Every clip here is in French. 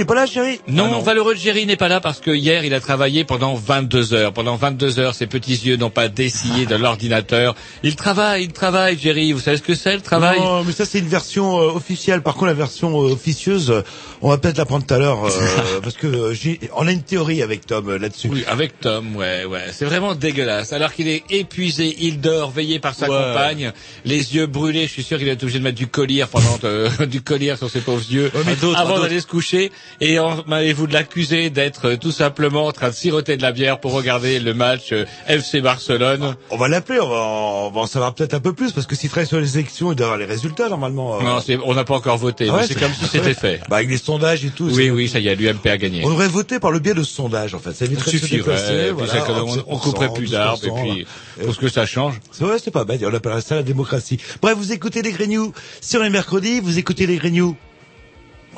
Il est pas là, chérie Non, Valeureux de Géry n'est pas là parce que hier il a travaillé pendant 22 heures. Pendant 22 heures, ses petits yeux n'ont pas dessillé de l'ordinateur. Il travaille, il travaille, Géry. Vous savez ce que c'est le travail? Non, mais ça c'est une version euh, officielle. Par contre, la version euh, officieuse, euh, on va peut-être la prendre tout à l'heure euh, parce que euh, j'ai, on a une théorie avec Tom euh, là-dessus. Oui, avec Tom, ouais, ouais. C'est vraiment dégueulasse. Alors qu'il est épuisé, il dort, veillé par sa Ouais. compagne, les yeux brûlés. Je suis sûr qu'il est obligé de mettre du collier pendant euh, du collier sur ses pauvres yeux mais d'autres, avant d'aller se coucher. Et en- m'avez-vous de l'accuser d'être euh, tout simplement en train de siroter de la bière pour regarder le match euh, FC Barcelone? On va l'appeler, on va, en, on va en savoir peut-être un peu plus parce que s'il travaille sur les élections, il doit avoir les résultats normalement. Non, c'est- on n'a pas encore voté. Ah ouais, c'est comme si c'était fait. Bah, avec les sondages et tout. Oui, oui, ça y est, l'UMP a gagné. On devrait voter par le biais de sondage en fait. Ça éviterait de voilà, on, 11%, on couperait plus d'arbres, et 12%, puis pour ce que ça change. C'est vrai, c'est pas bête. On appellerait ça la démocratie. Bref, vous écoutez les Grignoux sur les mercredis, vous écoutez les Grignoux.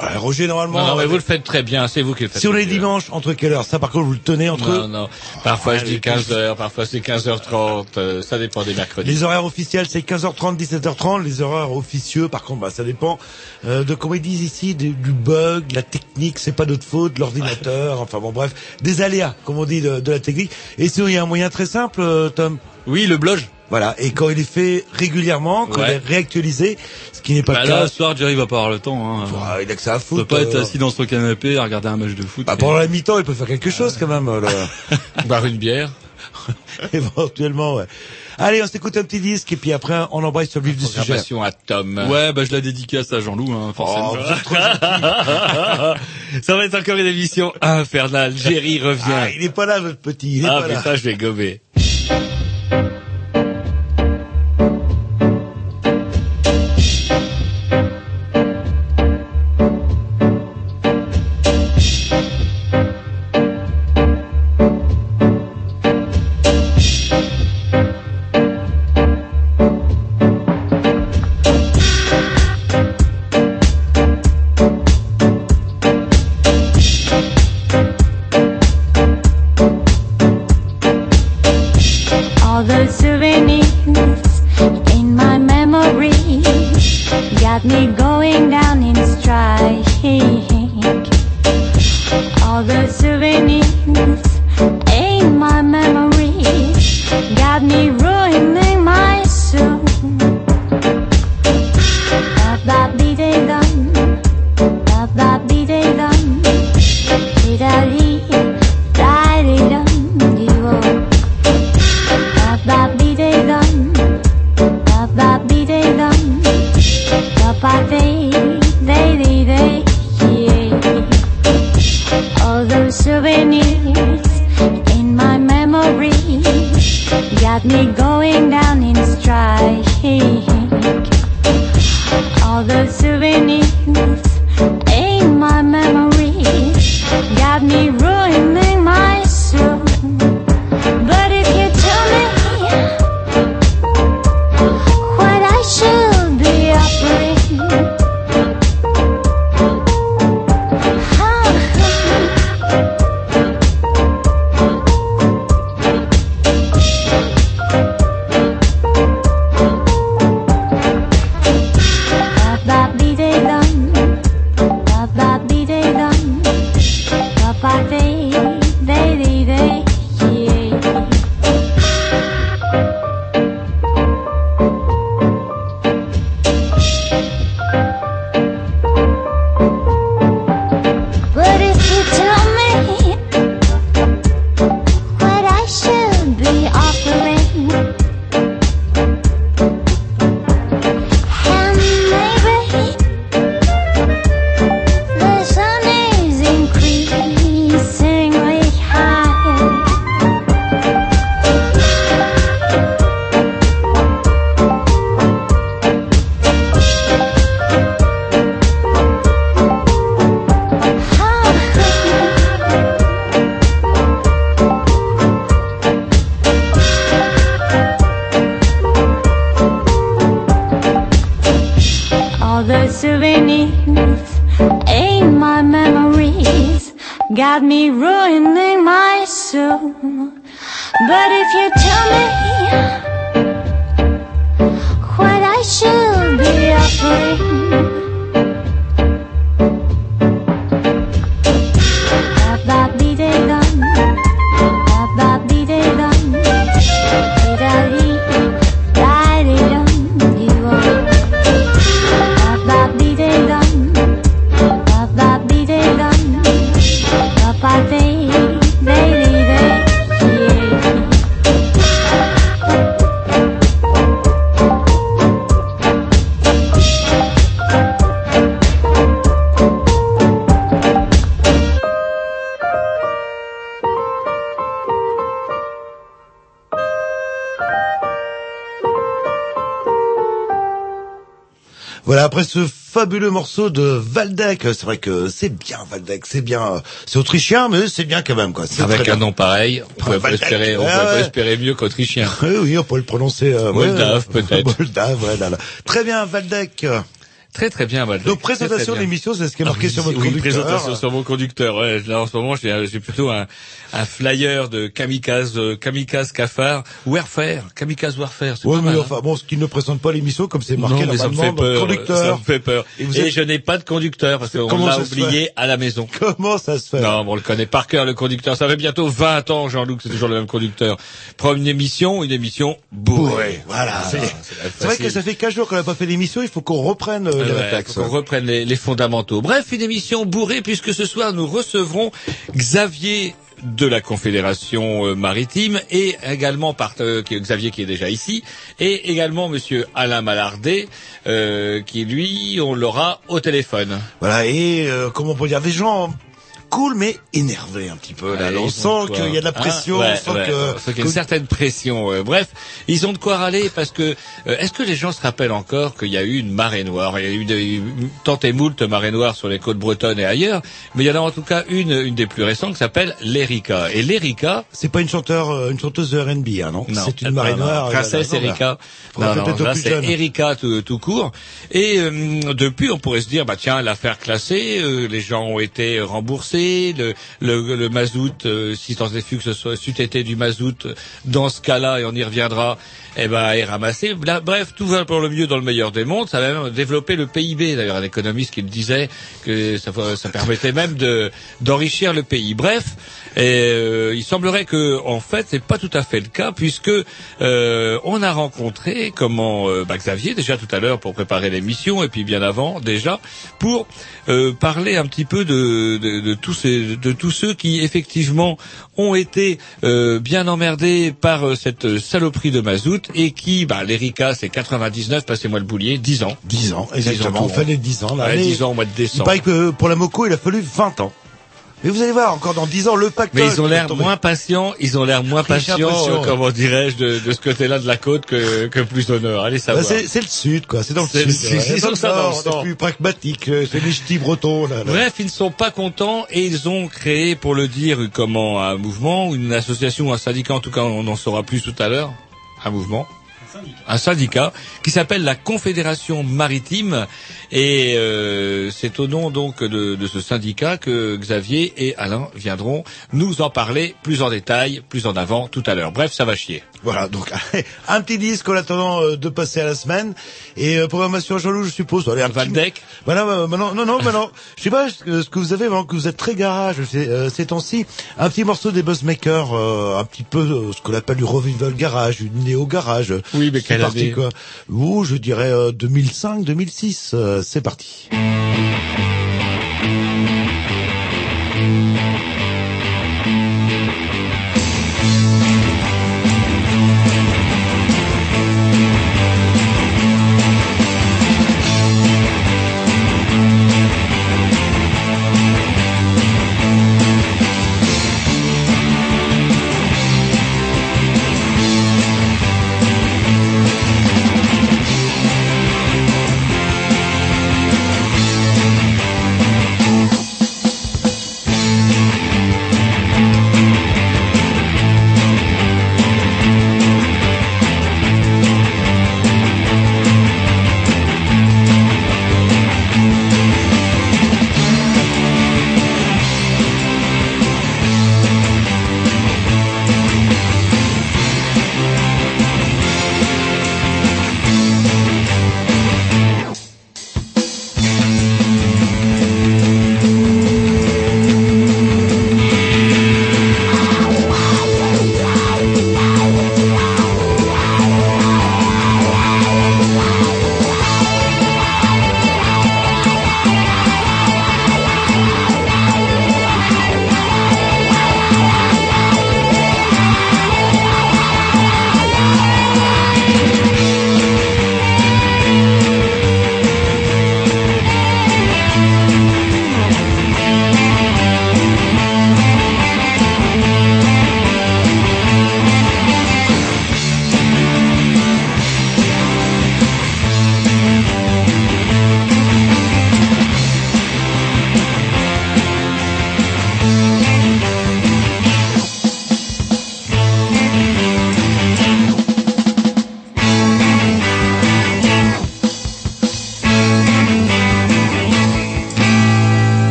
Ouais, Roger, normalement. Non, non, mais euh, vous le faites très bien, c'est vous qui le faites. si on est dimanche, entre quelle heure? Ça, par contre, vous le tenez entre Non, non. Parfois je dis 15 heures, parfois c'est 15h30, euh, ça dépend des mercredis. Les horaires officiels, c'est 15h30, 17h30. Les horaires officieux, par contre, bah, ça dépend euh, de comment ils disent ici, du, du bug, de la technique, c'est pas notre faute, l'ordinateur, enfin bon, bref, des aléas, comme on dit, de, de la technique. Et sinon, il y a un moyen très simple, euh, Tom? Oui, le blog. Voilà. Et quand il est fait régulièrement, quand Ouais. il est réactualisé, ce qui n'est pas Bah le là, cas. ce soir, Jerry va pas avoir le temps. Hein. Il a que ça à Il foutre. peut pas être euh, assis dans son canapé à regarder un match de foot. Bah, et- pendant la mi-temps, il peut faire quelque chose quand même, euh, là. Boire une bière. éventuellement. Ouais. Allez, on s'écoute un petit disque et puis après, on embraye sur le vif du sujet. À Tom. Ouais, bah je la dédicace à Jean-Loup, hein, forcément. Oh, ça va être encore une émission infernale. Jerry revient. Ah, il est pas là, votre petit. Il est Ah, pas là. putain, je vais gober. Après ce fabuleux morceau de Valdec, c'est vrai que c'est bien Valdec, c'est bien, euh, c'est autrichien, mais c'est bien quand même, quoi. Avec un bien. nom pareil, on pouvait pas espérer, on ouais, ouais. espérer mieux qu'autrichien. Oui, oui, on peut le prononcer. Euh, Moldave, ouais, peut-être. Moldave, ouais, là, là. Très bien, Valdec. Très très bien, Valdec. Donc présentation l'émission, c'est ce qui est marqué Ah sur votre oui, conducteur. présentation sur mon conducteur. Ouais, là en ce moment, j'ai j'ai plutôt un, un flyer de Kamikaze, euh, Kamikaze Cafard, Warfare, Kamikaze Warfare. c'est Ouais, pas mais mal, hein. enfin bon, ce qui ne présente pas l'émission comme c'est marqué non, mais ça me normalement fait peur. conducteur. Ça me fait peur. Et Et, vous êtes- je n'ai pas de conducteur parce qu'on l'a oublié à la maison. Comment ça se fait Non, on le connaît par cœur, le conducteur. Ça fait bientôt 20 ans, Jean-Luc, c'est toujours le même conducteur. Première émission, une émission bourrée. Bourré, voilà. c'est c'est c'est vrai que ça fait 15 jours qu'on n'a pas fait l'émission, il faut qu'on reprenne euh, Ouais, faut qu'on reprenne les, les fondamentaux. Bref, une émission bourrée puisque ce soir nous recevrons Xavier de la Confédération euh, maritime et également par euh, Xavier qui est déjà ici et également Monsieur Alain Malardet euh, qui lui on l'aura au téléphone. Voilà, et euh, comment on peut dire, des gens cool mais énervés un petit peu. Là, Ouais, on sent qu'il y a de la pression, Ouais, on sent ouais, que... on sent qu'il y a une certaine pression. euh, bref, ils ont de quoi râler parce que euh, est-ce que les gens se rappellent encore qu'il y a eu une marée noire? Il y a eu des, tant et moult marées noires sur les côtes bretonnes et ailleurs, mais il y en a en tout cas une, une des plus récentes qui s'appelle l'Erika. Et l'Erika, C'est pas une chanteur, euh, une chanteuse de R&B, hein, non, non, C'est une marée noire. Princesse euh, Erika. Non, non, aux là, c'est. Erika tout, tout court. Et euh, depuis, on pourrait se dire, bah tiens, l'affaire classée, euh, les gens ont été remboursés, le, le, le mazout, euh, si tant est que ce soit été du mazout, dans ce cas-là, et on y reviendra, eh ben, est ramassé. Bref, tout va pour le mieux dans le meilleur des mondes. Ça va même développer le PIB. D'ailleurs, un économiste qui le disait que ça, ça permettait même de d'enrichir le pays. Bref, et, euh, il semblerait que, en fait, c'est pas tout à fait le cas puisque euh, on a rencontré comment euh, bah, Xavier déjà tout à l'heure pour préparer l'émission et puis bien avant déjà pour euh, parler un petit peu de, de, de tous ces de tous ceux qui effectivement ont été euh, bien emmerdés par euh, cette saloperie de mazout et qui bah l'Erika c'est 99 passez-moi le boulier 10 ans 10 ans, 10 ans exactement. tout On fait les 10 ans, là. Ouais, Mais 10 ans au mois de Il décembre paraît que pour la Moco, il a fallu 20 ans. Mais vous allez voir, encore dans 10 ans, le pactole... Mais ils ont l'air moins patients, ils ont l'air moins patients, euh, comment dirais-je, de, de ce côté-là de la côte que, que plus au nord. Allez Bah, savoir. c'est c'est le sud, quoi. C'est dans le C'est sud. le sud, ouais. ils Dans dans le nord, nord. C'est plus pragmatique. euh, C'est les ch'tis bretons, là. là. Bref, ils ne sont pas contents et ils ont créé, pour le dire, comment un mouvement, une association, ou un syndicat, en tout cas, on en saura plus tout à l'heure. Un mouvement. Un syndicat qui s'appelle la Confédération Maritime et euh, c'est au nom donc de, de ce syndicat que Xavier et Alain viendront nous en parler plus en détail, plus en avant tout à l'heure. Bref, ça va chier. Voilà, donc un petit disque en attendant euh, de passer à la semaine. Et euh, programmation Jean-Loup, je suppose. Allez, un Van petit- Dijk Voilà, bah, bah, non, non, non, bah, non. Je sais pas ce que, vous avez, vraiment, que vous êtes très garage ces, euh, ces temps-ci. Un petit morceau des Buzzmakers, euh, un petit peu euh, ce qu'on appelle du revival garage, du néo garage. Oui, mais quelle parti, année quoi. Ouh, je dirais euh, 2005, 2006. euh, c'est parti.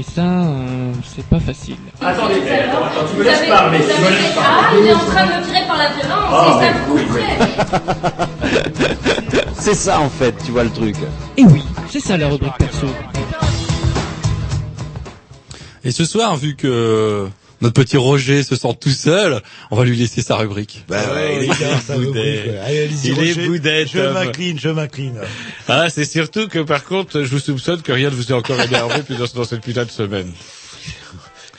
Et ça, euh, c'est pas facile. Attendez, attends, attends, tu me laisses parler, tu me laisses Ah, il est en train de me tirer par la violence, Ah, et ça me oui, coûterait. C'est ça en fait, tu vois le truc. Et oui, c'est ça la rubrique perso. Et ce soir, vu que notre petit Roger se sent tout seul, on va lui laisser sa rubrique. Bah ouais, il est bien, ça boudet. Allez, allez-y, Il est Roger. boudet, Je Tom. m'incline, je m'incline. Ah, c'est surtout que par contre, je vous soupçonne que rien ne vous est encore énervé dans cette putain de semaine.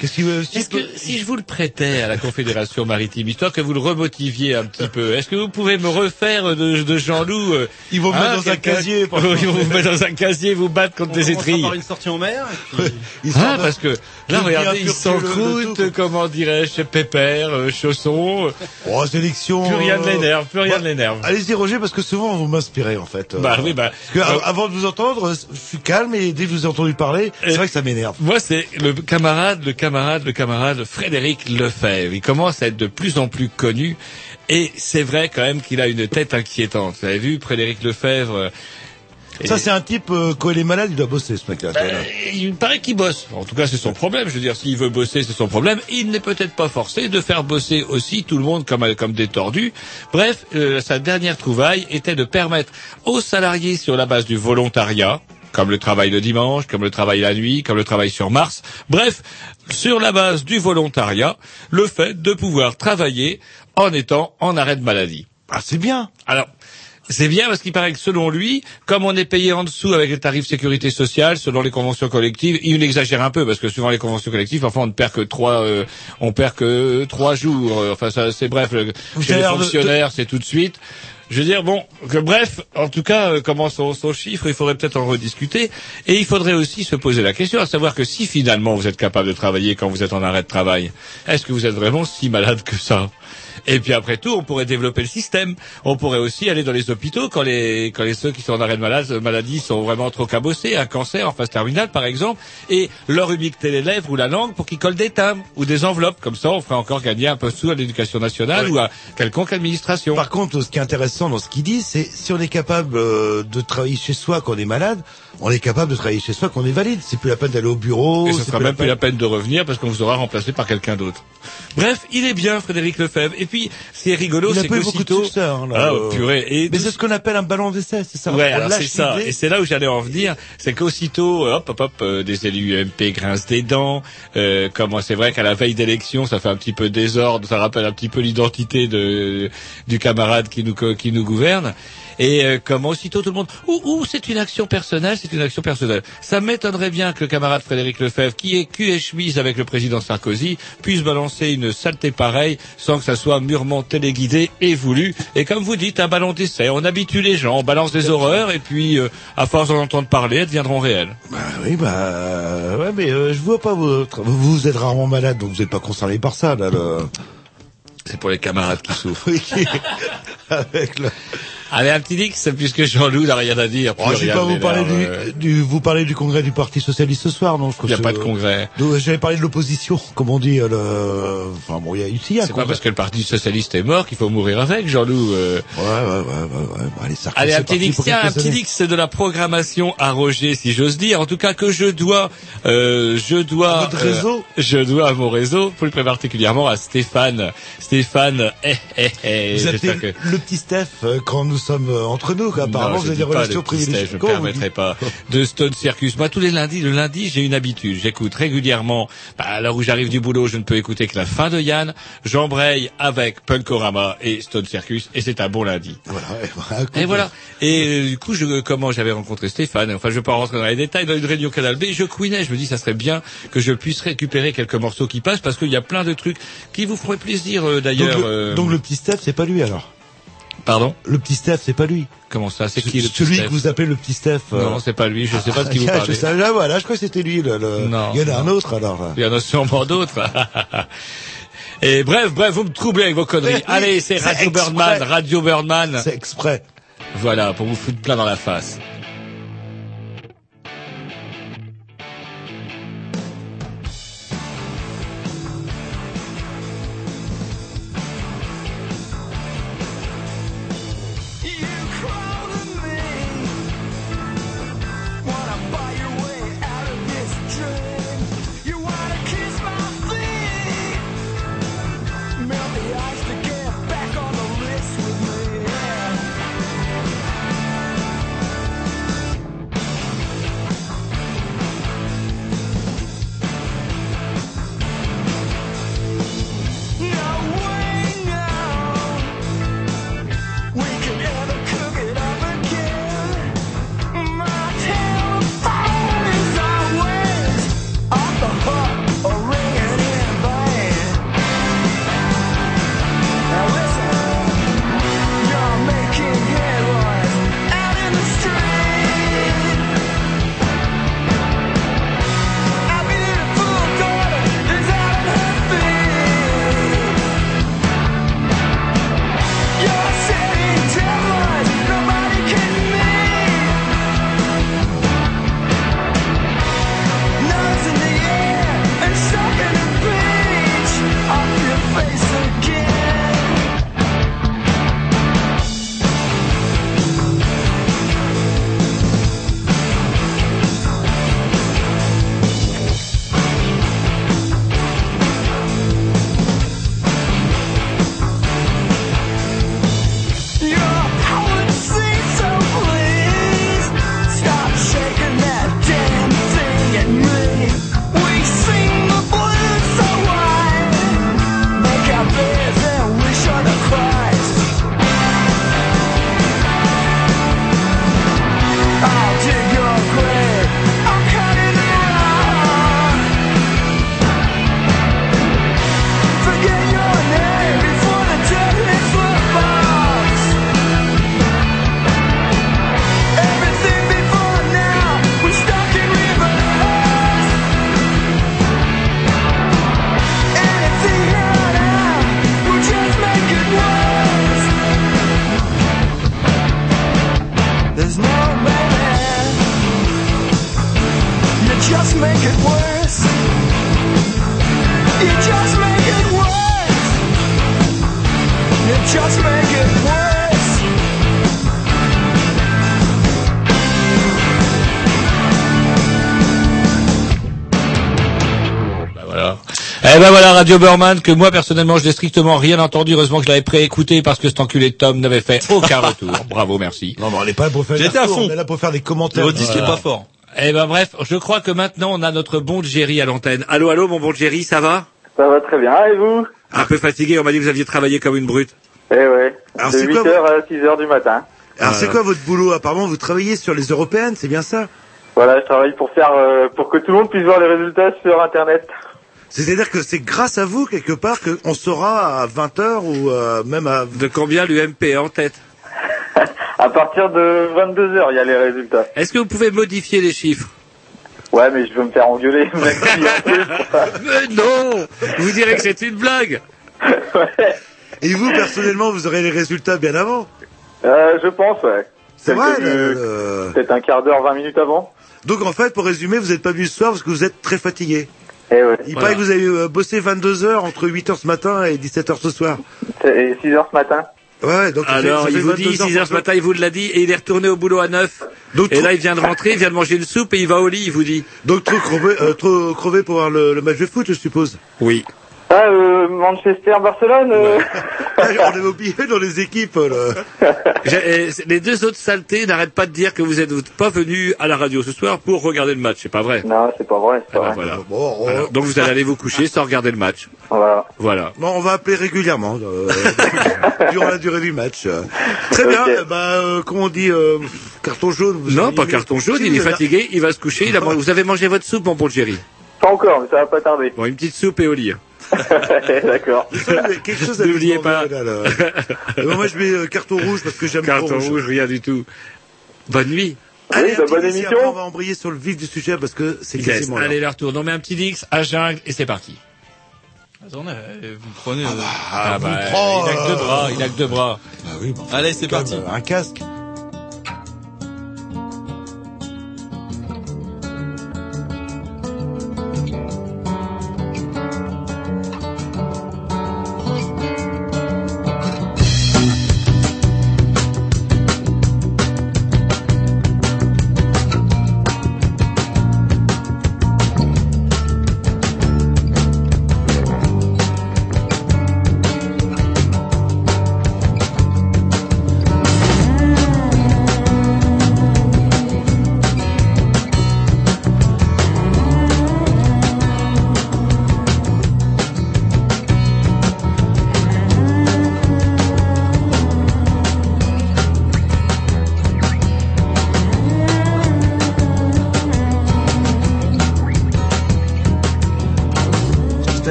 Qu'est-ce qu'il veut Est-ce que si je vous le prêtais à la Confédération maritime, histoire que vous le remotiviez un petit peu, est-ce que vous pouvez me refaire de, de Jean-Loup euh, Ils vont me hein, mettre dans un casier. par Ils vont vous mettre dans un casier, vous battre contre des étrilles. par une sortie en mer. et puis- Ils Ah, parce que là, regardez, ils s'encroutent, comment dirais-je, pépère, euh, chaussons, euh, Oh, sélection. plus rien ne euh, l'énerve, plus rien bah, ne l'énerve. Allez-y, Roger, parce que souvent, vous m'inspirez, en fait. Bah oui, bah, Parce que, euh, av- avant de vous entendre, je suis calme et dès que je vous ai entendu parler, c'est vrai que ça m'énerve. Moi, c'est le camarade, le camarade, le camarade Frédéric Lefebvre. Il commence à être de plus en plus connu. Et c'est vrai quand même qu'il a une tête inquiétante. Vous avez vu, Frédéric Lefebvre euh, Ça, c'est un type, euh, quand il est malade, il doit bosser, ce mec-là. Ben, il paraît qu'il bosse. En tout cas, c'est son problème. Je veux dire, s'il veut bosser, c'est son problème. Il n'est peut-être pas forcé de faire bosser aussi tout le monde comme, comme des tordus. Bref, euh, sa dernière trouvaille était de permettre aux salariés sur la base du volontariat, comme le travail le dimanche, comme le travail la nuit, comme le travail sur Mars. Bref, sur la base du volontariat, le fait de pouvoir travailler en étant en arrêt de maladie. Ah, c'est bien. Alors, c'est bien parce qu'il paraît que selon lui, comme on est payé en dessous avec les tarifs sécurité sociale, selon les conventions collectives, il exagère un peu parce que suivant les conventions collectives, enfin on ne perd que trois, euh, on perd que trois jours. Enfin ça, c'est bref. Chez les de- fonctionnaires, c'est tout de suite. Je veux dire, bon, que bref, en tout cas, euh, comment son, son chiffre, il faudrait peut-être en rediscuter. Et il faudrait aussi se poser la question, à savoir que si finalement vous êtes capable de travailler quand vous êtes en arrêt de travail, est-ce que vous êtes vraiment si malade que ça? Et puis après tout, on pourrait développer le système. On pourrait aussi aller dans les hôpitaux quand les quand les ceux qui sont en arrêt de maladie sont vraiment trop cabossés, un cancer en phase terminale par exemple, et leur humecter les lèvres ou la langue pour qu'ils collent des timbres ou des enveloppes. Comme ça, on ferait encore gagner un peu de sous à l'éducation nationale ou à quelconque administration. Par contre, ce qui est intéressant dans ce qu'il dit, c'est si on est capable euh, de travailler chez soi quand on est malade, on est capable de travailler chez soi quand on est valide. C'est plus la peine d'aller au bureau. Et ce c'est sera plus même plus la peine de revenir parce qu'on vous aura remplacé par quelqu'un d'autre. Bref, il est bien Frédéric Lefebvre. Et puis, ce qui est rigolo, c'est eu beaucoup de succès. Hein, là, Ah, euh. purée. Et Mais tout c'est ce qu'on appelle un ballon d'essai, c'est ça. Ouais, c'est ça. Et c'est là où j'allais en venir. C'est qu'aussitôt, euh, hop, hop, hop, euh, des élus UMP grincent des dents. Euh, comment c'est vrai qu'à la veille d'élection, ça fait un petit peu désordre. Ça rappelle un petit peu l'identité de du camarade qui nous qui nous gouverne. Et euh, comment aussitôt tout le monde, ou, ou c'est une action personnelle, c'est une action personnelle. Ça m'étonnerait bien que le camarade Frédéric Lefebvre, qui est cul et chemise avec le président Sarkozy, puisse balancer une saleté pareille sans que ça soit mûrement téléguidé et voulu. Et comme vous dites, un ballon d'essai, on habitue les gens, on balance des horreurs et puis, euh, à force d'en entendre parler, elles deviendront réelles. Bah oui, bah euh, ouais, mais euh, je vois pas votre. Vous, vous êtes rarement malade, donc vous n'êtes pas concerné par ça, là. Le... C'est pour les camarades qui souffrent. Avec le. Allez, un petit Dix, puisque Jean-Loup n'a rien à dire. Oh, je Plus vais pas vous parler du, du, vous parler du congrès du Parti socialiste ce soir, non je Il n'y a pas de congrès. J'avais parlé de l'opposition, comme on dit. euh, Le... Enfin bon, il y a ici un C'est pas parce que le Parti Socialiste est mort qu'il faut mourir avec, Jean-Loup. euh. Ouais, ouais, ouais, ouais, allez, ça Allez, un petit pour tiens, un petit c'est de la programmation à Roger, si j'ose dire. En tout cas, que je dois, euh, je dois, réseau je dois à mon réseau, plus particulièrement à Stéphane. Stéphane, eh, eh, eh, Vous appelez le petit Steph quand nous sommes euh, entre nous, quoi. Apparemment, Non, vous je avez des relations privilégiées. Je ne permettrai pas de Stone Circus. Moi, tous les lundis, le lundi, j'ai une habitude. J'écoute régulièrement. Bah, à l'heure où j'arrive du boulot, je ne peux écouter que la fin de Yann. J'embraye avec Punkorama et Stone Circus, et c'est un bon lundi. Voilà, Et voilà. Et euh, du coup, je, comment j'avais rencontré Stéphane. Enfin, je vais pas rentrer dans les détails. Dans une réunion Canal B, je couinais. Je me dis, ça serait bien que je puisse récupérer quelques morceaux qui passent parce qu'il y a plein de trucs qui vous feront plaisir euh, Donc, d'ailleurs. le, euh, donc le petit Steph, c'est pas lui alors? Pardon. Le petit Steph, c'est pas lui. Comment ça C'est qui le petit Celui Steph que vous appelez le petit Steph. euh, Non, c'est pas lui. Je sais pas de qui vous ah, je parlez. sais- là, voilà, je crois que c'était lui. Le, le- Non, Il y en a un autre alors. là. Il y en a sûrement d'autres. Et bref, bref, vous me troublez avec vos conneries. Oui, Allez, c'est Radio. Birdman, Radio Birdman. C'est exprès. Voilà, pour vous foutre plein dans la face. Radio Burman que moi personnellement je n'ai strictement rien entendu. Heureusement que je l'avais préécouté parce que cet enculé de Tom n'avait fait aucun retour. Bravo, merci. Non, mais on n'est pas là pour faire J'étais des à retours, fond. On est là pour faire des commentaires. Le disque est pas fort. Eh ben bref, je crois que maintenant on a notre bon Jerry à l'antenne. Allô, allô, mon bon Jerry, ça va? Ça va très bien, et vous? Un peu fatigué, on m'a dit que vous aviez travaillé comme une brute. Eh ouais, Alors, de c'est quoi, 8h à 6h du matin. Alors, c'est Voilà. quoi votre boulot? Apparemment, vous travaillez sur les européennes, c'est bien ça? Voilà, je travaille pour faire, euh, pour que tout le monde puisse voir les résultats sur Internet. C'est-à-dire que c'est grâce à vous, quelque part, qu'on saura à 20h ou euh, même à... De combien l'UMP est en tête À partir de 22h, il y a les résultats. Est-ce que vous pouvez modifier les chiffres Ouais, mais je veux me faire engueuler. Mais non Vous direz que c'est une blague ouais. Et vous, personnellement, vous aurez les résultats bien avant Euh, je pense, ouais. C'est vrai le- Peut-être un quart d'heure, 20 minutes avant. Donc, en fait, pour résumer, vous n'êtes pas venu ce soir parce que vous êtes très fatigué. Eh ouais. Il Voilà. paraît que vous avez euh, bossé 22 heures entre 8 heures ce matin et 17 heures ce soir. Et 6h ce matin. Ouais, donc Alors, il fait vous dit 22 6 heures ce matin, il vous l'a dit, et il est retourné au boulot à 9. Donc, Et trop- là, il vient de rentrer, il vient de manger une soupe et il va au lit, il vous dit. Donc trop crevé, euh, trop crevé pour voir le, le match de foot, je suppose. Oui. Ah, euh, Manchester-Barcelone euh, Ah, On avait oublié dans les équipes. euh, Les deux autres saletés n'arrêtent pas de dire que vous êtes pas venus à la radio ce soir pour regarder le match, c'est pas vrai Non, c'est pas vrai, pas vrai. voilà. Bon, on. Donc vous allez aller vous coucher sans regarder le match. Voilà. Voilà. bon, on va appeler régulièrement euh, durant la durée du match. euh. Très bien. Euh, comment on dit euh, carton jaune vous Non, pas carton jaune, il est fatigué, il va se coucher, il a mangé- vous avez mangé votre soupe, mon bon Jerry. Pas encore, mais ça va pas tarder. Bon, une petite soupe et au lit. D'accord. Quelque chose à nous N'oubliez pas. là. Euh, bon, moi, je mets euh, carton rouge parce que j'aime trop Carton rouge, rien du tout. Bonne nuit. Allez, Oui, bah, bonne émission. après, On va embrayer sur le vif du sujet parce que c'est Yes. quasiment. Allez, leur tour. On met un petit Dix à jungle et c'est parti. Attendez, euh, vous prenez. Ah, vous bah, prend, il a que deux bras, il a que deux bras. Ah oui, Allez, c'est parti. Un casque.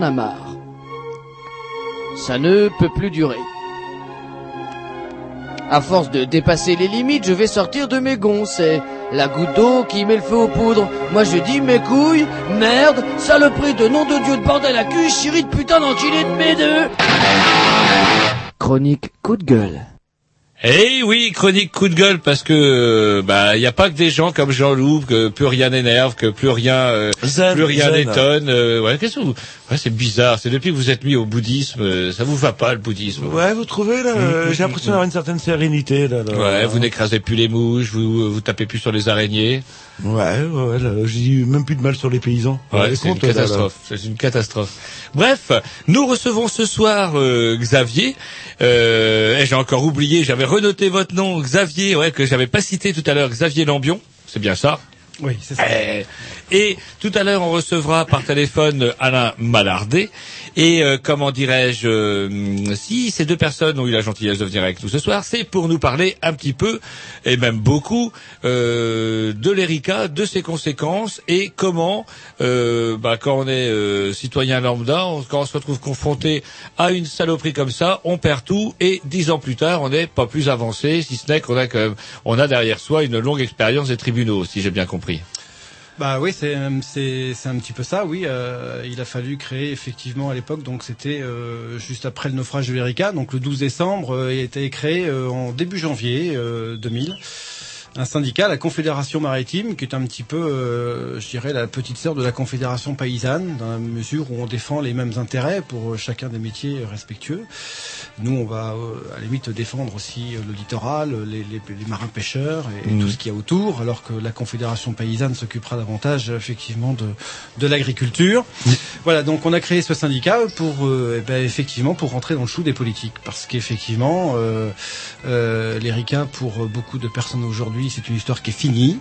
En a marre. Ça ne peut plus durer. À force de dépasser les limites, je vais sortir de mes gonds. C'est la goutte d'eau qui met le feu aux poudres. Moi je dis mes couilles, merde, saloperie de nom de Dieu de bordel à cul, chérie de putain d'enculé de mes deux. Chronique coup de gueule. Eh oui, chronique coup de gueule parce que euh, bah il y a pas que des gens comme Jean-Loup que plus rien n'énerve, que plus rien euh, Zen, plus rien n'étonne. euh, ouais, qu'est-ce que vous Ouais, c'est bizarre, c'est depuis que vous êtes mis au bouddhisme, euh, ça vous va pas le bouddhisme. Ouais, vous trouvez là, euh, j'ai l'impression d'avoir une certaine sérénité là. là. Ouais, vous n'écrasez plus les mouches, vous vous tapez plus sur les araignées. Ouais, ouais, j'ai eu même plus de mal sur les paysans. Ouais, c'est une catastrophe. C'est une catastrophe. Bref, nous recevons ce soir euh, Xavier. Euh, et j'ai encore oublié, j'avais renoté votre nom, Xavier, ouais, que j'avais pas cité tout à l'heure, Xavier Lambion. C'est bien ça? Oui, c'est ça. Eh, Et tout à l'heure, on recevra par téléphone Alain Malardet. Et euh, comment dirais-je, euh, si ces deux personnes ont eu la gentillesse de venir avec nous ce soir, c'est pour nous parler un petit peu, et même beaucoup, euh, de l'ERICA, de ses conséquences, et comment, bah, quand on est citoyen lambda, quand on se retrouve confronté à une saloperie comme ça, on perd tout, et dix ans plus tard, on n'est pas plus avancé, si ce n'est qu'on a quand même, on a derrière soi une longue expérience des tribunaux, si j'ai bien compris. Bah oui, c'est euh, c'est c'est un petit peu ça. Oui, euh, il a fallu créer effectivement à l'époque. Donc c'était euh, juste après le naufrage de l'Erika. Donc le 12 décembre, euh, il a été créé euh, en début janvier euh, 2000 un syndicat, la Confédération maritime, qui est un petit peu, euh, je dirais, la petite sœur de la Confédération paysanne, dans la mesure où on défend les mêmes intérêts pour euh, chacun des métiers respectueux. Nous, on va euh, à la limite défendre aussi euh, le littoral, les, les, les marins pêcheurs et, et tout ce qu'il y a autour, alors que la Confédération paysanne s'occupera davantage effectivement de, de l'agriculture. Voilà, donc on a créé ce syndicat pour euh, eh ben, effectivement pour rentrer dans le chou des politiques, parce qu'effectivement, euh, euh, l'ERICA pour beaucoup de personnes aujourd'hui, c'est une histoire qui est finie.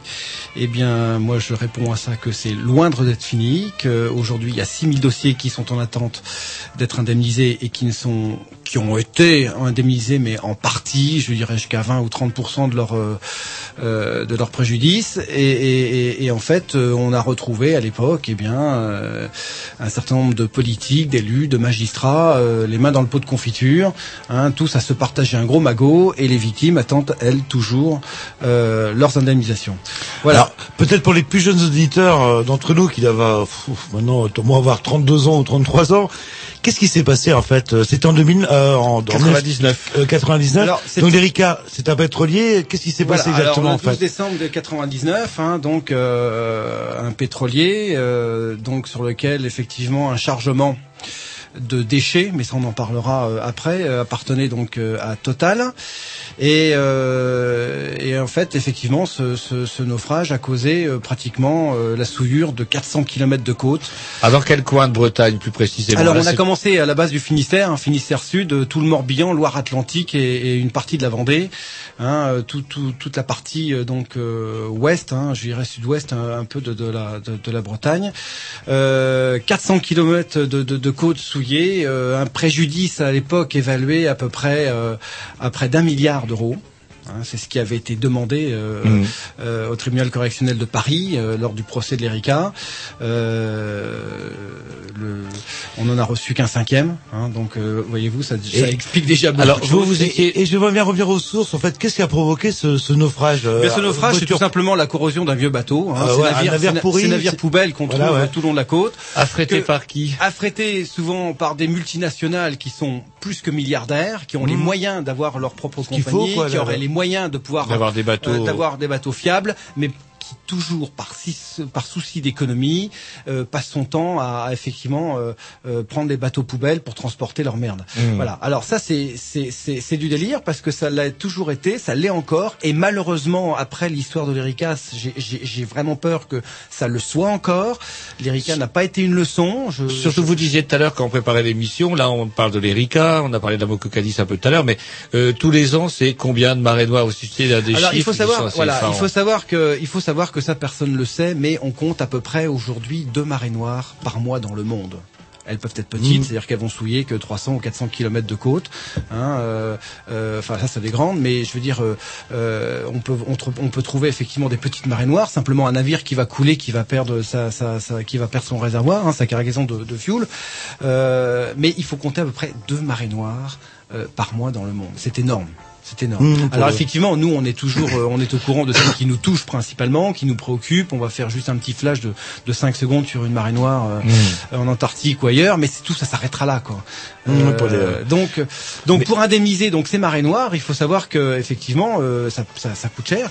Eh bien, moi, je réponds à ça que c'est loin d'être fini. Qu'aujourd'hui, il y a 6000 dossiers qui sont en attente d'être indemnisés et qui ne sont, qui ont été indemnisés, mais en partie, je dirais jusqu'à 20 ou 30% de leur euh, euh, de leur préjudice. Et, et, et, en fait, euh, on a retrouvé à l'époque, eh bien, euh, un certain nombre de politiques, d'élus, de magistrats, euh, les mains dans le pot de confiture, hein, tous à se partager un gros magot, et les victimes attendent elles toujours euh, leurs indemnisations. Voilà. Peut-être pour les plus jeunes auditeurs d'entre nous qui doivent maintenant, au moins avoir 32 ans ou 33 ans, qu'est-ce qui s'est passé en fait Euh, C'était en 2000, euh, en, en 99. euh, 99. Alors, c'est- Donc l'Erika, c'est un pétrolier. Qu'est-ce qui s'est Voilà, passé exactement alors, le 12 fait décembre de 99, hein, donc euh, un pétrolier, euh, donc sur lequel effectivement un chargement de déchets, mais ça on en parlera euh, après, euh, appartenait donc euh, à Total. Et, euh, et en fait, effectivement, ce, ce, ce naufrage a causé euh, pratiquement euh, la souillure de 400 km de côte. Dans quel coin de Bretagne plus précisément? Alors Là, on a commencé à la base du Finistère, hein, Finistère Sud, euh, tout le Morbihan, Loire-Atlantique et, et une partie de la Vendée, hein, tout, tout- toute la partie euh, donc euh, ouest, hein, je dirais sud-ouest un, un peu de, de la de, de la Bretagne. Euh, 400 km de, de, de côte euh, un préjudice à l'époque évalué à peu près euh, à près d'un milliard d'euros. Hein, c'est ce qui avait été demandé euh, Mhm. euh, au tribunal correctionnel de Paris euh, lors du procès de l'Erika. Euh, le- on en a reçu qu'un cinquième, hein, donc euh, voyez-vous, ça, ça Et- explique déjà beaucoup Alors, de vous, choses. vous étiez... Et, et je vais bien revenir aux sources. En fait, qu'est-ce qui a provoqué ce, ce naufrage euh, Mais ce naufrage, c'est tout simplement la corrosion d'un vieux bateau. Hein, Ah ouais, un navire ces na- pourri, c'est- poubelles qu'on Voilà, trouve ouais. tout le long de la côte. Affrété que- par qui? affrétés souvent par des multinationales qui sont plus que milliardaires, qui ont les Mhm. moyens d'avoir leur propre compagnie, faut, quoi, qui auraient les moyens de pouvoir D'avoir des bateaux. euh, d'avoir des bateaux fiables, mais qui toujours par, six- par souci d'économie euh, passe son temps à, à effectivement euh, euh, prendre des bateaux poubelles pour transporter leur merde. Mmh. Voilà. Alors ça c'est c'est c'est du délire parce que ça l'a toujours été, ça l'est encore et malheureusement après l'histoire de l'Erika, j'ai- vraiment peur que ça le soit encore. L'Erika n'a pas été une leçon. Je, Surtout, je- vous disiez tout à l'heure quand on préparait l'émission, là on parle de l'Erika, on a parlé de la Mococadis un peu tout à l'heure, mais euh, tous les ans c'est combien de marées noires aussi Il y a des Alors il faut savoir, voilà, il faut savoir que, il faut savoir que ça personne le sait, mais on compte à peu près aujourd'hui deux marées noires par mois dans le monde. elles peuvent être petites, Mhm. c'est-à-dire qu'elles vont souiller que 300 ou 400 kilomètres de côte. Hein, euh, euh, enfin, ça, c'est des grandes, mais je veux dire, euh, on peut on, peut trouver effectivement des petites marées noires, simplement un navire qui va couler, qui va perdre sa, sa, sa- qui va perdre son réservoir, hein, sa cargaison de, de fuel. Mais il faut compter à peu près deux marées noires par mois dans le monde. C'est énorme. C'est énorme. Mmh, Alors effectivement, nous, on est toujours, euh, on est au courant de celles qui nous touchent principalement, qui nous préoccupent. On va faire juste un petit flash de, de 5 secondes sur une marée noire euh, en Antarctique ou ailleurs, mais c'est tout, ça s'arrêtera là, quoi. Mmh, Euh, pour les- donc, donc pour indemniser donc ces marées noires, il faut savoir que effectivement, euh, ça, ça, ça coûte cher.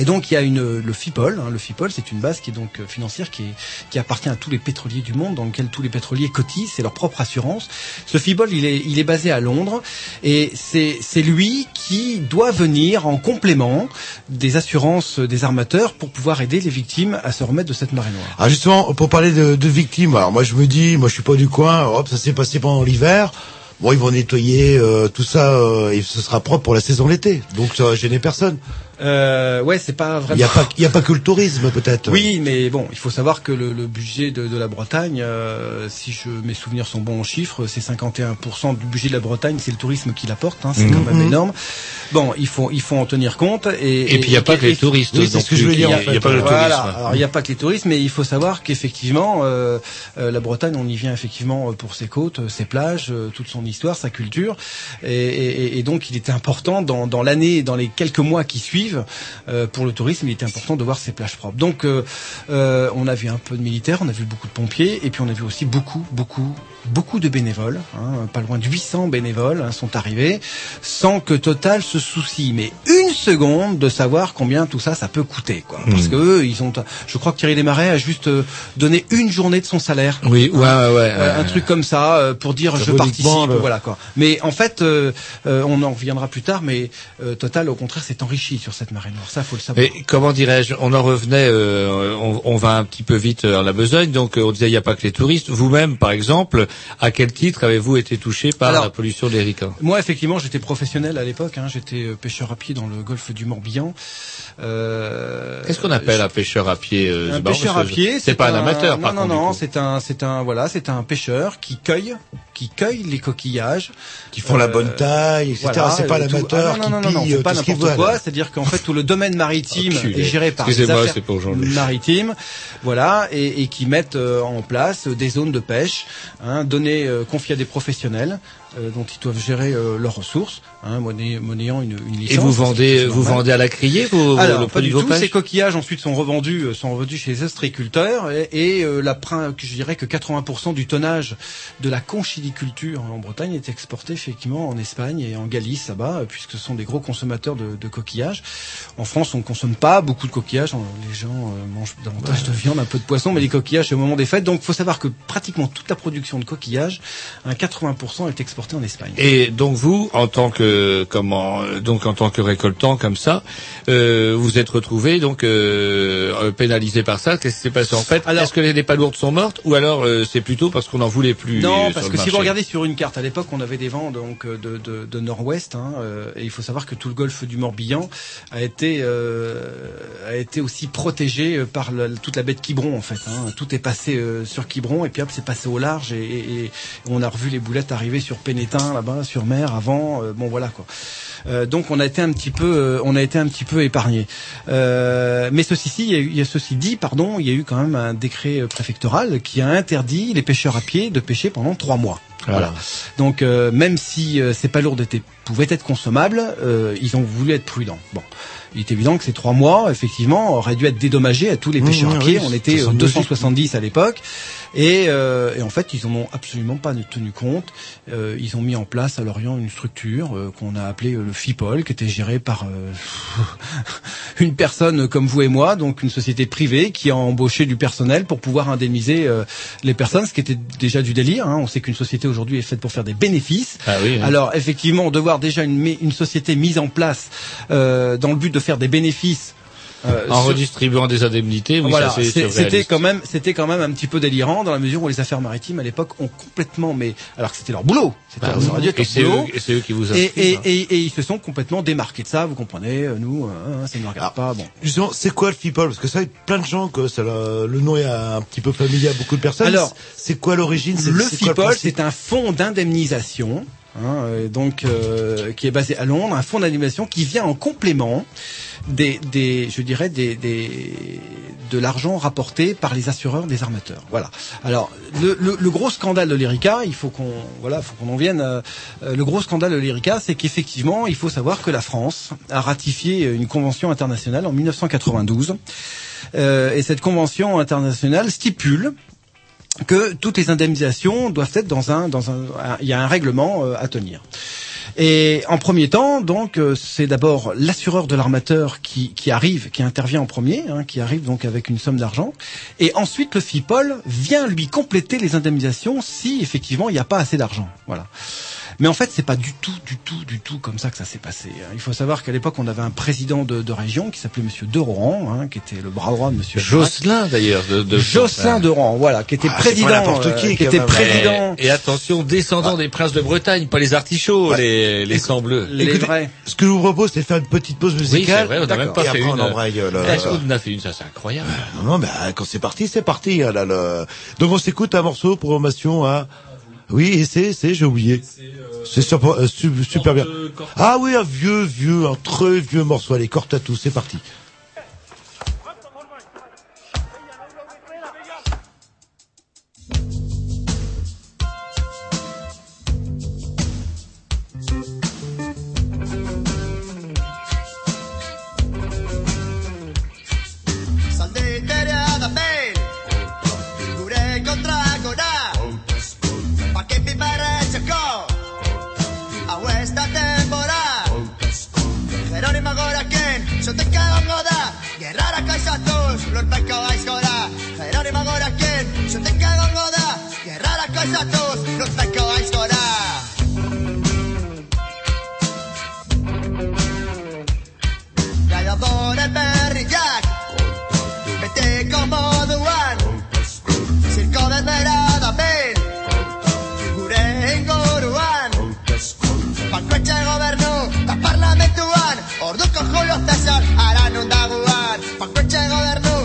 Et donc il y a une le FIPOL, hein, le FIPOL c'est une base qui est donc euh, financière qui est qui appartient à tous les pétroliers du monde dans lequel tous les pétroliers cotisent, c'est leur propre assurance. Ce FIPOL il est il est basé à Londres et c'est lui qui doit venir en complément des assurances des armateurs pour pouvoir aider les victimes à se remettre de cette marée noire. Alors justement, pour parler de, de victimes, alors moi je me dis, moi je suis pas du coin, hop, ça s'est passé pendant l'hiver. Bon, ils vont nettoyer euh, tout ça euh, et ce sera propre pour la saison l'été. Donc ça va gêner personne. Euh, ouais, c'est pas vraiment. Il y a pas, il y a pas que le tourisme peut-être. Oui, mais bon, il faut savoir que le, le budget de, de la Bretagne, euh, si je, mes souvenirs sont bons en chiffres, c'est 51% du budget de la Bretagne, c'est le tourisme qui l'apporte, hein, c'est Mhm. quand même Mhm. énorme. Bon, il faut, il faut en tenir compte. Et, Et puis, il y a pas que les touristes Oui, c'est ce que je veux dire. il y a fait. pas que le Voilà. tourisme. Alors, il n'y a pas que les touristes, mais il faut savoir qu'effectivement, euh, euh, la Bretagne, on y vient effectivement euh, pour ses côtes, euh, ses plages, toute son histoire, sa culture. Et, et- et donc, il était important dans, dans l'année, dans les quelques mois qui suivent, euh, pour le tourisme, il était important de voir ces plages propres. Donc, euh, euh, on a vu un peu de militaires, on a vu beaucoup de pompiers, et puis on a vu aussi beaucoup, beaucoup, beaucoup de bénévoles. hein, pas loin de 800 bénévoles hein, sont arrivés, sans que Total se soucie, mais une seconde de savoir combien tout ça, ça peut coûter, quoi. Parce Hmm. que eux, ils ont, je crois que Thierry Desmarais a juste euh, donné une journée de son salaire. Oui, ouais, ouais, ouais. Euh, un truc comme ça euh, pour dire je participe, le- voilà quoi. Mais en fait, euh, euh, on en reviendra plus tard, mais euh, Total au contraire s'est enrichi sur cette marée noire. Ça, faut le savoir. Mais comment dirais-je On en revenait, euh, on, on va un petit peu vite à la besogne. Donc, on disait il n'y a pas que les touristes. Vous-même, par exemple, à quel titre avez-vous été touché par Alors, la pollution des ricains? Moi, effectivement, j'étais professionnel à l'époque. Hein, j'étais euh, pêcheur à pied dans le golfe du Morbihan. Euh, Qu'est-ce qu'on appelle un pêcheur à pied euh, un pêcheur à pied, C'est pas un amateur, Non, par non, contre. du non, c'est un, c'est un, voilà, c'est un pêcheur qui cueille, qui cueille les coquillages, Qui font la bonne taille, etc. C'est pas l'amateur ah, non, qui non, non, non, pille, c'est pas ce n'importe quoi. C'est-à-dire qu'en fait tout le domaine maritime est géré par des Excusez-moi, affaires c'est pour Jean-Luc. maritimes, voilà, et, et qui mettent en place des zones de pêche, hein, données, euh, confiées à des professionnels. Euh, dont ils doivent gérer euh, leurs ressources, hein, monnayant une, une licence. Et vous vendez, vous vendez à la criée vos, Alors, le pas du tout. Ces coquillages ensuite sont revendus, euh, sont revendus chez les ostréiculteurs et, et euh, la je dirais que 80% du tonnage de la conchiliculture en Bretagne est exporté effectivement en Espagne et en Galice là-bas, euh, puisque ce sont des gros consommateurs de, de coquillages. En France, on ne consomme pas beaucoup de coquillages. Les gens euh, mangent davantage de viande, un peu de poisson, mais les coquillages c'est au moment des fêtes. Donc, il faut savoir que pratiquement toute la production de coquillages, un 80% est exportée en Espagne. Et donc vous, en tant que comment, donc en tant que récoltant comme ça, euh, vous êtes retrouvé donc euh, euh, pénalisé par ça. Qu'est-ce qui s'est passé en fait? Est-ce que les, palourdes sont mortes ou alors euh, c'est plutôt parce qu'on n'en voulait plus Non, euh, parce que si vous regardez sur une carte, à l'époque, on avait des vents donc euh, de, de, de nord-ouest, hein, et il faut savoir que tout le golfe du Morbihan a été a été aussi protégé par la- toute la baie de Quiberon en fait. Hein. Tout est passé sur Quiberon et puis hop, c'est passé au large et, et- et on a revu les boulettes arriver sur Pénétin là-bas, sur mer avant. euh, bon voilà quoi. Euh, donc on a été un petit peu, euh, on a été un petit peu épargné. Euh, mais ceci, ci, il y a eu- il y a ceci dit, pardon, il y a eu quand même un décret euh, préfectoral qui a interdit les pêcheurs à pied de pêcher pendant trois mois. Voilà. Donc euh, même si euh, ces palourdes étaient, pouvaient être consommables, euh, ils ont voulu être prudents. Bon. Il est évident que ces trois mois, effectivement, auraient dû être dédommagés à tous les Mmh, pêcheurs à pied. oui, On était ça euh, semble 270 à l'époque. Et, euh, et en fait, ils en ont absolument pas tenu compte. Euh, ils ont mis en place à Lorient une structure euh, qu'on a appelée euh, le FIPOL, qui était gérée par euh, une personne comme vous et moi, donc une société privée qui a embauché du personnel pour pouvoir indemniser euh, les personnes, ce qui était déjà du délire. hein. On sait qu'une société aujourd'hui est faite pour faire des bénéfices. Ah oui, oui. Alors effectivement, de voir déjà une, une société mise en place euh, dans le but de faire des bénéfices Euh, en sur- redistribuant des indemnités, oui, voilà, c'était quand même, c'était quand même un petit peu délirant dans la mesure où les affaires maritimes à l'époque ont complètement, mais alors que c'était leur boulot, c'était Bah oui. Et leur c'est eux- et c'est eux qui vous et, inscrivent, et, hein. et, et ils se sont complètement démarqués de ça, vous comprenez, euh, nous, euh, ça ne nous regarde pas, bon. Justement, c'est quoi le FIPOL Parce que ça, il y a plein de gens que ça, le le nom est un petit peu familier à beaucoup de personnes. Alors, c'est quoi l'origine? Le FIPOL, c'est un fonds d'indemnisation, hein, euh, donc euh, qui est basé à Londres, un fonds d'indemnisation qui vient en complément des, je dirais des, de l'argent rapporté par les assureurs des armateurs. Voilà. Alors le, gros scandale de l'Erica, il faut qu'on voilà, faut qu'on en vienne. euh, le gros scandale de l'Erica, c'est qu'effectivement, il faut savoir que la France a ratifié une convention internationale en 1992. Euh, et cette convention internationale stipule que toutes les indemnisations doivent être dans un dans un il y a un règlement euh, à tenir. Et en premier temps, donc, euh, c'est d'abord l'assureur de l'armateur qui, qui arrive, qui intervient en premier, hein, qui arrive donc avec une somme d'argent. Et ensuite, le FIPOL vient lui compléter les indemnisations si effectivement il n'y a pas assez d'argent. Voilà. Mais en fait, c'est pas du tout, du tout, du tout comme ça que ça s'est passé. hein. Il faut savoir qu'à l'époque, on avait un président de, de région qui s'appelait Monsieur Derohan, hein, qui était le bras droit de Monsieur Jocelyn d'ailleurs de, de Jocelyn Derohan, voilà, qui était Ah, président, n'importe euh, qui, qui était président. Et, et attention, descendant des princes de Bretagne, pas les artichauts, les, les sangs bleus. Écoutez, Ce que je vous propose, c'est de faire une petite pause Oui, musicale. c'est vrai, on n'a même pas Et fait après, une. on embraye euh, en a fait une, ça c'est incroyable. Non, non, mais euh, quand c'est parti, c'est parti. hein, là, le- Donc on s'écoute un morceau, programmation à... Oui, et c'est, c'est, j'ai oublié. C'est sur- euh, su- super bien. Ah oui, un vieux, vieux, un très vieux morceau. Allez, corte à tout, c'est parti. florpeka ova izgoda Jeronimo gorakin, sutik egongo da Gerrara koizatuz, florpeka ova izgoda Gai odore berriak Betiko moduan Zirko denbera da behin Gure inguruan Bankuetxe gobernu eta parlamentuan Orduko julio Cesar haran undaguan Bankuetxe gobernu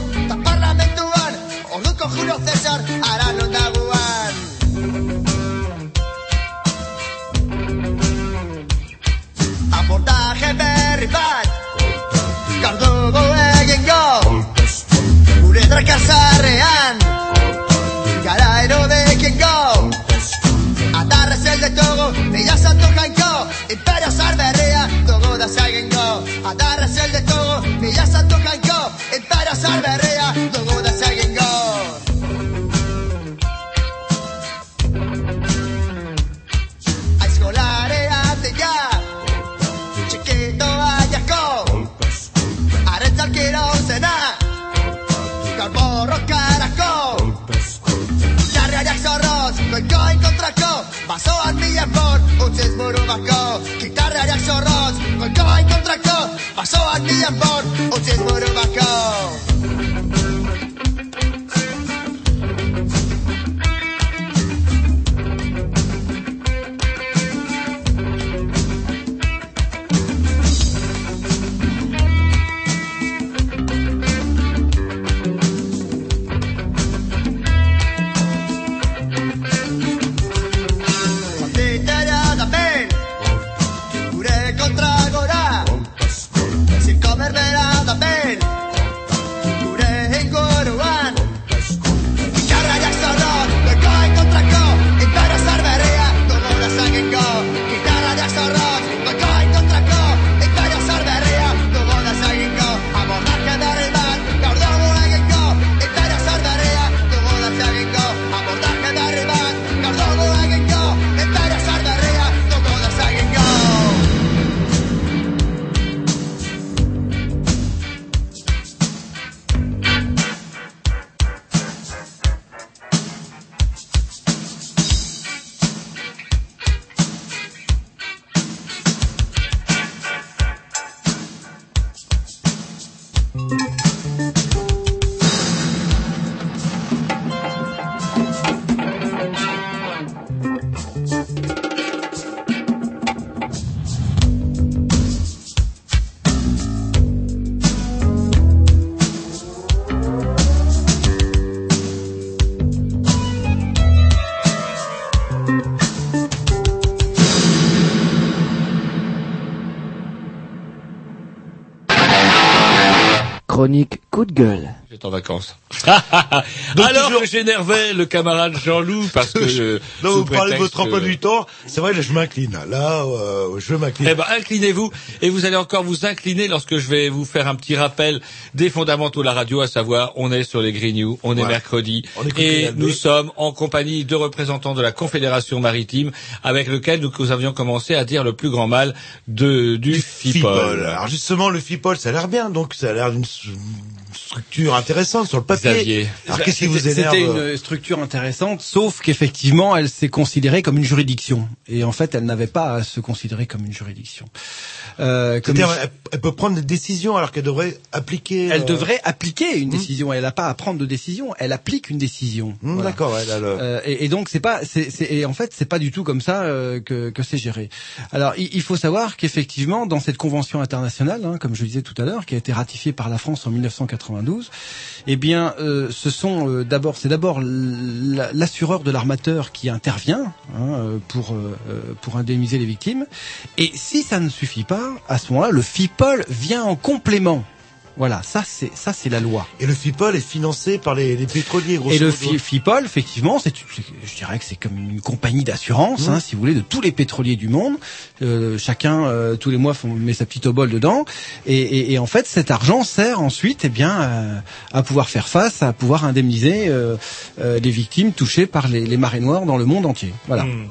profesor Arano Taguán. Abordaje berribat, kardugu egingo, uretra kasarrean, garairo dekingo, atarrez ez ditugu, mila santu jainko, imperio zarberria dugu da zaigingo, atarrez ez ditugu, mila santu moromako, kitarrariak zorroz, kolkoa inkontrako, basoak bilan bor, utziz j'énervais le camarade Jean-Loup parce que... euh, Non, vous parlez de votre emploi du temps. C'est vrai, là, je m'incline. Là, euh, je m'incline. Eh ben, inclinez-vous et vous allez encore vous incliner lorsque je vais vous faire un petit rappel des fondamentaux de la radio, à savoir, on est sur les Green News, on est mercredi On et nous sommes en compagnie de représentants de la Confédération maritime avec lequel nous, nous avions commencé à dire le plus grand mal de, du, FIPOL. Alors justement, le FIPOL, ça a l'air bien, donc ça a l'air d'une structure intéressante sur le papier. Xavier. Alors qu'est-ce qui vous C'était- énerve C'était une structure intéressante, sauf qu'effectivement, elle s'est considérée comme une juridiction. Et en fait, elle n'avait pas à se considérer comme une juridiction. Euh, comme C'est-à-dire, elle, elle peut prendre des décisions alors qu'elle devrait appliquer. elle euh, devrait appliquer une décision. Elle n'a pas à prendre de décision. Elle applique une décision. Voilà. D'accord, elle a le- Euh, et, et donc c'est pas, c'est, c'est- et en fait c'est pas du tout comme ça euh, que, que c'est géré. Alors il, il faut savoir qu'effectivement dans cette convention internationale, hein, comme je le disais tout à l'heure, qui a été ratifiée par la France en 1992, eh bien euh, ce sont euh, d'abord, c'est d'abord l'assureur de l'armateur qui intervient hein, euh, pour pour indemniser les victimes. Et si ça ne suffit pas, à ce moment-là, le FIPOL vient en complément. Voilà, ça c'est ça c'est la loi. Et le FIPOL est financé par les, les pétroliers, grosso Et le. Fi- FIPOL, effectivement, c'est, je dirais que c'est comme une compagnie d'assurance, Mmh. hein, si vous voulez, de tous les pétroliers du monde. Euh, chacun, euh, tous les mois, font, met sa petite obole dedans. Et, et- et en fait, cet argent sert ensuite, eh bien, euh, à pouvoir faire face, à pouvoir indemniser euh, euh, les victimes touchées par les, les marées noires dans le monde entier. Voilà. Hmm.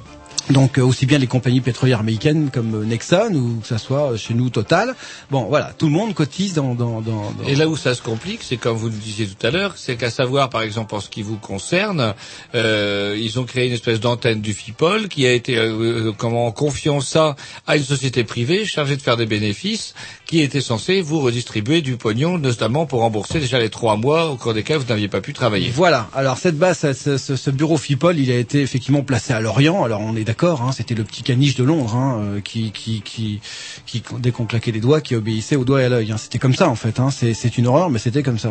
Donc euh, aussi bien les compagnies pétrolières américaines comme euh, Nexon ou que ça soit euh, chez nous Total. Bon, voilà, tout le monde cotise dans. dans, dans, dans- Et là où ça se complique, c'est comme vous le disiez tout à l'heure, c'est qu'à savoir, par exemple, en ce qui vous concerne, euh, ils ont créé une espèce d'antenne du FIPOL qui a été, euh, comment, confiant ça à une société privée chargée de faire des bénéfices, qui était censée vous redistribuer du pognon, notamment pour rembourser déjà les trois mois au cours desquels vous n'aviez pas pu travailler. Voilà. Alors cette base, ce, ce- ce bureau FIPOL, il a été effectivement placé à Lorient. Alors on est d'accord, hein, c'était le petit caniche de Londres hein, euh, qui, qui, qui, qui, dès qu'on claquait les doigts, qui obéissait au doigt et à l'œil. hein. C'était comme ça en fait. Hein. C'est, une horreur, mais c'était comme ça.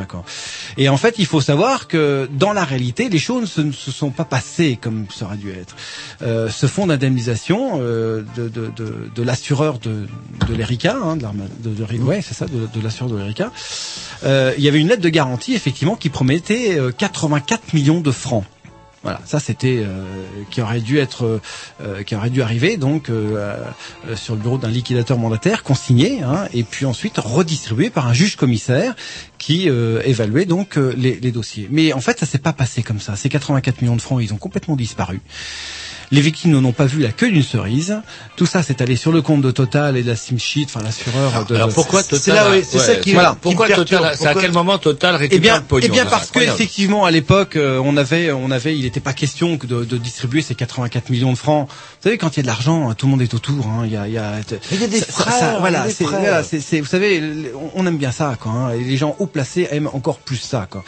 Et en fait, il faut savoir que dans la réalité, les choses ne se sont pas passées comme ça aurait dû être. Euh, ce fonds d'indemnisation euh, de, de, de, de l'assureur de, de l'ERICA, hein, de, de, c'est ça, de, l'assureur de l'ERICA, euh, il y avait une lettre de garantie effectivement qui promettait euh, 84 millions de francs. Voilà, ça c'était euh, qui aurait dû être, euh, qui aurait dû arriver donc euh, euh, sur le bureau d'un liquidateur mandataire, consigné, hein, et puis ensuite redistribué par un juge commissaire qui euh, évaluait donc euh, les, les dossiers. Mais en fait, ça s'est pas passé comme ça. Ces 84 millions de francs, ils ont complètement disparu. Les victimes n'en ont pas vu la queue d'une cerise. Tout ça s'est allé sur le compte de Total et de la Simsheet, enfin l'assureur de. Alors pourquoi C'est- Total c'est oui, c'est ça ouais, qui, voilà. Pourquoi. Total c'est à quel moment Total récupère eh bien, le pognon Eh bien parce c'est que effectivement à l'époque euh, on avait on avait il n'était pas question que de, de distribuer ces 84 millions de francs. Vous savez quand il y a de l'argent tout le monde est autour. hein. Il y a il y a, il y a des ça- ça- frères, il y a voilà, des c'est frères. voilà, c'est c'est- vous savez on aime bien ça quoi. hein. Et les gens haut placés aiment encore plus ça quoi.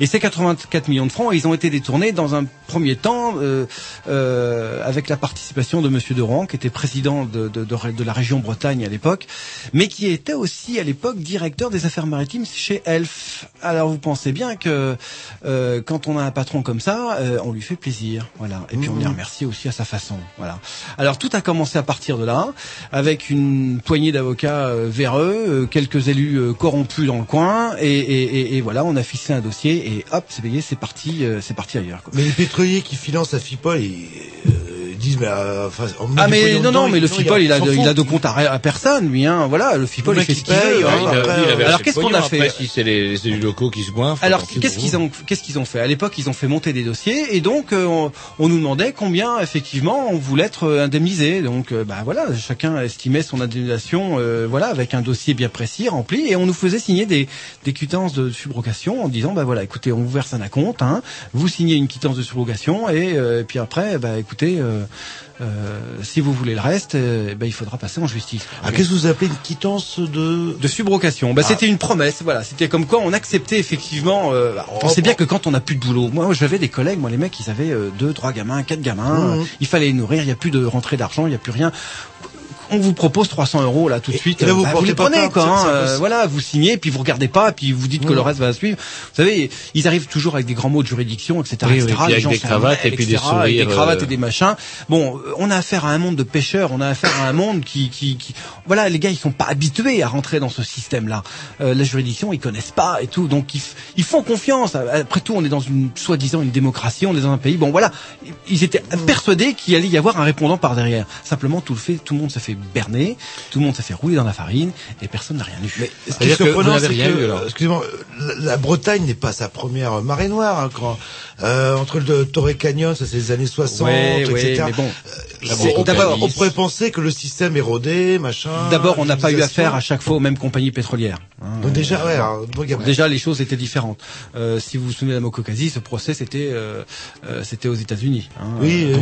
Et ces 84 millions de francs ils ont été détournés dans un premier temps euh, euh, avec la participation de Monsieur de Rohan qui était président de, de, de, de la région Bretagne à l'époque, mais qui était aussi à l'époque directeur des affaires maritimes chez Elf. Alors vous pensez bien que euh, quand on a un patron comme ça, euh, on lui fait plaisir, voilà. Et puis on les remercie aussi à sa façon, voilà. Alors tout a commencé à partir de là, avec une poignée d'avocats euh, véreux, euh, quelques élus euh, corrompus dans le coin, et, et, et, et voilà, on a fixé un dossier et hop, c'est payé, c'est parti, euh, c'est parti ailleurs. Quoi. Mais les pétroliers qui financent la FIPOL, ils euh, disent, mais, euh, enfin, on met Ah mais non non mais le FIPOL il a il a de compte à, à personne lui hein voilà le FIPOL il fait ce il qu'il paye, veut ouais, hein. Il a- après, lui, il avait alors qu'est-ce qu'on a fait Après, si c'est les, les élus locaux qui se goinfrent. alors qu'est-ce qu'ils ont qu'est-ce qu'ils ont fait? À l'époque ils ont fait monter des dossiers et donc euh, on, on nous demandait combien effectivement on voulait être euh, indemnisé donc euh, bah voilà chacun estimait son indemnisation euh, voilà avec un dossier bien précis rempli et on nous faisait signer des des quittances de subrogation en disant bah voilà écoutez on vous verse un acompte hein, vous signez une quittance de subrogation et, euh, et puis après bah écoutez euh, si vous voulez le reste, euh, ben, il faudra passer en justice. Ah, qu'est-ce que vous appelez une quittance de... De subrogation. Bah, Ah. C'était une promesse, voilà. C'était comme quoi on acceptait effectivement. Euh, bah, on sait bien que quand on n'a plus de boulot, moi j'avais des collègues, moi les mecs, ils avaient euh, deux, trois gamins, quatre gamins. Euh, il fallait les nourrir. Il y a plus de rentrée d'argent, il y a plus rien. On vous propose 300 euros là tout de suite. et là, vous Bah, les prenez quoi. hein, euh, voilà, vous signez, puis vous regardez pas, puis vous dites que Mmh. le reste va suivre. Vous savez, ils arrivent toujours avec des grands mots de juridiction, etc. Oui, oui, etc. puis Les avec gens des cravates et puis des avec sourires, des cravates euh, et des machins. Bon, on a affaire à un monde de pêcheurs, on a affaire à un monde qui, qui, qui, voilà, les gars, ils sont pas habitués à rentrer dans ce système-là. Euh, la juridiction, ils connaissent pas et tout, donc ils, ils font confiance. Après tout, on est dans une soi-disant une démocratie, on est dans un pays. Bon, voilà, ils étaient persuadés qu'il allait y avoir un répondant par derrière. Simplement, tout le fait, tout le monde s'est fait berner, tout le monde s'est fait rouler dans la farine et personne n'a rien eu. Ce qui est surprenant, c'est que, excusez-moi, la, la Bretagne n'est pas sa première marée noire. hein, quand, euh, entre le Torrey Canyon, ça c'est les années 60, Ouais, etc. ouais, mais bon, Euh, d'abord- on pourrait penser que le système érodé, machin. D'abord, on n'a pas eu affaire à chaque fois aux mêmes compagnies pétrolières. Hein. Donc déjà, ouais, alors, donc, Déjà, les choses étaient différentes. Euh, si vous vous souvenez de la Mokokazi, ce procès, c'était euh, euh, c'était aux États-Unis. hein. Oui, Euh,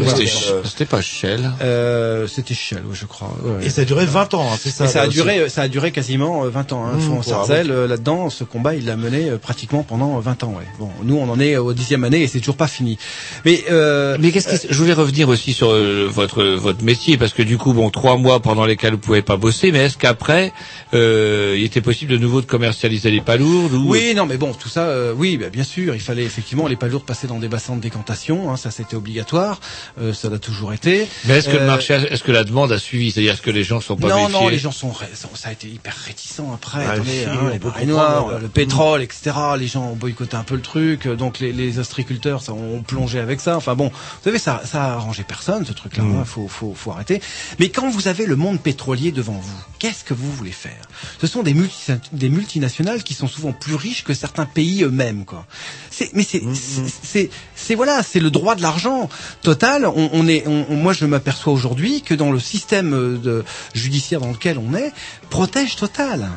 euh. C'était pas Shell. Euh, c'était Shell, ouais, je crois. ouais. Et ça a duré 20 ans, hein, c'est ça. Et ça a duré, ça a duré quasiment euh, 20 ans. Hein. Mmh, euh, là-dedans, ce combat, il l'a mené pratiquement pendant 20 ans. Ouais. Bon, nous, on en est au dixième année et c'est toujours pas fini. Mais, euh, Mais qu'est-ce qui, je voulais revenir aussi sur euh, votre votre métier parce que du coup bon trois mois pendant lesquels vous pouvez pas bosser mais est-ce qu'après euh, il était possible de nouveau de commercialiser les palourdes ou Oui, non, mais bon, tout ça, euh, oui, bah, bien sûr, il fallait effectivement les palourdes passer dans des bassins de décantation, hein, ça c'était obligatoire, euh, ça l'a toujours été. mais est-ce que le Euh, marché est-ce que la demande a suivi? C'est-à-dire est-ce que les gens sont pas non, méfiés? non, les gens sont, ça a été hyper réticent après. Ah, attendez, si, hein, les comprendre, noires, là. le pétrole, etc. Les gens ont boycotté un peu le truc, euh, donc les, les ostriculteurs ça, ont plongé avec ça. Enfin bon, vous savez, ça, ça a arrangé personne ce truc-là. Mm. hein, faut, faut, faut arrêter. Mais quand vous avez le monde pétrolier devant vous, qu'est-ce que vous voulez faire? Ce sont des, multi, des multinationales qui sont souvent plus riches que certains pays eux-mêmes, quoi. C'est, mais c'est, c'est, c'est, c'est- voilà, c'est le droit de l'argent total. On, on est, on- on- moi, je m'aperçois aujourd'hui que dans le système de, judiciaire dans lequel on est, protège Total.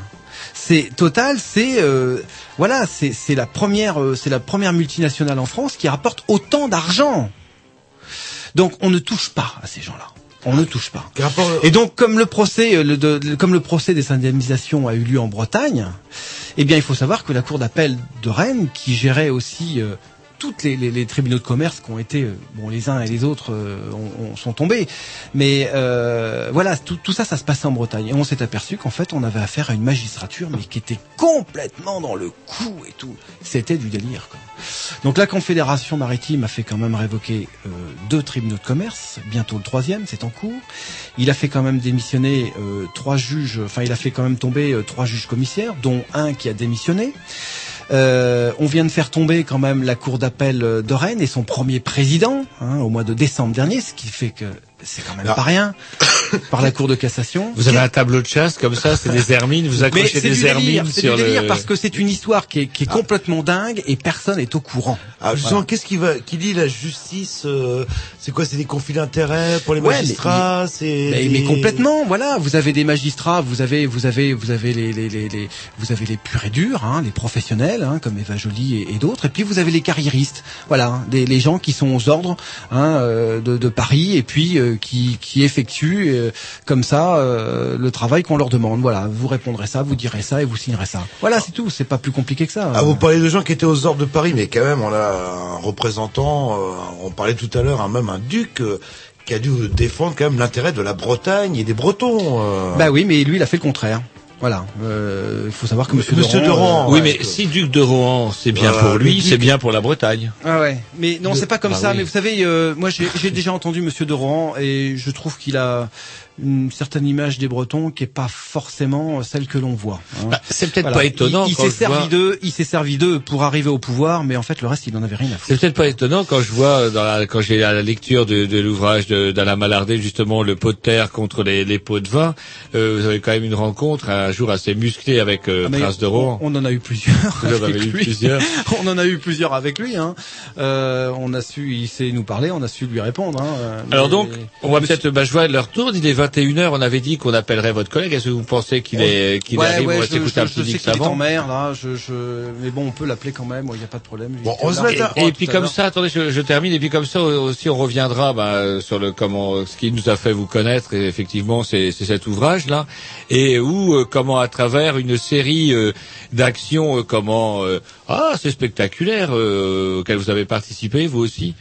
C'est Total, c'est euh, voilà, c'est c'est la première, euh, c'est la première multinationale en France qui rapporte autant d'argent. Donc on ne touche pas à ces gens-là. On ne touche pas. Et donc, comme le procès, euh, le, de- le- comme le procès des indemnisations a eu lieu en Bretagne, eh bien, il faut savoir que la cour d'appel de Rennes, qui gérait aussi euh, toutes les, les- les tribunaux de commerce qui ont été, euh, bon, les uns et les autres euh, ont- ont- sont tombés, mais euh, voilà, tout, tout ça, ça se passait en Bretagne. Et on s'est aperçu qu'en fait, on avait affaire à une magistrature, mais qui était complètement dans le coup et tout. C'était du délire. Quoi. Donc la Confédération maritime a fait quand même révoquer euh, deux tribunaux de commerce, bientôt le troisième, c'est en cours. Il a fait quand même démissionner euh, trois juges, enfin il a fait quand même tomber trois juges commissaires, dont un qui a démissionné. Euh, on vient de faire tomber quand même la cour d'appel de Rennes et son premier président hein, au mois de décembre dernier, ce qui fait que c'est quand même Ah. pas rien par la cour de cassation. vous avez un tableau de chasse comme ça c'est des hermines vous accrochez du des délire, hermines c'est sur du délire le parce que c'est une histoire qui est, qui est complètement dingue et personne n'est au courant. Ah, justement, Voilà. qu'est-ce qui va, qui dit la justice euh, C'est quoi C'est des conflits d'intérêts pour les Ouais, magistrats C'est Mais, des- mais complètement, voilà. Vous avez des magistrats, vous avez, vous avez, vous avez les, les, les, les- vous avez les purs et durs, hein, les professionnels, hein, comme Eva Joly et, et d'autres. Et puis vous avez les carriéristes, voilà, hein, des, les gens qui sont aux ordres hein, euh, de, de Paris et puis euh, qui, qui effectuent euh, comme ça euh, le travail qu'on leur demande. Voilà, vous répondrez ça, vous direz ça et vous signerez ça. Voilà, c'est tout. C'est pas plus compliqué que ça. Ah, vous parlez de gens qui étaient aux ordres de Paris, mais quand même, on a un représentant, euh, on parlait tout à l'heure, hein, même un duc euh, qui a dû défendre quand même l'intérêt de la Bretagne et des Bretons. euh. Bah oui, mais lui, il a fait le contraire. Voilà. Euh, Il faut savoir que Monsieur, Monsieur Doran, Doran, euh, oui mais si duc de Rohan c'est bien Euh, pour lui c'est bien pour la Bretagne Ah ouais, mais non, De- c'est pas comme Bah ça. oui. Mais vous savez, euh, moi j'ai j'ai déjà entendu Monsieur de Rohan et je trouve qu'il a une certaine image des Bretons qui est pas forcément celle que l'on voit. hein. Bah, c'est peut-être Voilà. pas étonnant Il, il s'est servi vois- d'eux, il s'est servi d'eux pour arriver au pouvoir, mais en fait le reste il en avait rien à foutre. C'est peut-être pas étonnant quand je vois dans la, quand j'ai la lecture de, de l'ouvrage d'Alain Malardé justement le pot de terre contre les, les pots de vin. Euh, vous avez quand même une rencontre un jour assez musclée avec euh, Ah, Prince de Rohan. On, on en a eu plusieurs. Vous avec eu lui. plusieurs. on en a eu plusieurs avec lui. Hein. Euh, on a su, il sait nous parler, on a su lui répondre. Hein. Euh, Alors mais- donc, on va peut-être, bah, je vois leur tour. Il est 21h. On avait dit qu'on appellerait votre collègue. Est-ce que vous pensez qu'il est, qu'il ouais, arrive ouais, je, je- un je petit sais mix qu'il est en avant. mer là. Je, je... Mais bon, on peut l'appeler quand même. Il n'y a pas de problème. Bon, on se met à- Et puis comme ça, attendez, je, je termine. Et puis comme ça aussi, on reviendra bah, sur le comment, ce qui nous a fait vous connaître. Et effectivement, c'est c'est cet ouvrage là, et où euh, comment à travers une série euh, d'actions, euh, comment ah c'est spectaculaire euh, auxquelles vous avez participé vous aussi.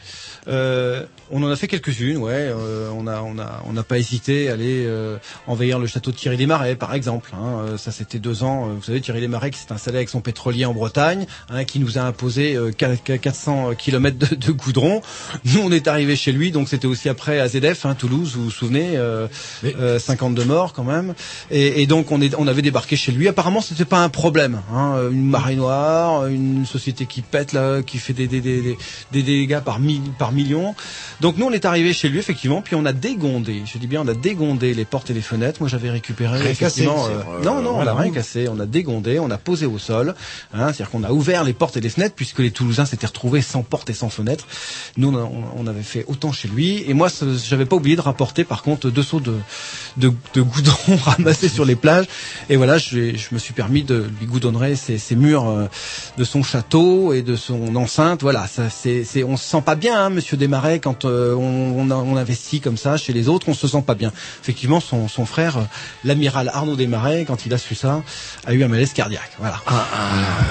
Euh, On en a fait quelques-unes, ouais. Euh, on a, on a, on n'a pas hésité à aller euh, envahir le château de Thierry des Marais, par exemple. hein. Euh, ça, c'était deux ans. Euh, Vous savez, Thierry des Marais qui s'est installé avec son pétrolier en Bretagne, hein, qui nous a imposé euh, qua- qua- 400 kilomètres de, de goudron. Nous, on est arrivé chez lui, donc c'était aussi après AZF, hein, Toulouse, vous vous souvenez, euh, euh, 52 morts quand même. Et, et donc, on, est, on avait débarqué chez lui. Apparemment, c'était pas un problème. Hein. Une marée noire, une société qui pète là, qui fait des, des, des, des, dégâts par, mille, par millions. Donc nous, on est arrivé chez lui effectivement, puis on a dégondé. Je dis bien, on a dégondé les portes et les fenêtres. Moi, j'avais récupéré Rien effectivement. cassé, euh, non, euh, non, on n'a rien cassé. On a dégondé, on a posé au sol. Hein, C'est-à-dire qu'on a ouvert les portes et les fenêtres puisque les Toulousains s'étaient retrouvés sans porte et sans fenêtre. Nous, on, a- avait fait autant chez lui. Et moi, j'avais pas oublié de rapporter par contre deux seaux de, de, de goudron ramassés sur les plages. Et voilà, je, je me suis permis de lui goudronner ses, ses murs euh, de son château et de son enceinte. Voilà, ça, c'est, c'est, on se sent pas bien, hein, Monsieur Desmarais, quand euh, on, on, on investit comme ça chez les autres, on se sent pas bien. Effectivement, son, son frère, euh, l'amiral Arnaud Desmarais, quand il a su ça, a eu un malaise cardiaque. Voilà.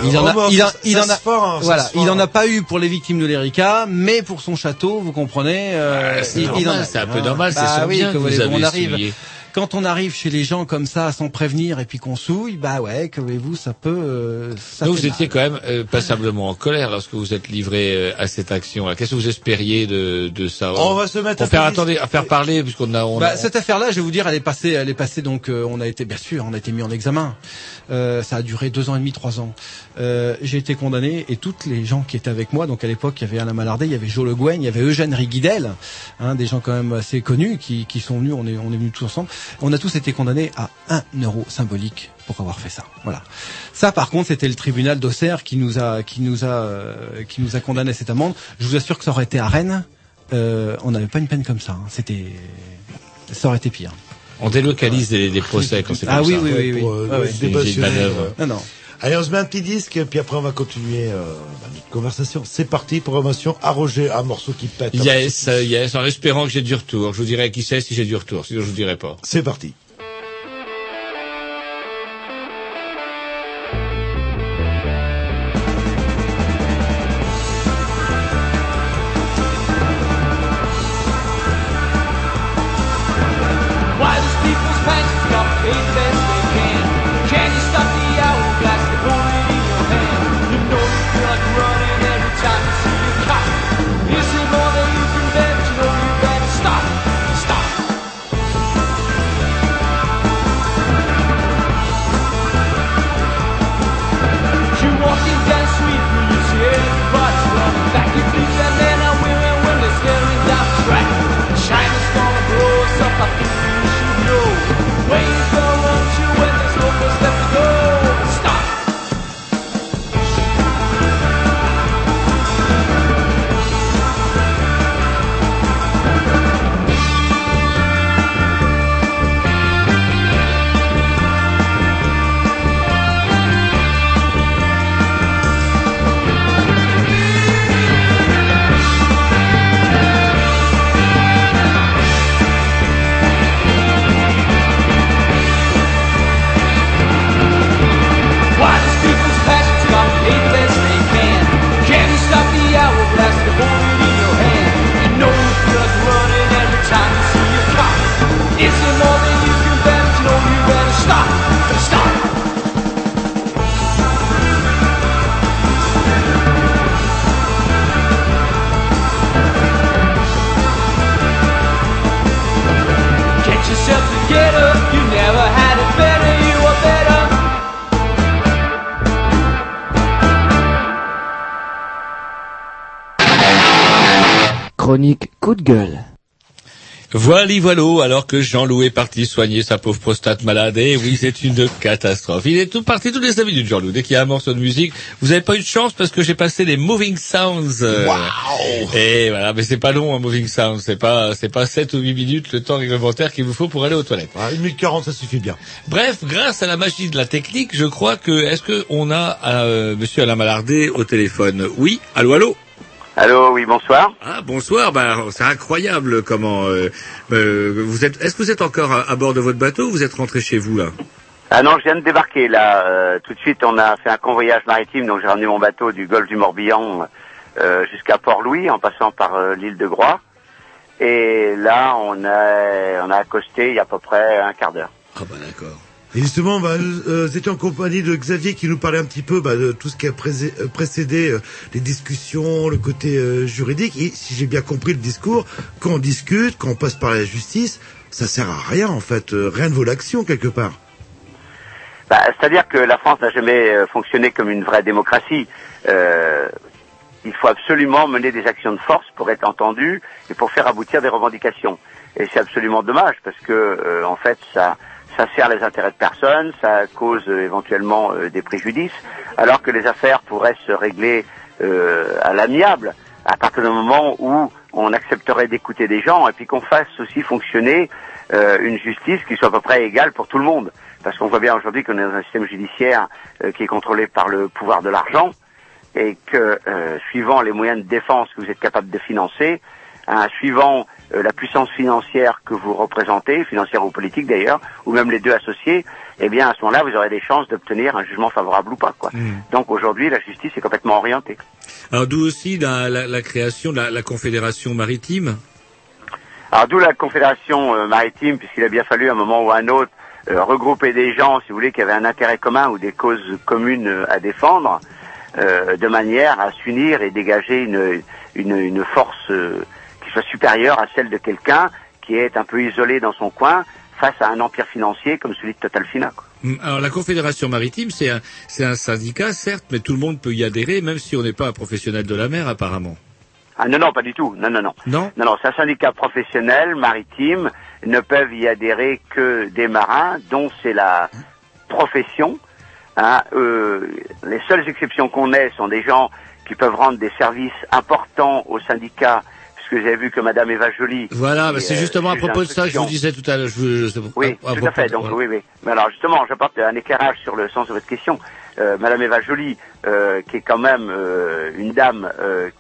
Il en a, Oh, bah, il, a- ça- il ça en a, fort, hein, voilà, il en a pas eu pour les victimes de l'Erika, mais pour son château, vous comprenez. euh, c'est il- il en normal, a- c'est un peu normal, c'est Bah oui, bien que vous on avez arrive. essuyé. Quand on arrive chez les gens comme ça sans prévenir et puis qu'on souille, bah ouais, que voulez-vous, ça peut. euh, ça Donc vous mal. étiez quand même euh, passablement en colère lorsque vous êtes livré euh, à cette action. Qu'est-ce que vous espériez de, de ça? On va se mettre On à faire attendez, à faire parler puisqu'on a, on Bah, a- cette affaire-là, je vais vous dire, elle est passée, elle est passée donc, euh, on a été, bien sûr, on a été mis en examen. Euh, ça a duré deux ans et demi, trois ans. Euh, j'ai été condamné et toutes les gens qui étaient avec moi, donc à l'époque, il y avait Alain Malardet, il y avait Jo Le Guen, il y avait Eugène Riguidel, hein, des gens quand même assez connus qui, qui sont venus, on est, on est venus tous ensemble. On a tous été condamnés à un euro symbolique pour avoir fait ça. Voilà. Ça, par contre, c'était le tribunal d'Auxerre qui nous a, qui nous a, euh, qui nous a condamné à cette amende. Je vous assure que ça aurait été à Rennes, euh, on n'avait pas une peine comme ça. hein. C'était, ça aurait été pire. On délocalise des, des procès quand c'est Ah comme oui, ça. oui, oui, oui. Pour, euh, Ah ouais. se C'est une vieille dépassionner, manœuvre. euh. Non, non. Allez, on se met un petit disque, puis après on va continuer euh, bah, notre conversation. C'est parti, programmation à Roger, un morceau qui pète. Yes, euh, yes, en espérant que j'ai du retour. Je vous dirai qui c'est si j'ai du retour, sinon je vous dirai pas. C'est parti. Gueule. Voilà, voilà, alors que Jean-Loup est parti soigner sa pauvre prostate malade. Et oui, c'est une catastrophe. Il est tout parti toutes les cinq minutes, Jean-Loup. Dès qu'il y a un morceau de musique, vous avez pas eu de chance parce que j'ai passé les moving sounds. euh, Et voilà, mais c'est pas long, un moving sound. C'est pas, c'est pas 7 ou 8 minutes le temps réglementaire qu'il vous faut pour aller aux toilettes. Ah, une minute 40, ça suffit bien. Bref, grâce à la magie de la technique, je crois que, est-ce que on a, euh, monsieur Alain Malardet au téléphone? Oui. Allô, allô? Allô, oui, bonsoir. Ah bonsoir, bah, c'est incroyable comment euh, euh, vous êtes. Est-ce que vous êtes encore à, à bord de votre bateau ou vous êtes rentré chez vous là? Ah non, je viens de débarquer là. Euh, tout de suite, on a fait un convoyage maritime, donc j'ai ramené mon bateau du golfe du Morbihan euh, jusqu'à Port-Louis, en passant par l'île de Groix. Et là, on a, on a accosté il y a à peu près un quart d'heure. Ah bah d'accord. Et justement, bah, nous euh, en compagnie de Xavier qui nous parlait un petit peu bah, de tout ce qui a euh, précédé euh, les discussions, le côté juridique. Et si j'ai bien compris le discours, quand on discute, quand on passe par la justice, ça sert à rien en fait. Rien ne vaut l'action quelque part. Bah, C'est-à-dire que la France n'a jamais fonctionné comme une vraie démocratie. Il faut absolument mener des actions de force pour être entendu et pour faire aboutir des revendications. Et c'est absolument dommage parce que en fait ça ça sert les intérêts de personne, ça cause euh, éventuellement euh, des préjudices, alors que les affaires pourraient se régler euh, à l'amiable à partir du moment où on accepterait d'écouter des gens et puis qu'on fasse aussi fonctionner euh, une justice qui soit à peu près égale pour tout le monde. Parce qu'on voit bien aujourd'hui qu'on est dans un système judiciaire euh, qui est contrôlé par le pouvoir de l'argent et que euh, suivant les moyens de défense que vous êtes capable de financer, hein, suivant la puissance financière que vous représentez, financière ou politique d'ailleurs, ou même les deux associés, eh bien à ce moment-là vous aurez des chances d'obtenir un jugement favorable ou pas. Quoi. Donc aujourd'hui la justice est complètement orientée. Alors d'où aussi la, la, la création de la, la Confédération maritime? Alors d'où la Confédération euh, maritime, puisqu'il a bien fallu à un moment ou à un autre euh, regrouper des gens, si vous voulez, qui avaient un intérêt commun ou des causes communes euh, à défendre, euh, de manière à s'unir et dégager une, une, une force euh, soit supérieure à celle de quelqu'un qui est un peu isolé dans son coin face à un empire financier comme celui de Total Fina. quoi. Hum, Alors la Confédération maritime, c'est un, c'est un syndicat, certes, mais tout le monde peut y adhérer, même si on n'est pas un professionnel de la mer, apparemment. Ah non, non, pas du tout. Non, non, non. Non Non, non, c'est un syndicat professionnel, maritime, ne peuvent y adhérer que des marins, dont c'est la profession. Hein, euh, les seules exceptions qu'on ait sont des gens qui peuvent rendre des services importants au syndicat, puisque j'ai vu que Madame Eva Joly... Voilà, bah, c'est euh, justement à propos de ça que je vous disais tout à l'heure. Oui, à- à tout à fait. Donc oui, oui. Mais alors justement, j'apporte un éclairage sur le sens de votre question. Euh, Madame Eva Joly, euh, qui est quand même euh, une dame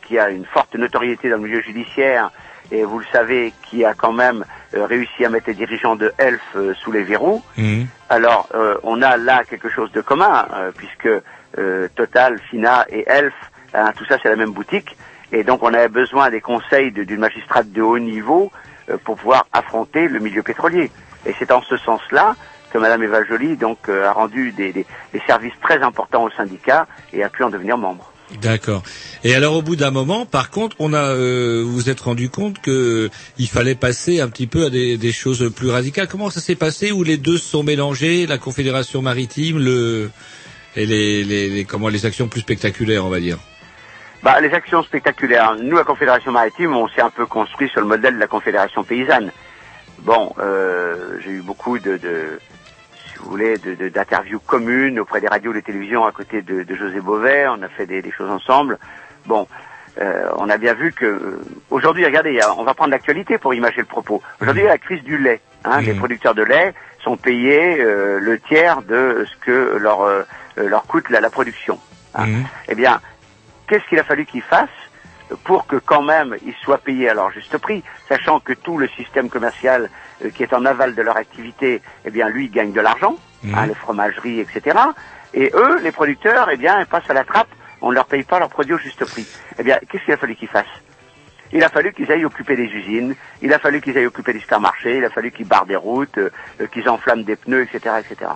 qui a une forte notoriété dans le milieu judiciaire, et vous le savez, qui a quand même réussi à mettre les dirigeants de Elf sous les verrous. Hum. Alors, on a là quelque chose de commun, puisque Total, Fina et Elf, hein, tout ça c'est la même boutique, et donc on avait besoin des conseils d'une magistrate de haut niveau euh, pour pouvoir affronter le milieu pétrolier. Et c'est en ce sens-là que Madame Eva Joly donc euh, a rendu des, services très importants au syndicat et a pu en devenir membre. D'accord. Et alors au bout d'un moment, par contre, on a, euh, vous êtes rendu compte que il fallait passer un petit peu à des, choses plus radicales. Comment ça s'est passé où les deux sont mélangés, la Confédération maritime, le et les- comment les actions plus spectaculaires, on va dire? Bah, les actions spectaculaires. Nous, la Confédération maritime, on s'est un peu construit sur le modèle de la Confédération paysanne. Bon, euh, j'ai eu beaucoup de, de si vous voulez, de- de- d'interviews communes auprès des radios et des télévisions à côté de, de José Beauvais. On a fait des, des choses ensemble. Bon, euh, on a bien vu que euh, aujourd'hui, regardez, on va prendre l'actualité pour imager le propos. Aujourd'hui, il y a la crise du lait. Hein, Les producteurs de lait sont payés euh, le tiers de ce que leur euh, leur coûte la, la production. hein. Eh bien, qu'est-ce qu'il a fallu qu'ils fassent pour que quand même ils soient payés à leur juste prix, sachant que tout le système commercial euh, qui est en aval de leur activité, eh bien lui gagne de l'argent, hein, les fromageries, etc. Et eux, les producteurs, eh bien, ils passent à la trappe, on ne leur paye pas leurs produits au juste prix. Eh bien, qu'est-ce qu'il a fallu qu'ils fassent? Il a fallu qu'ils aillent occuper des usines, il a fallu qu'ils aillent occuper des supermarchés, il a fallu qu'ils barrent des routes, euh, euh, qu'ils enflamment des pneus, etc., etc.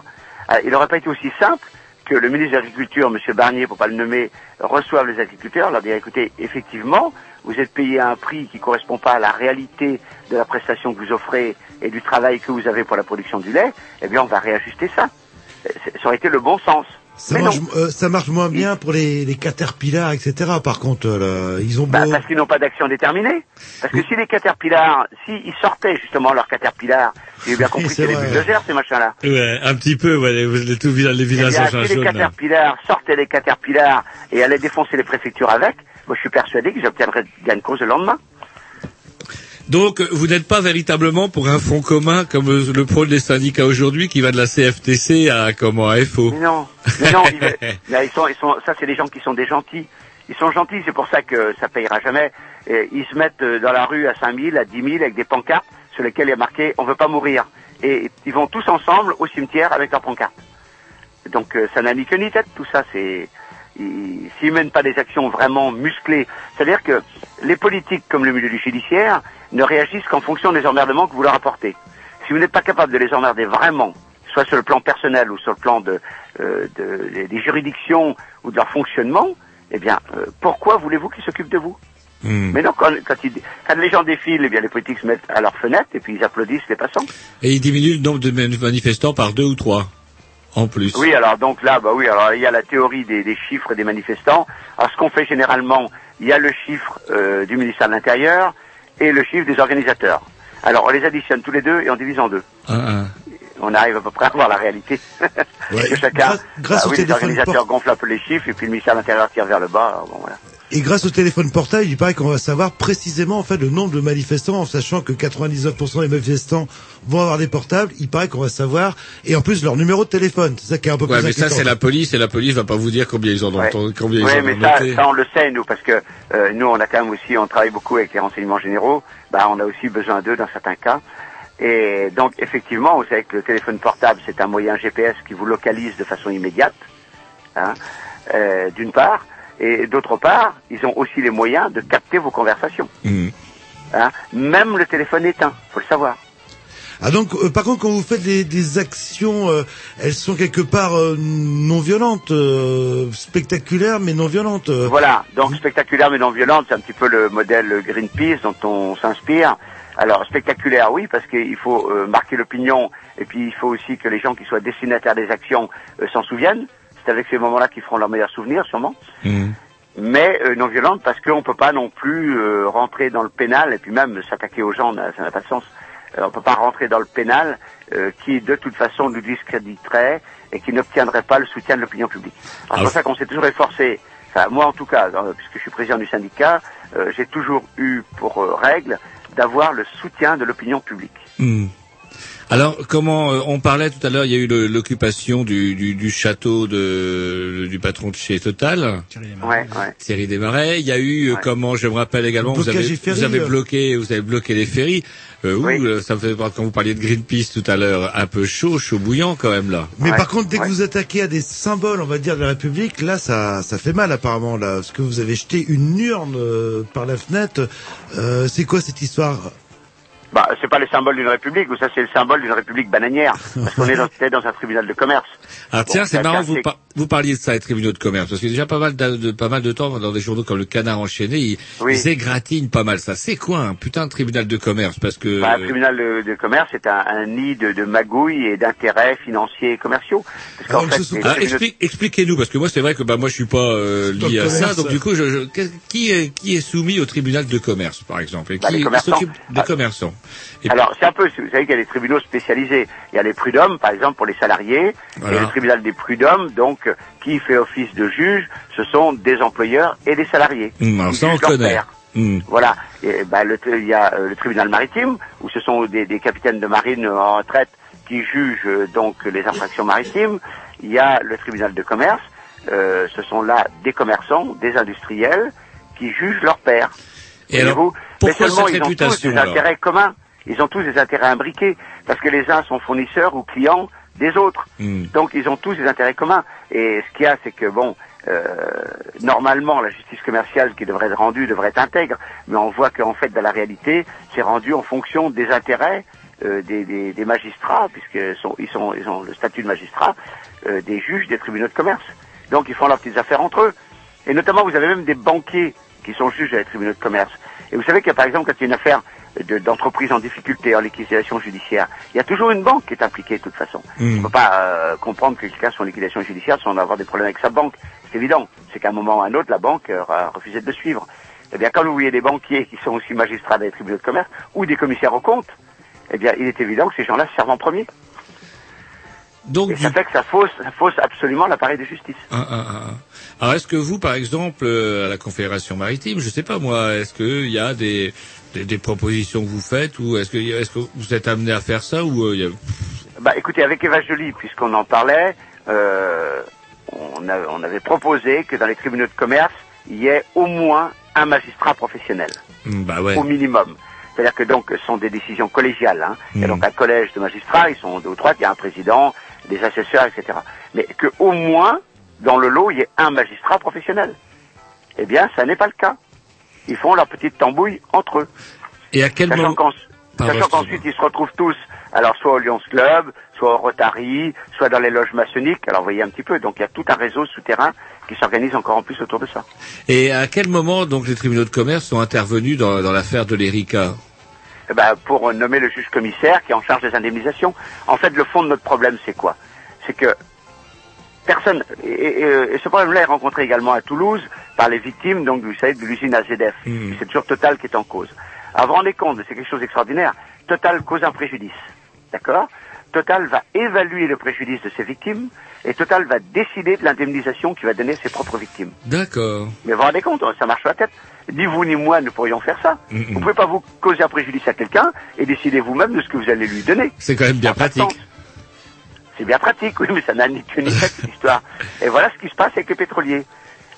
Euh, il n'aurait pas été aussi simple que le ministre de l'Agriculture, M. Barnier, pour pas le nommer, reçoive les agriculteurs, leur dire écoutez, effectivement, vous êtes payé à un prix qui correspond pas à la réalité de la prestation que vous offrez et du travail que vous avez pour la production du lait, eh bien, on va réajuster ça. Euh, Ça aurait été le bon sens. Ça marche, euh, ça marche moins bien pour les, les caterpillars, etc. Par contre, euh, là, ils ont beau... Bah, parce qu'ils n'ont pas d'action déterminée. Parce que si les caterpillars, s'ils sortaient justement leurs caterpillars, j'ai bien compris que c'est vrai. bulldozers ces machins-là. Ouais, un petit peu, ouais, les, les, tous les Eh vilains engins si les là. caterpillars sortaient les caterpillars et allaient défoncer les préfectures avec, moi je suis persuadé qu'ils obtiendraient gain de cause le lendemain. Donc, vous n'êtes pas véritablement pour un fonds commun comme euh, le prône des syndicats aujourd'hui qui va de la CFTC à comment à FO. Mais non, mais non, ils, là, ils sont, ils sont, ça c'est des gens qui sont des gentils. Ils sont gentils, c'est pour ça que ça payera jamais. Et ils se mettent euh, dans la rue à 5000, à 10 000 avec des pancartes sur lesquelles il y a marqué on veut pas mourir. Et ils vont tous ensemble au cimetière avec leurs pancartes. Donc euh, ça n'a ni queue ni tête, tout ça. C'est ils- s'ils mènent pas des actions vraiment musclées, c'est-à-dire que les politiques comme le milieu du judiciaire ne réagissent qu'en fonction des emmerdements que vous leur apportez. Si vous n'êtes pas capable de les emmerder vraiment, soit sur le plan personnel ou sur le plan de, euh, de- des- juridictions ou de leur fonctionnement, eh bien, euh, pourquoi voulez-vous qu'ils s'occupent de vous? Hmm. Mais non, quand, quand, ils- quand les gens défilent, eh bien, les politiques se mettent à leur fenêtre et puis ils applaudissent les passants. Et il diminue le nombre de mani- manifestants par deux ou trois. En plus. Oui, alors donc là, bah oui, alors il y a la théorie des, des chiffres des manifestants. Alors ce qu'on fait généralement, il y a le chiffre euh, du ministère de l'Intérieur et le chiffre des organisateurs. Alors on les additionne tous les deux et on divise en deux. On arrive à peu près à voir la réalité. Ouais. que chacun, Grâce- grâce bah oui, les organisateurs gonflent un peu les chiffres et puis le ministère de l'Intérieur tire vers le bas. bon, voilà. Et grâce au téléphone portable, il paraît qu'on va savoir précisément en fait le nombre de manifestants, en sachant que 99% des manifestants vont avoir des portables. Il paraît qu'on va savoir et en plus leur numéro de téléphone. C'est ça qui est un peu Ouais, plus mais ça c'est la police et la police va pas vous dire combien ils en ont, Ouais. combien ils mais ont ça, noté. ça, on le sait, nous, parce que euh, nous, on a quand même aussi, on travaille beaucoup avec les renseignements généraux, bah, on a aussi besoin d'eux dans certains cas. Et donc, effectivement, vous savez que le téléphone portable, c'est un moyen GPS qui vous localise de façon immédiate, hein, euh, d'une part, et d'autre part, ils ont aussi les moyens de capter vos conversations. Hmm. Hein, même le téléphone éteint, faut le savoir. Ah donc, euh, par contre, quand vous faites des, des actions, euh, elles sont quelque part euh, non violentes, spectaculaires mais non violentes. Voilà, donc spectaculaire mais non violente, c'est un petit peu le modèle Greenpeace dont on s'inspire. Alors spectaculaire, oui, parce qu'il faut marquer l'opinion, et puis il faut aussi que les gens qui soient destinataires des actions s'en souviennent. C'est avec ces moments-là qu'ils feront leurs meilleurs souvenirs, sûrement. Hmm. Mais euh, non violente parce qu'on peut pas non plus euh, rentrer dans le pénal, et puis même s'attaquer aux gens, ça n'a pas de sens. Euh, on peut pas rentrer dans le pénal qui de toute façon nous discréditerait et qui n'obtiendrait pas le soutien de l'opinion publique. C'est pour ça qu'on s'est toujours efforcé, enfin moi en tout cas, puisque je suis président du syndicat, euh, j'ai toujours eu pour euh, règle d'avoir le soutien de l'opinion publique. Hmm. Alors, comment euh, on parlait tout à l'heure, il y a eu le- l'occupation du, du, du château de, du patron de chez Total, Ouais, ouais. Thierry Desmarais. Il y a eu, euh, comment, je me rappelle également, vous avez, ferries, vous avez bloqué, vous avez bloqué les ferries. Euh, ouh, Oui. ça me fait quand vous parliez de Greenpeace tout à l'heure, un peu chaud, chaud bouillant quand même là. Mais Ouais, par contre, dès ouais. que vous attaquez à des symboles, on va dire, de la République, là, ça, ça fait mal apparemment. Là, parce que vous avez jeté une urne euh, par la fenêtre. Euh, c'est quoi cette histoire? Bah, c'est pas le symbole d'une république, ou ça c'est le symbole d'une république bananière, parce qu'on est dans, peut-être dans un tribunal de commerce. Ah Bon, tiens, c'est marrant que vous, c'est- par- vous parliez de ça, les tribunaux de commerce, parce qu'il y a déjà pas mal de, de- pas mal de temps dans des journaux comme le Canard enchaîné, ils, Oui. ils égratignent pas mal ça. C'est quoi un putain de tribunal de commerce? Parce que Bah, un tribunal de, de commerce est un, un nid de, de magouilles et d'intérêts financiers et commerciaux. Parce Alors, fait, Ah, tribunaux- explique- expliquez-nous, parce que moi c'est vrai que bah moi je suis pas euh, lié à ça, donc du coup, je, je- qui est qui est soumis au tribunal de commerce, par exemple, et Bah, qui, les qui commerçants. s'occupe des Ah. commerçants? Et Alors, c'est un peu, vous savez qu'il y a des tribunaux spécialisés. Il y a les prud'hommes, par exemple, pour les salariés, Voilà. et le tribunal des prud'hommes, donc, qui fait office de juge, ce sont des employeurs et des salariés. Alors Ils ça on connaît. Hum. Voilà. Et, bah, le, il y a euh, le tribunal maritime, où ce sont des, des capitaines de marine en retraite qui jugent euh, donc les infractions maritimes. Il y a le tribunal de commerce, euh, ce sont là des commerçants, des industriels, qui jugent leur père. Et alors, pourquoi cette ils ont tous des alors intérêts communs. Ils ont tous des intérêts imbriqués, parce que les uns sont fournisseurs ou clients des autres. Hum. Donc ils ont tous des intérêts communs. Et ce qu'il y a, c'est que bon, euh, normalement la justice commerciale qui devrait être rendue devrait être intègre, mais on voit qu'en fait dans la réalité, c'est rendu en fonction des intérêts euh, des, des, des magistrats, puisqu'ils sont, ils sont, ils ont le statut de magistrat, euh, des juges des tribunaux de commerce. Donc ils font leurs petites affaires entre eux. Et notamment, vous avez même des banquiers qui sont juges à les tribunaux de commerce. Et vous savez qu'il y a par exemple, quand il y a une affaire de- d'entreprise en difficulté, en liquidation judiciaire, il y a toujours une banque qui est impliquée de toute façon. Mm. On ne peut pas euh, comprendre que quelqu'un soit en liquidation judiciaire sans avoir des problèmes avec sa banque. C'est évident. C'est qu'à un moment ou à un autre, la banque euh, a refusé de le suivre. Eh bien, quand vous voyez des banquiers qui sont aussi magistrats des tribunaux de commerce ou des commissaires aux comptes, eh bien, il est évident que ces gens-là servent en premier. Donc Et ça fait que ça fausse, ça fausse absolument l'appareil de justice. Ah, ah, ah. Alors est-ce que vous, par exemple, euh, à la Confédération maritime, je sais pas moi, est-ce qu'il y a des, des, des propositions que vous faites ou est-ce que, est-ce que vous êtes amené à faire ça ou euh, il y a... Bah, écoutez, avec Eva Joly, puisqu'on en parlait, euh, on, a- on avait proposé que dans les tribunaux de commerce, il y ait au moins un magistrat professionnel, Hmm, Bah ouais. au minimum. C'est-à-dire que donc ce sont des décisions collégiales. Hein. Il y a donc un collège de magistrats, ils sont deux ou trois, il y a un président, des assesseurs, etc. Mais que au moins dans le lot il y ait un magistrat professionnel. Eh bien, ça n'est pas le cas. Ils font leur petite tambouille entre eux. Et à quel moment Sachant qu'ensuite ils se retrouvent tous, alors soit au Lions Club, soit au Rotary, soit dans les loges maçonniques. Alors vous voyez un petit peu, donc il y a tout un réseau souterrain qui s'organise encore en plus autour de ça. Et à quel moment donc les tribunaux de commerce sont intervenus dans, dans l'affaire de l'Erika? Eh ben, pour nommer le juge commissaire qui est en charge des indemnisations. En fait, le fond de notre problème, c'est quoi? C'est que personne, et, et- et ce problème-là est rencontré également à Toulouse par les victimes, donc vous savez, de l'usine AZF. C'est toujours Total qui est en cause. Alors, vous vous rendez compte, c'est quelque chose d'extraordinaire. Total cause un préjudice. D'accord? Total va évaluer le préjudice de ses victimes et Total va décider de l'indemnisation qu'il va donner à ses propres victimes. D'accord. Mais vous vous rendez compte, ça marche sur la tête. Ni vous ni moi ne pourrions faire ça. Vous pouvez pas vous causer un préjudice à quelqu'un et décider vous-même de ce que vous allez lui donner. C'est quand même bien pratique. C'est bien pratique, oui, mais ça n'a ni queue ni tête, cette histoire. Et voilà ce qui se passe avec les pétroliers.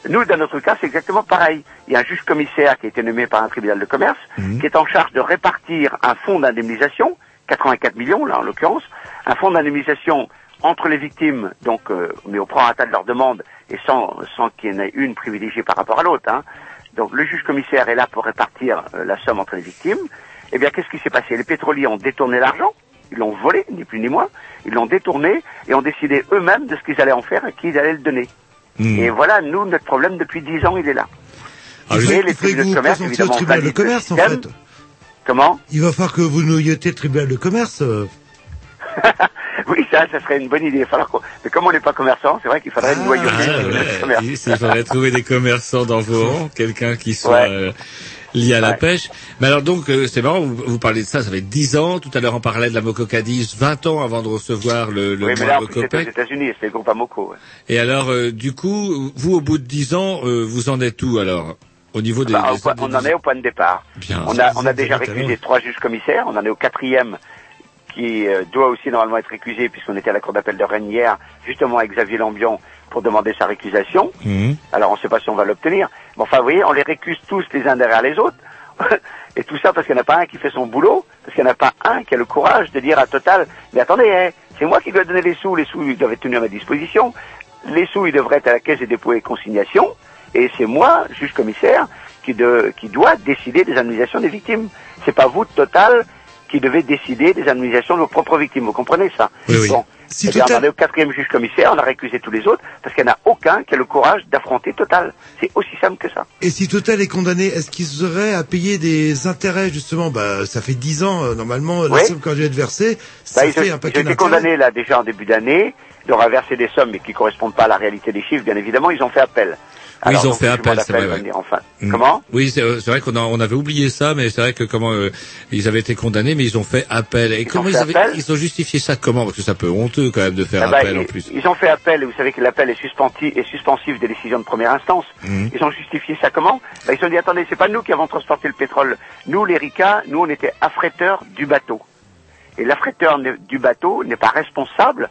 Nous, dans notre cas, c'est exactement pareil. Il y a un juge commissaire qui a été nommé par un tribunal de commerce, qui est en charge de répartir un fonds d'indemnisation, 84 millions, là, en l'occurrence, un fonds d'indemnisation entre les victimes, donc, euh, mais au prorata de leur demande, et sans, sans qu'il y en ait une privilégiée par rapport à l'autre, hein. Donc, le juge commissaire est là pour répartir euh, la somme entre les victimes. Eh bien, qu'est-ce qui s'est passé? Les pétroliers ont détourné l'argent, ils l'ont volé, ni plus ni moins, ils l'ont détourné et ont décidé eux-mêmes de ce qu'ils allaient en faire et qui ils allaient le donner. Et voilà, nous, notre problème depuis dix ans, il est là. Il Et les tribunaux de commerce, évidemment, le commerce, en fait. Comment Il va falloir que vous noyotez le tribunal de commerce. euh. Oui, ça, ça serait une bonne idée. Il va falloir Mais comme on n'est pas commerçant, c'est vrai qu'il faudrait. Ah, le tribunal de commerce. Il faudrait trouver des commerçants dans vos rangs, quelqu'un qui soit euh, lié à la pêche. Mais alors donc, euh, c'est marrant, vous, vous parlez de ça, ça fait 10 ans. Tout à l'heure, on parlait de la Moco Cadiz, 20 ans avant de recevoir le, le Oui, mais là, c'était aux. États-Unis, c'était le groupe Amoco. ouais. Et alors, euh, du coup, vous, au bout de 10 ans, euh, vous en êtes où alors? Au niveau des... Bah, des au point- on en est au point de départ. Bien. on a, on a déjà récusé trois juges commissaires. On en est au quatrième qui euh, doit aussi normalement être récusé puisqu'on était à la cour d'appel de Rennes hier, justement avec Xavier Lambion pour demander sa récusation. Alors on ne sait pas si on va l'obtenir. Mais enfin, vous voyez, on les récuse tous les uns derrière les autres. Et tout ça parce qu'il n'y en a pas un qui fait son boulot, parce qu'il n'y en a pas un qui a le courage de dire à Total, mais attendez, hein, c'est moi qui dois donner les sous, les sous ils doivent être tenus à ma disposition, les sous ils devraient être à la caisse des dépôts et consignations, et c'est moi, juge commissaire, qui, de, qui doit décider des indemnisations des victimes. C'est pas vous, Total, qui devez décider des indemnisations de vos propres victimes. Vous comprenez ça Bon. Si Eh bien, on est au quatrième juge commissaire, on a récusé tous les autres, parce qu'il n'y en a aucun qui a le courage d'affronter Total. C'est aussi simple que ça. Et si Total est condamné, est-ce qu'il serait à payer des intérêts justement? Bah, ça fait 10 ans euh, normalement la Oui. somme qui a dû être versée, Bah, ça ont, fait un paquet été d'intérêts. condamnés là déjà en début d'année. Aura versé des sommes mais qui correspondent pas à la réalité des chiffres, bien évidemment. Ils ont fait appel. Oui, Alors, ils ont donc, fait appel, c'est vrai, ouais. enfin. Mm. Comment? Oui, c'est euh, c'est vrai qu'on on avait oublié ça, mais c'est vrai que comment euh, ils avaient été condamnés, mais ils ont fait appel. Et comment ils avaient, ont justifié ça comment? Parce que ça peut honteux quand même de faire Ah bah, appel en plus. ils ont fait appel, et vous savez que l'appel est, suspensif des décisions de première instance. Mhm. Ils ont justifié ça comment? Bah, Ils ont dit, attendez, c'est pas nous qui avons transporté le pétrole. Nous, les RICA, nous, on était affréteurs du bateau. Et l'affréteur du bateau n'est pas responsable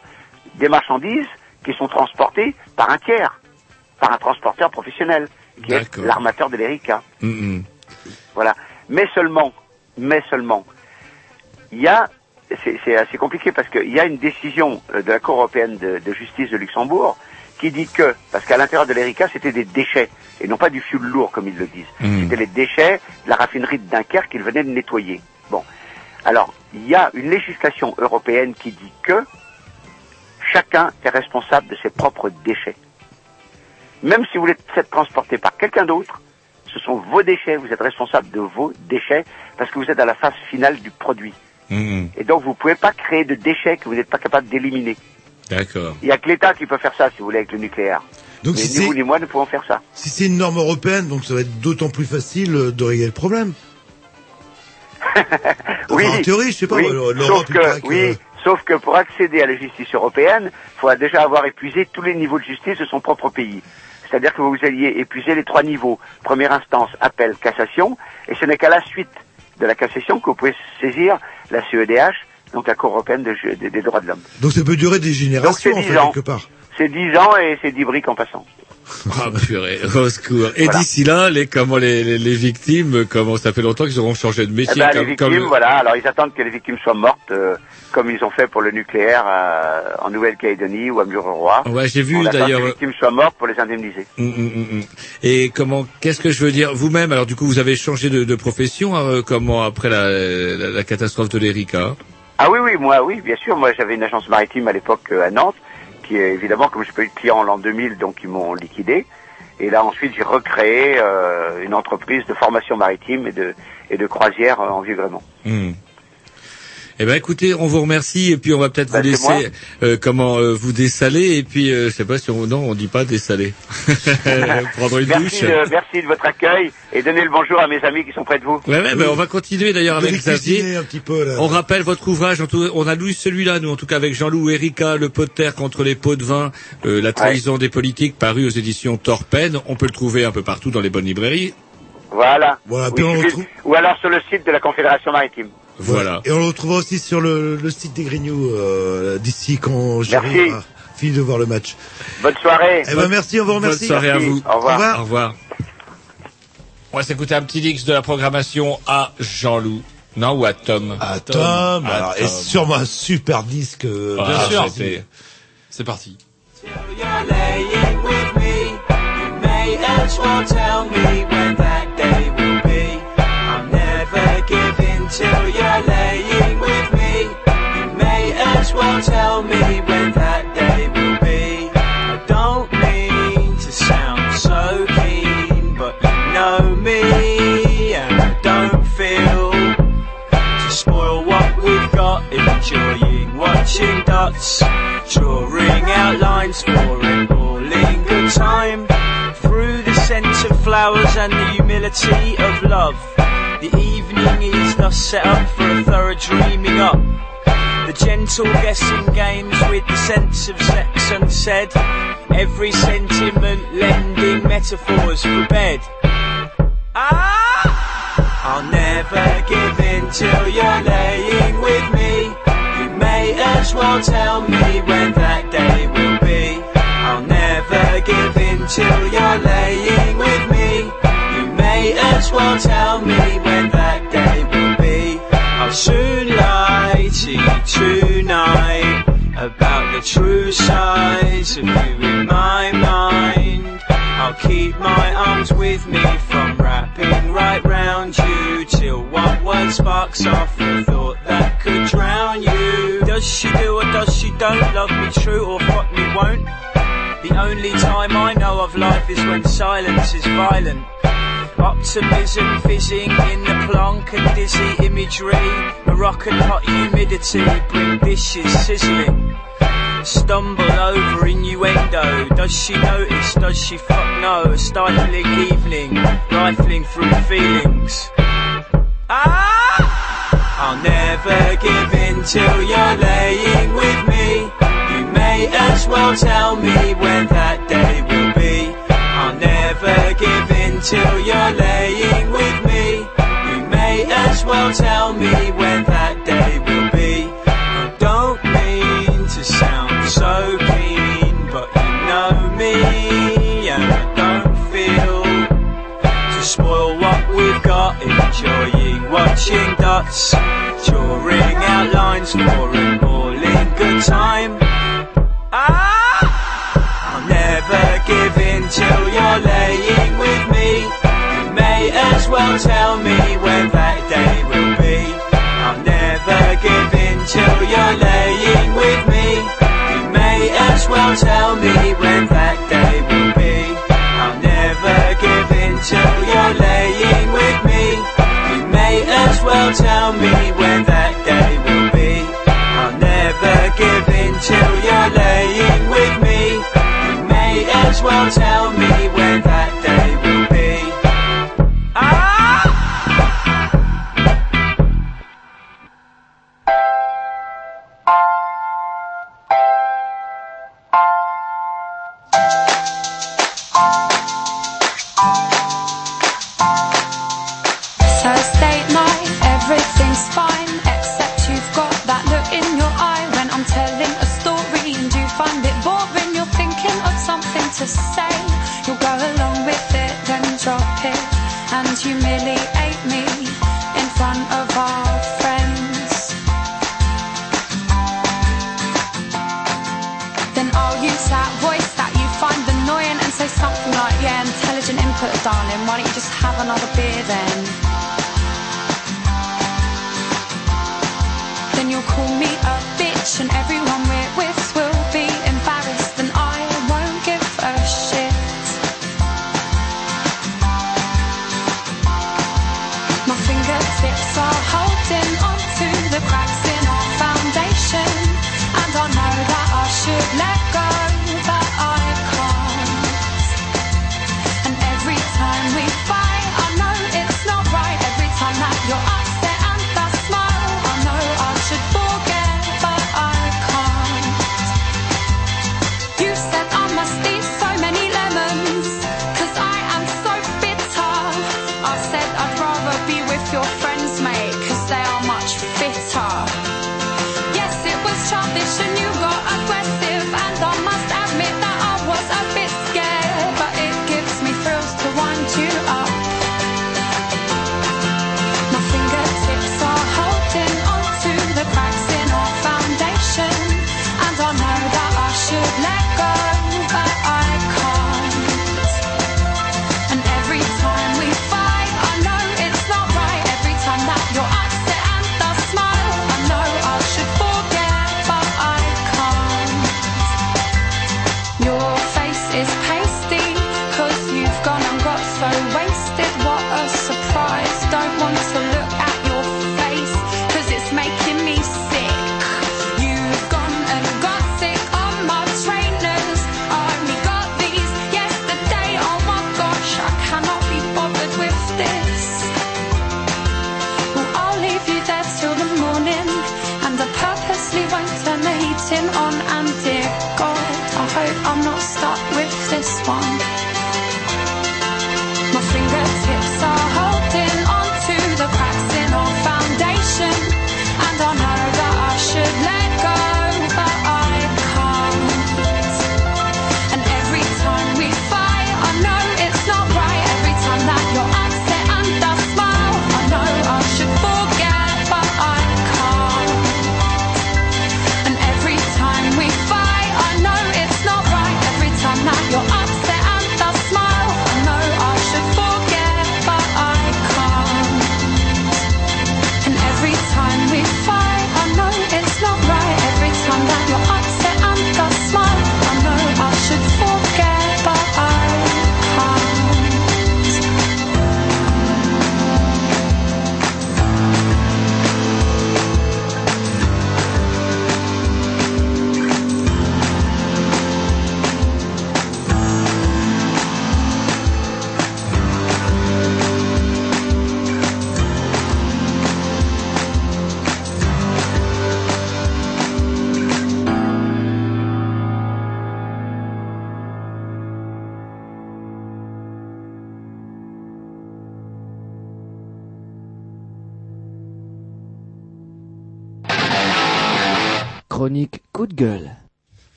des marchandises qui sont transportées par un tiers, par un transporteur professionnel, qui est l'armateur de l'ERICA. Mm. Voilà. Mais seulement, mais seulement, il y a, c'est assez compliqué parce qu'il y a une décision euh, de la Cour européenne de, de justice de Luxembourg qui dit que, parce qu'à l'intérieur de l'ERICA, c'était des déchets, et non pas du fioul lourd comme ils le disent. Mm. C'était les déchets de la raffinerie de Dunkerque qu'ils venaient de nettoyer. Bon. Alors, il y a une législation européenne qui dit que chacun est responsable de ses propres déchets. Même si vous voulez être transporté par quelqu'un d'autre, ce sont vos déchets, vous êtes responsable de vos déchets parce que vous êtes à la phase finale du produit. Mm. Et donc vous ne pouvez pas créer de déchets que vous n'êtes pas capable d'éliminer. D'accord. Il n'y a que l'État qui peut faire ça, si vous voulez, avec le nucléaire. Donc Mais si ni vous ni moi ne pouvons faire ça. si c'est une norme européenne, donc ça va être d'autant plus facile euh, de régler le problème. oui, en théorie, je sais pas, oui, euh, sauf que- oui, sauf que pour accéder à la justice européenne, il faudra déjà avoir épuisé tous les niveaux de justice de son propre pays. C'est-à-dire que vous alliez épuiser les trois niveaux. Première instance, appel, cassation, et ce n'est qu'à la suite de la cassation que vous pouvez saisir la CEDH, donc la Cour européenne de- de- des droits de l'homme. Donc ça peut durer des Donc générations c'est en 10 fait, ans. quelque part. C'est 10 ans et c'est 10 briques en passant. Ah purée, au secours. Et Voilà. d'ici là, les comment les, les, les victimes, comment ça fait longtemps qu'ils auront changé de Eh métier ben, les victimes, comme- voilà. Alors ils attendent que les victimes soient mortes, euh, comme ils ont fait pour le nucléaire euh, en Nouvelle-Calédonie ou à Mururoa. Ouais, j'ai vu d'ailleurs. que les victimes soient mortes pour les indemniser. Mm, mm, mm. Et comment Qu'est-ce que je veux dire Vous-même, alors du coup, vous avez changé de, de profession euh, comment après la, la, la catastrophe de l'Erika? Ah oui, oui, moi, oui, bien sûr. Moi, j'avais une agence maritime à l'époque euh, à Nantes, qui est évidemment, comme je pas eu de clients en l'an 2000, donc ils m'ont liquidé. Et là, ensuite, j'ai recréé euh, une entreprise de formation maritime et de et de croisière en Vieux-Grémont. Hmm. Eh ben écoutez, on vous remercie et puis on va peut-être Bah, vous laisser euh, comment euh, vous dessaler et puis euh, je sais pas si on non on dit pas dessaler. Prendre une douche. Merci de, merci de votre accueil et donnez le bonjour à mes amis qui sont près de vous. Ouais, ouais, ben, on va continuer d'ailleurs avec Xavier. un petit peu, là. On rappelle votre ouvrage, en tout- on a lu celui-là, nous, en tout cas avec Jean-Loup Erika, Le pot de terre contre les pots de vin, euh, La trahison des politiques, paru aux éditions Torpen. On peut le trouver un peu partout dans les bonnes librairies. Voilà. Voilà, Oui, puis on retrouve. Ou alors sur le site de la Confédération maritime. Voilà. Et on le retrouvera aussi sur le, le site des Grignoux euh, d'ici quand Merci. j'arrive à fini de voir le match. Bonne soirée. Eh ben merci, on vous remercie. Bonne soirée à vous. Au revoir. Au revoir. On va s'écouter un petit Dix de la programmation à Jean-Loup. Non, ou à Tom. À Tom, À alors, et Tom. sûrement un super disque. euh, Ah, Bien sûr. C'est parti. You're laying with me. You may as well tell me when that and the humility of love, the evening is thus set up for a thorough dreaming up. The gentle guessing games with the sense of sex unsaid. Every sentiment lending metaphors for bed. Ah! I'll never give in till you're laying with me. You may as well tell me when that day will be. I'll never give in till you're laying with me. May as well tell me when that day will be. I'll soon lie to you tonight about the true size of you in my mind. I'll keep my arms with me from wrapping right round you till one word sparks off a thought that could drown you. Does she do or does she don't love me true or fuck me won't? The only time I know of life is when silence is violent. Optimism fizzing in the plonk and dizzy imagery. Moroccan hot humidity bring dishes sizzling. Stumble over innuendo. Does she notice? Does she fuck no? A stifling evening, rifling through feelings. Ah! I'll never give in till you're laying with me. You may as well tell me when that day in till you're laying with me. You may as well tell me when that day will be. I don't mean to sound so keen, but you know me, and I don't feel to spoil what we've got. Enjoying watching dots, drawing out lines for an all-in good time. Ah! I'll never give in till you're tell me when that day will be. I'll never give in till you're laying with me. You may as well tell me darling. Why don't you just have another beer then? Then you'll call me a bitch and everyone we're with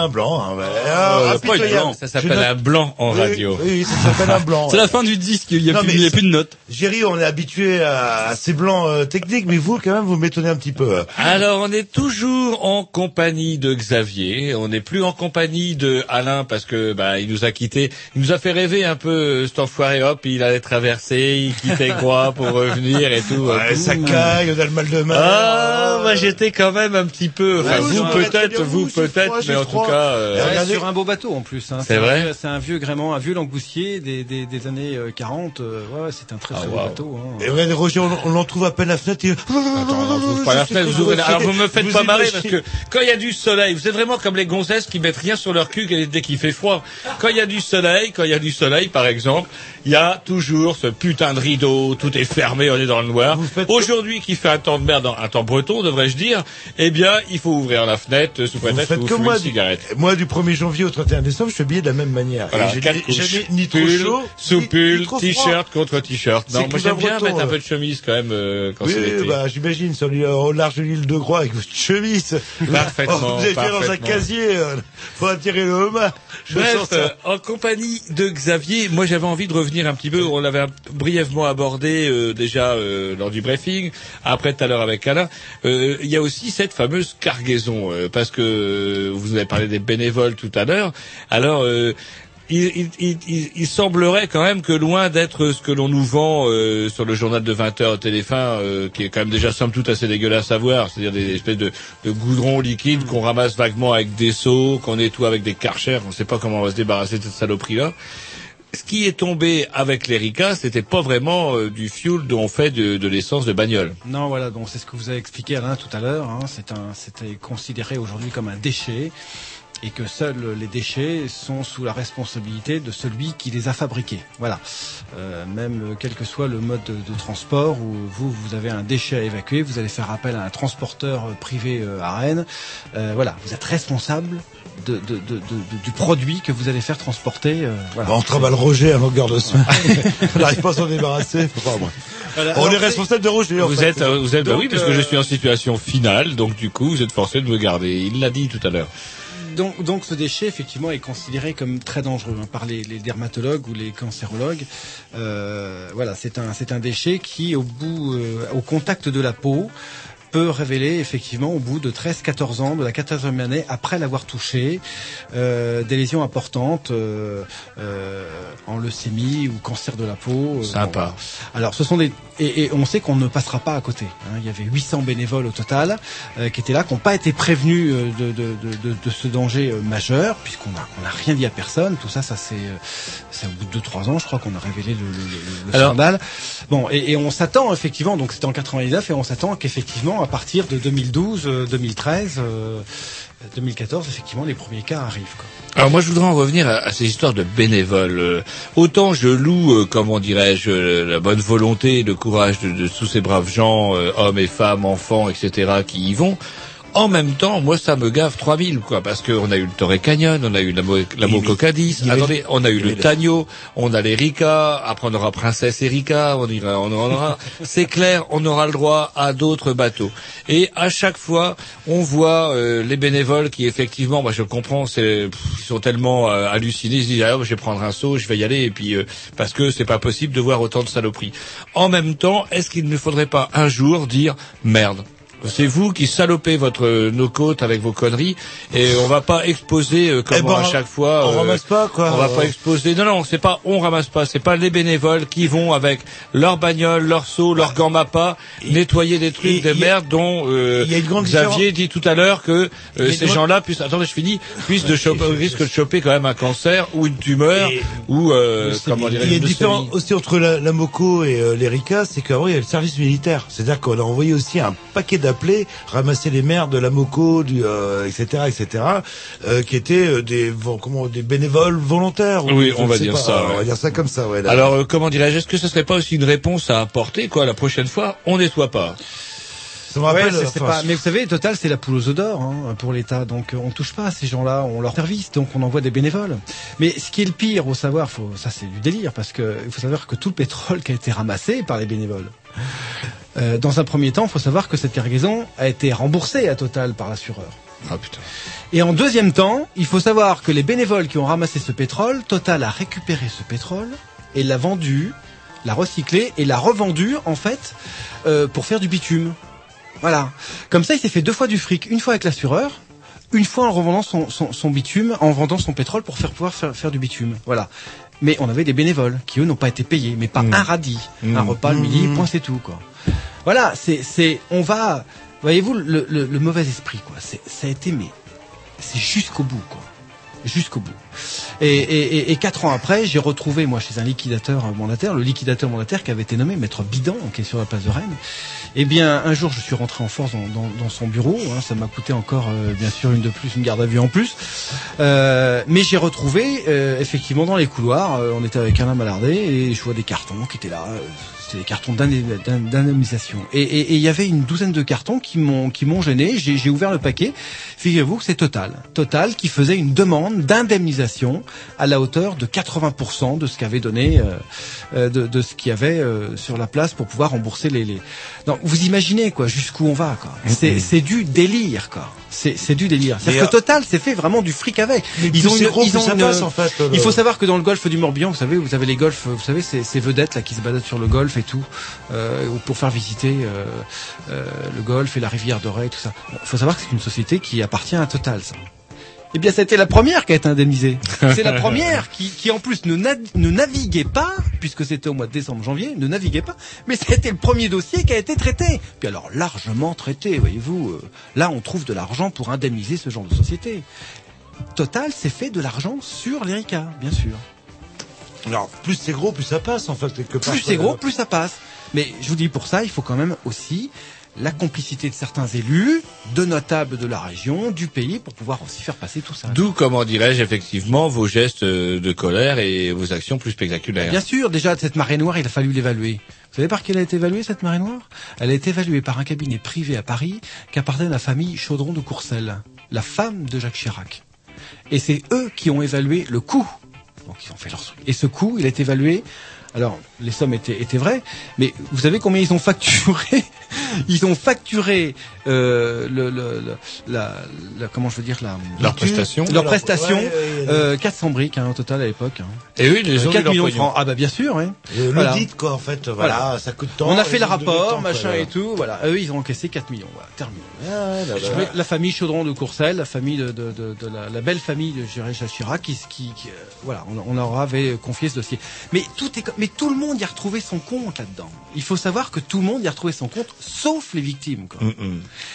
Eh oui, il Euh, pas une pitoyable. blanc, ça s'appelle un blanc en Oui, radio. Oui, ça s'appelle un blanc. C'est la fin du disque, il y a, plus, mais il y a plus de notes. Géry, on est habitué à, ces blancs euh, techniques, mais vous, quand même, vous m'étonnez un petit peu. Alors, on est toujours en compagnie de Xavier. On n'est plus en compagnie de Alain parce que bah il nous a quittés. Il nous a fait rêver un peu euh, cet enfoiré. Hop, il allait traverser, il quittait Groix pour revenir et tout. Ouais, tout. ça caille, on a le mal de main. Ah, moi j'étais quand même un petit peu. Enfin, Ouais, vous peut-être, vous peut-être, mais en tout cas. euh, regardez- sur un beau bateau en plus. Hein. C'est un vrai vieux- C'est un vieux gréement, un vieux langoustier des, des, des années euh, 40. euh, ouais, ouais, c'est un très très Ah, beau bateau. Hein. Et regardez, Roger, on, on l'en trouve à peine la fenêtre. Attends, je vous pas la fenêtre, vous ouvrez la- Alors vous me faites Vous pas marrer parce que quand il y a du soleil, vous êtes vraiment comme les gonzesses qui mettent rien sur leur cul dès qu'il fait froid. Quand il y a du soleil, quand il y a du soleil par exemple, il y a toujours ce putain de rideau, tout est fermé, on est dans le noir. Aujourd'hui qui fait un temps de merde, un temps breton devrais-je dire, eh bien il faut ouvrir la fenêtre sous prétexte que faites vous comme fumez moi, une cigarette. moi, du 1er janvier au 31 décembre, je suis habillé de la même manière. Voilà, Et quatre ni- couches. jamais ni trop Pull, chaud, sous ni- ni pull, trop t-shirt froid. contre t-shirt. Non, moi j'aime bien Breton, mettre un peu de chemise quand même euh, quand Oui, c'est l'été. bah, j'imagine, sur l'île- au large de l'île de Groix avec votre chemise. Parfaitement, Oh, vous êtes dans un parfaitement. casier, euh, faut attirer le. Je Bref, euh, en compagnie de Xavier, moi j'avais envie de revenir un petit peu, on l'avait brièvement abordé euh, déjà euh, lors du briefing, après tout à l'heure avec Alain, Euh, il y a aussi cette fameuse cargaison, euh, parce que vous avez parlé des bénévoles tout à Alors, euh, il, il, il, il- semblerait quand même que loin d'être ce que l'on nous vend euh, sur le journal de 20 heures au téléphone, euh, qui est quand même déjà somme toute assez dégueulasse à voir, c'est-à-dire des espèces de, de goudrons liquides qu'on ramasse vaguement avec des seaux, qu'on nettoie avec des karchers, on ne sait pas comment on va se débarrasser de cette saloperie-là. Ce qui est tombé avec l'Erika, c'était pas vraiment euh, du fuel dont on fait de, de l'essence de bagnole. Non, voilà, donc c'est ce que vous avez expliqué Alain tout à l'heure. Hein, c'est un, c'était considéré aujourd'hui comme un déchet et que seuls les déchets sont sous la responsabilité de celui qui les a fabriqués. Voilà. Euh, même euh, quel que soit le mode de, de transport où vous vous avez un déchet à évacuer, vous allez faire appel à un transporteur euh, privé euh, à Rennes. Euh, voilà, vous êtes responsable de, de, de, de- de- du produit que vous allez faire transporter. euh, voilà. Bah, on travaille Roger à longueur de semaine. on n'arrive pas à s'en débarrasser. Faut pas, moi. Voilà, on alors est responsable de Roger. en Vous fait. êtes, euh, vous êtes, bah oui, parce que je suis en situation finale, donc du coup, vous êtes forcé de me garder. Il l'a dit tout à l'heure. Donc, ce déchet effectivement est considéré comme très dangereux hein, par les, dermatologues ou les cancérologues. Euh, voilà, c'est un un déchet qui au bout euh, au contact de la peau peut révéler effectivement au bout de 13-14 ans, de la 14e année, après l'avoir touché, euh, des lésions importantes euh, euh, en leucémie ou cancer de la peau. euh, Sympa. bon, alors ce sont des et, et on sait qu'on ne passera pas à côté. hein. Il y avait 800 bénévoles au total euh, qui étaient là, qui n'ont pas été prévenus euh, de, de, de, de, ce danger majeur, puisqu'on a on a rien dit à personne. Tout ça, ça c'est euh, c'est au bout de 2-3 ans, je crois qu'on a révélé le, le, le- le Alors- scandale. Bon, et, et on s'attend effectivement, donc c'était en 99, et on s'attend qu'effectivement à partir de 2012, euh, 2013, euh, 2014, effectivement, les premiers cas arrivent. Alors moi, je voudrais en revenir à, ces histoires de bénévoles. Euh, Autant je loue, euh, comment dirais-je, euh, la bonne volonté le courage de, de tous ces braves gens, hommes et femmes, enfants, etc., qui y vont. En même temps, moi, ça me gave 3000, quoi, parce qu'on a eu le Torrey Canyon, on a eu la, Mo- la attendez, on a eu le Tagno, on a l'Erika, après on aura Princesse Erika, on ira, on aura, c'est clair, on aura le droit à d'autres bateaux. Et à chaque fois, on voit euh, les bénévoles qui, effectivement, moi je comprends, c'est, ils sont tellement euh, hallucinés, ils se disent, ah, je vais prendre un saut, je vais y aller, et puis euh, parce que c'est pas possible de voir autant de saloperies. En même temps, est-ce qu'il ne faudrait pas un jour dire, merde, c'est vous qui salopez votre euh, nos côtes avec vos conneries et on va pas exposer euh, comme Eh ben, à chaque fois. on ramasse pas, quoi. On va pas exposer. Non non, c'est pas on ramasse pas. C'est pas les bénévoles qui vont avec leur bagnole, leur seau, leur gants mappa nettoyer des trucs et de il y a- merde dont euh, y a une grande Xavier dit tout à l'heure que euh, ces grande- gens-là puissent. Attendez, je finis. Puissent de choper, risquent de choper quand même un cancer ou une tumeur ou euh, comment Il y a une différence aussi entre la, la Moco et euh, l'Erika, c'est qu'avant il y a le service militaire. C'est-à-dire qu'on a envoyé aussi un paquet d'appelés, ramasser les maires de la Moco, du, euh, etc., etc., euh, qui étaient euh, des comment des bénévoles volontaires. ou Oui, on va dire pas. ça, On va dire ça comme ça. Ouais, là. Alors euh, comment dirais-je Est-ce que ce serait pas aussi une réponse à apporter quoi la prochaine fois On nettoie pas? Me rappelle. enfin, pas- Mais vous savez, Total, c'est la poule aux œufs d'or hein, pour l'État. Donc, euh, on touche pas à ces gens-là, on leur service, donc on envoie des bénévoles. Mais ce qui est le pire, au savoir, faut, ça c'est du délire, parce que il faut savoir que tout le pétrole qui a été ramassé par les bénévoles. Euh, dans un premier temps, il faut savoir que cette cargaison a été remboursée à Total par l'assureur. Ah putain. Et en deuxième temps, il faut savoir que les bénévoles qui ont ramassé ce pétrole, Total a récupéré ce pétrole et l'a vendu, l'a recyclé et l'a revendu en fait euh, pour faire du bitume. Voilà. Comme ça, il s'est fait deux fois du fric. Une fois avec l'assureur, une fois en revendant son, son, son bitume, en vendant son pétrole pour faire pouvoir faire, faire du bitume. Voilà. Mais on avait des bénévoles qui eux n'ont pas été payés, mais pas un radis, un repas le midi, point c'est tout quoi. Voilà, c'est c'est on va, voyez-vous le, le, le mauvais esprit quoi. C'est ça a été mais c'est jusqu'au bout quoi, jusqu'au bout. Et, et, et, quatre ans après, j'ai retrouvé moi chez un liquidateur mandataire, le liquidateur mandataire qui avait été nommé maître Bidan, qui est sur la place de Rennes. Eh bien, un jour, je suis rentré en force dans, dans, dans son bureau. hein, ça m'a coûté encore, euh, bien sûr, une de plus, une garde à vue en plus. Euh, mais j'ai retrouvé, euh, effectivement, dans les couloirs, euh, on était avec Alain Malardé et je vois des cartons qui étaient là. Euh, C'était des cartons d'indemnisation. Et il y avait une douzaine de cartons qui m'ont qui m'ont gêné. J'ai j'ai ouvert le paquet. Figurez-vous que c'est Total. Total qui faisait une demande d'indemnisation à la hauteur de 80% de ce qu'avait donné, euh, euh, de, de ce qu'il y avait euh, sur la place pour pouvoir rembourser les. les... Non, vous imaginez quoi, jusqu'où on va quoi. C'est c'est du délire quoi. C'est c'est du délire. C'est-à-dire que Total s'est fait vraiment du fric avec. Mais Ils ont une, ils ont une- passe, en fait, le- Il faut savoir que dans le golfe du Morbihan, vous savez, vous avez les golfs, vous savez, ces, ces vedettes là qui se baladent sur le golfe et tout, euh, pour faire visiter euh, euh, le golfe et la rivière dorée tout ça. Il faut savoir que c'est une société qui appartient à Total, ça. Eh bien, c'était la première qui a été indemnisée. C'est la première qui, qui en plus ne, na- ne naviguait pas, puisque c'était au mois de décembre-janvier, ne naviguait pas, mais c'était le premier dossier qui a été traité. Puis alors, largement traité, voyez-vous. Là, on trouve de l'argent pour indemniser ce genre de société. Total s'est fait de l'argent sur l'ERICA, bien sûr. Alors, plus c'est gros, plus ça passe, en fait, quelque part. Plus c'est gros, plus ça passe. Mais je vous dis, pour ça, il faut quand même aussi la complicité de certains élus, de notables de la région, du pays, pour pouvoir aussi faire passer tout ça. D'où, comment dirais-je, effectivement, vos gestes euh, de colère et vos actions plus spectaculaires. Bien sûr, déjà, cette marée noire, il a fallu l'évaluer. Vous savez par qui elle a été évaluée, cette marée noire? Elle a été évaluée par un cabinet privé à Paris qui appartenait à la famille Chaudron de Courcelles, la femme de Jacques Chirac. Et c'est eux qui ont évalué le coût. Donc, ils ont fait leur truc. Et ce coût, il est évalué. Alors, les sommes étaient, étaient vraies, mais vous savez combien ils ont facturé Ils ont facturé euh, le, le, le- la, la- comment je veux dire la Leur prestation leur prestation Ouais, ouais, ouais. euh, 400 briques hein, au total à l'époque. hein. Et oui, les Euh, ont 4 eu leur millions de francs. Ah bah bien sûr, oui. Euh, Voilà. L'audit, quoi, en fait, voilà, ça coûte tant. On a fait le rapport, machin quoi, et tout, voilà. Eux, ils ont encaissé 4 millions, voilà, terminé. là, là. Je mets La famille Chaudron de Courcelles, la famille de, de, de, de la, la belle famille de Gérard Chirac, qui, qui, qui, euh, voilà, on, on leur avait confié ce dossier. Mais tout est, co- mais tout le monde y a retrouvé son compte là-dedans. Il faut savoir que tout le monde y a retrouvé son compte, sauf les victimes. Quoi.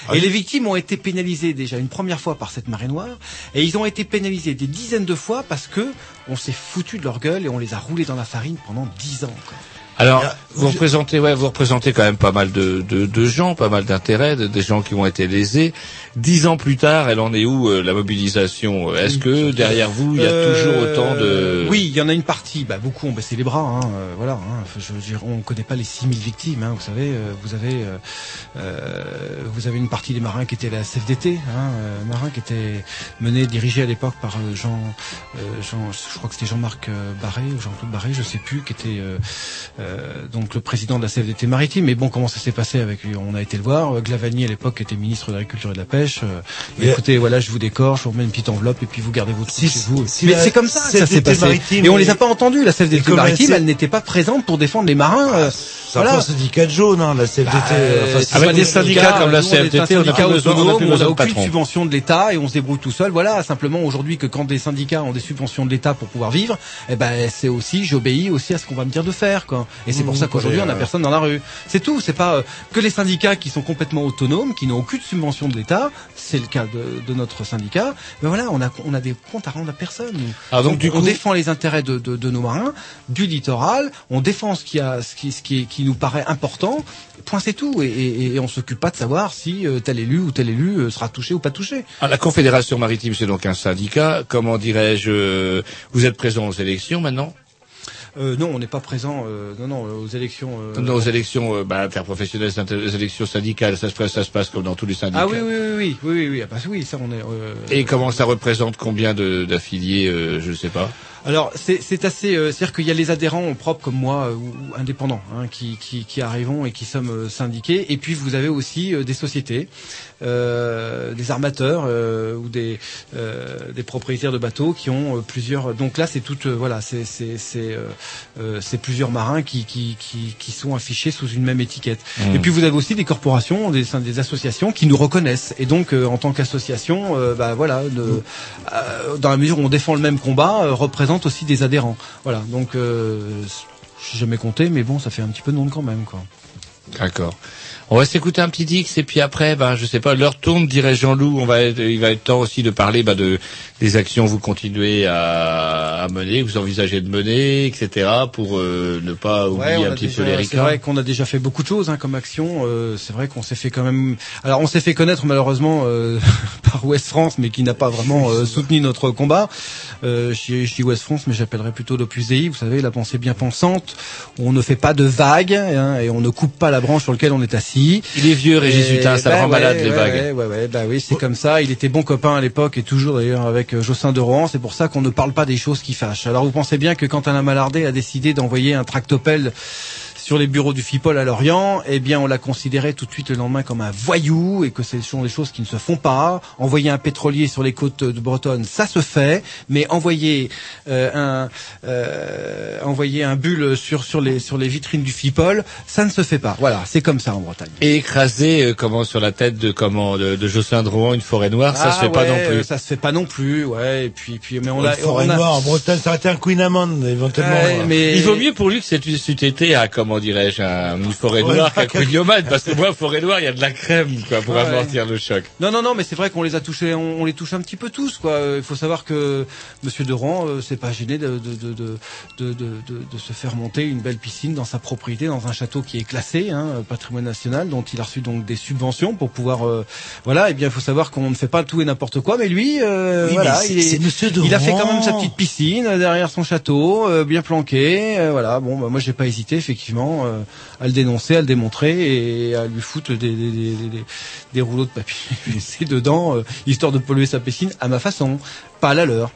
Ah Et les victimes ont été pénalisées déjà une première fois par cette marée noire, et ils ont été pénalisés des dizaines de fois parce que on s'est foutu de leur gueule et on les a roulés dans la farine pendant 10 ans. Quoi. Alors, vous représentez, ouais, vous représentez quand même pas mal de, de, de gens, pas mal d'intérêts, de- des gens qui ont été lésés. Dix ans plus tard, elle en est où euh, la mobilisation? Est-ce que derrière vous, il y a toujours autant de Euh, Oui, il y en a une partie. Bah, beaucoup ont baissé les bras. Hein, euh, voilà. Hein, je dire, on connaît pas les 6000 victimes. Hein, vous savez, euh, vous avez, euh, euh, vous avez une partie des marins qui étaient la CFDT, hein, euh, marins qui étaient menés, dirigés à l'époque par euh, Jean, euh, Jean, je crois que c'était Jean-Marc euh, Barré ou Jean-Claude Barré, je sais plus, qui était euh, euh, donc le président de la CFDT maritime. Mais bon, comment ça s'est passé avec lui? On a été le voir. Euh, Glavani à l'époque était ministre de l'agriculture et de la pêche. Euh, Mais- écoutez, voilà, je vous décore, je vous remets une petite enveloppe et puis vous gardez votre Si- chez vous. si Mais c'est comme ça que ça s'est passé. maritime et on les a pas entendus. La CFDT maritime, elle n'était pas présente pour défendre les marins. euh, C'est un peu un syndicat de jaune, hein, la CFDT. enfin, avec pas des syndicats comme la CFDT, on n'a plus besoin- on plus on de aucune subvention de l'État et on se débrouille tout seul. Voilà, simplement aujourd'hui que quand des syndicats ont des subventions de l'État pour pouvoir vivre, eh ben c'est aussi j'obéis aussi à ce qu'on va me dire de faire quoi. Et c'est pour Mmh, ça qu'aujourd'hui on ouais, a ouais. personne dans la rue. C'est tout. C'est pas euh, que les syndicats qui sont complètement autonomes, qui n'ont aucune subvention de l'État. C'est le cas de, de notre syndicat. Mais voilà, on a on a des comptes à rendre à personne. Ah, donc, du on coup- défend les intérêts de, de, de nos marins, du littoral. On défend ce qui a ce qui ce qui, qui nous paraît important. Point c'est tout. Et, et, et on s'occupe pas de savoir si euh, tel élu ou tel élu euh, sera touché ou pas touché. Ah, la Confédération maritime, c'est donc un syndicat. Comment dirais-je euh, Vous êtes présent aux élections maintenant? Euh, non, on n'est pas présent. euh, non, non, aux élections. euh, Dans aux élections euh, bah, interprofessionnelles, inter- les élections syndicales, ça se, passe- ça se passe comme dans tous les syndicats. Ah oui, oui, oui, oui, oui, oui, oui, ah bah oui, ça on est. euh, Et comment ça représente combien d'affiliés euh, Je ne sais pas. Alors c'est c'est assez, euh, c'est-à-dire qu'il y a les adhérents propres comme moi euh, ou, indépendants hein, qui, qui qui arrivons et qui sommes euh, syndiqués. Et puis vous avez aussi euh, des sociétés, euh, des armateurs euh, ou des euh, des propriétaires de bateaux qui ont plusieurs. Donc là c'est tout, euh, voilà, c'est c'est c'est plusieurs marins qui qui qui qui sont affichés sous une même étiquette. Mmh. Et puis vous avez aussi des corporations, des des associations qui nous reconnaissent. Et donc euh, en tant qu'association, euh, bah voilà, de- euh, dans la mesure où on défend le même combat, euh, aussi des adhérents. Voilà, donc euh, je sais jamais compté, mais bon, ça fait un petit peu de monde quand même, quoi. D'accord. On va s'écouter un petit Dix et puis après, ben je sais pas, l'heure tourne, dirait Jean-Loup. On va, il va être temps aussi de parler bah, de des actions que vous continuez à, à mener, que vous envisagez de mener, etc. Pour euh, ne pas oublier Ouais, un petit déjà- peu les C'est vrai qu'on a déjà fait beaucoup de choses hein, comme action. Euh, c'est vrai qu'on s'est fait quand même. Alors on s'est fait connaître malheureusement euh, par Ouest France, mais qui n'a pas vraiment euh, soutenu notre combat. Euh, je dis Ouest France, mais j'appellerais plutôt l'Opus Dei. Vous savez, la pensée bien pensante. On ne fait pas de vagues hein, et on ne coupe pas la branche sur laquelle on est assis. Il est vieux, Régis Et- Hutin, ça le bah rend malade les ouais, vagues. Ouais, ouais, ouais, bah oui, c'est comme ça. Il était bon copain à l'époque et toujours d'ailleurs avec euh, Jossin de Rohan. C'est pour ça qu'on ne parle pas des choses qui fâchent. Alors vous pensez bien que quand Alain Malardé a décidé d'envoyer un tractopelle sur les bureaux du FIPOL à Lorient, eh bien, on l'a considéré tout de suite le lendemain comme un voyou et que ce sont des choses qui ne se font pas. Envoyer un pétrolier sur les côtes de Bretonne, ça se fait, mais envoyer euh, un euh, envoyer un bulle sur sur les sur les vitrines du FIPOL, ça ne se fait pas. Voilà, c'est comme ça en Bretagne. Et écraser euh, comment sur la tête de comment de, de Jocelyn Drouin une forêt noire, ça Ah se fait pas non plus. Ça se fait pas non plus, ouais. Et puis, puis, mais on La a, forêt on a- noire en Bretagne, ça aurait été un Queen Amand, éventuellement. Ouais, mais- Il vaut mieux pour lui que c'est c'eût été à comment dirais-je un- une forêt noire qu'un Queen parce que moi forêt noire il y a de la crème quoi pour Ouais. amortir le choc. Non, non, non, mais c'est vrai qu'on les a touchés, on, on les touche un petit peu tous, quoi. Euh, Il faut savoir que Monsieur Durand euh, s'est pas gêné de, de, de, de, de, de, de- de se faire monter une belle piscine dans sa propriété, dans un château qui est classé, hein, patrimoine national, dont il a reçu donc des subventions pour pouvoir, euh, voilà. Et bien, il faut savoir qu'on ne fait pas tout et n'importe quoi, mais lui, euh, Oui, voilà, mais c'est- il, est- c'est Monsieur il a fait quand même sa petite piscine euh, derrière son château, euh, bien planqué, euh, voilà. Bon, bah, moi, j'ai pas hésité effectivement euh, à le dénoncer, à le démontrer et à lui foutre des, rouleaux de papier WC dedans, euh, histoire de polluer sa piscine à ma façon, pas à la leur.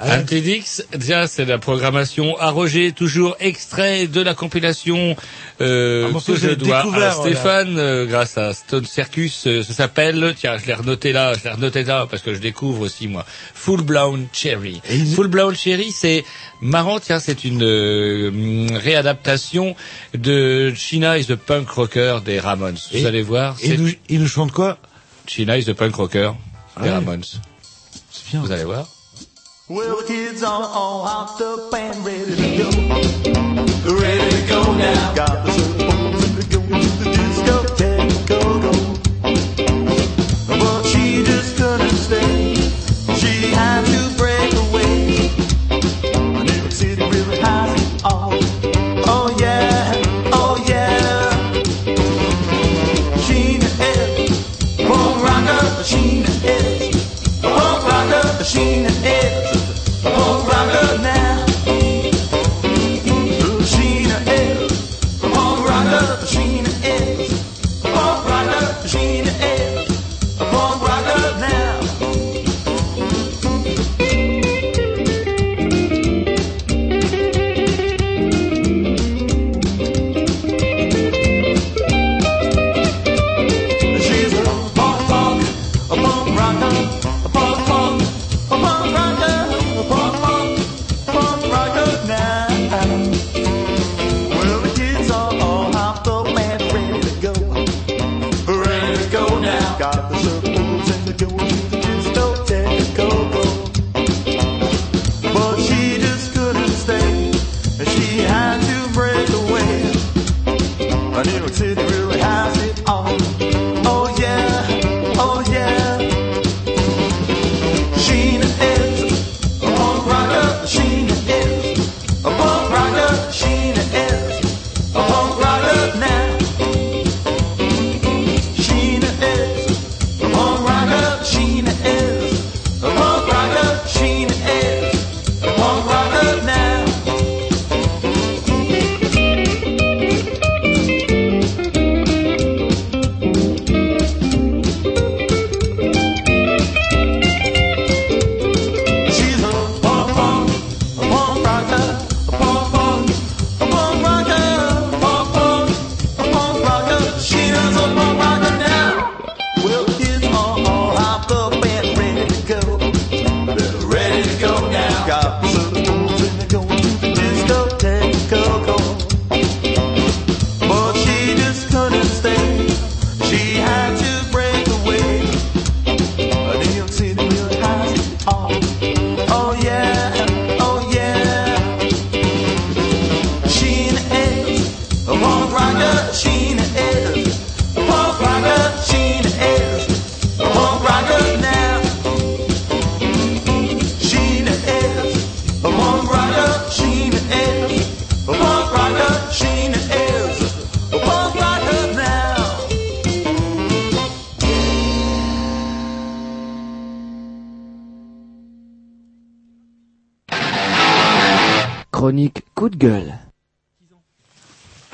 Antidix, tiens, c'est la programmation à Roger, toujours extrait de la compilation euh, morceau que je dois à Stéphane euh, grâce à Stone Circus. euh, ça s'appelle, tiens, je l'ai renoté là, je l'ai renoté là parce que je découvre aussi moi. Full Blown Cherry. Full Blown Cherry, c'est marrant, tiens, c'est une euh, hum, réadaptation de China is the Punk Rocker des Ramones. Vous allez voir. et nous- il nous chante quoi? China is the Punk Rocker des Ouais. Ramones. Vous allez voir. Well, the kids are all hopped up and ready to go. Ready to go now. Got the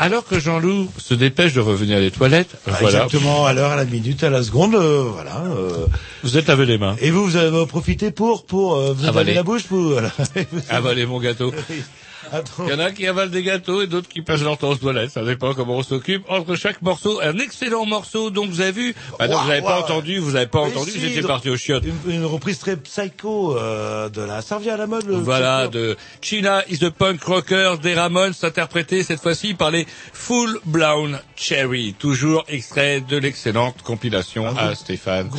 Alors que Jean-Loup se dépêche de revenir des toilettes, Bah, voilà. Exactement, à l'heure, à la minute, à la seconde, euh, voilà. euh. Vous êtes lavé les mains. Et vous, vous avez profité pour, pour, euh, vous Avaler. avez la bouche pour, voilà. Avaler mon gâteau. Il y en a qui avalent des gâteaux et d'autres qui passent leur temps aux toilettes. Ça dépend comment on s'occupe. Entre chaque morceau, un excellent morceau. Donc vous avez vu? Bah, donc, Vous n'avez pas entendu, vous n'avez pas Mais entendu, si, donc, parti au chiottes. Une, une reprise très psycho euh, de la ça revient à la mode. le Voilà, de China is a punk rocker des Ramones, interprété cette fois-ci par les Full Blown Cherry. Toujours extrait de l'excellente compilation à Stéphane.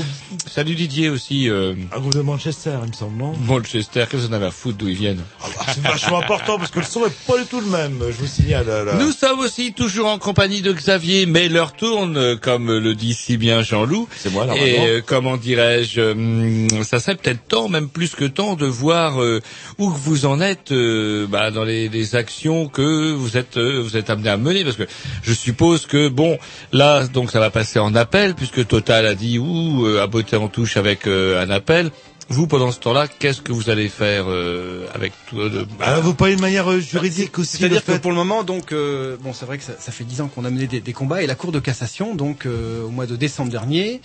Salut Didier aussi. Euh, un groupe de Manchester, il me semble, non? Manchester, qu'est-ce que vous en avez à foutre d'où ils viennent Ah, C'est vachement important parce que le son est pas du tout le même. Je vous signale. là. Nous sommes aussi toujours en compagnie de Xavier, mais l'heure tourne, comme le dit si bien Jean-Loup. C'est moi, là, Et euh, comment dirais-je, hum, ça serait peut-être temps, même plus que temps, de voir euh, où que vous en êtes euh, bah, dans les, les actions que vous êtes euh, vous êtes amené à mener, parce que je suppose que bon, là donc ça va passer en appel, puisque Total a dit ou euh, a botté en touche avec euh, un appel. Vous, pendant ce temps-là, qu'est-ce que vous allez faire euh, avec tout de... Ah, vous parlez de manière euh, juridique aussi. C'est-à-dire le fait- que pour le moment, donc, euh, bon, c'est vrai que ça, ça fait dix ans qu'on a mené des, des combats et la Cour de cassation, donc, euh, au mois de décembre dernier,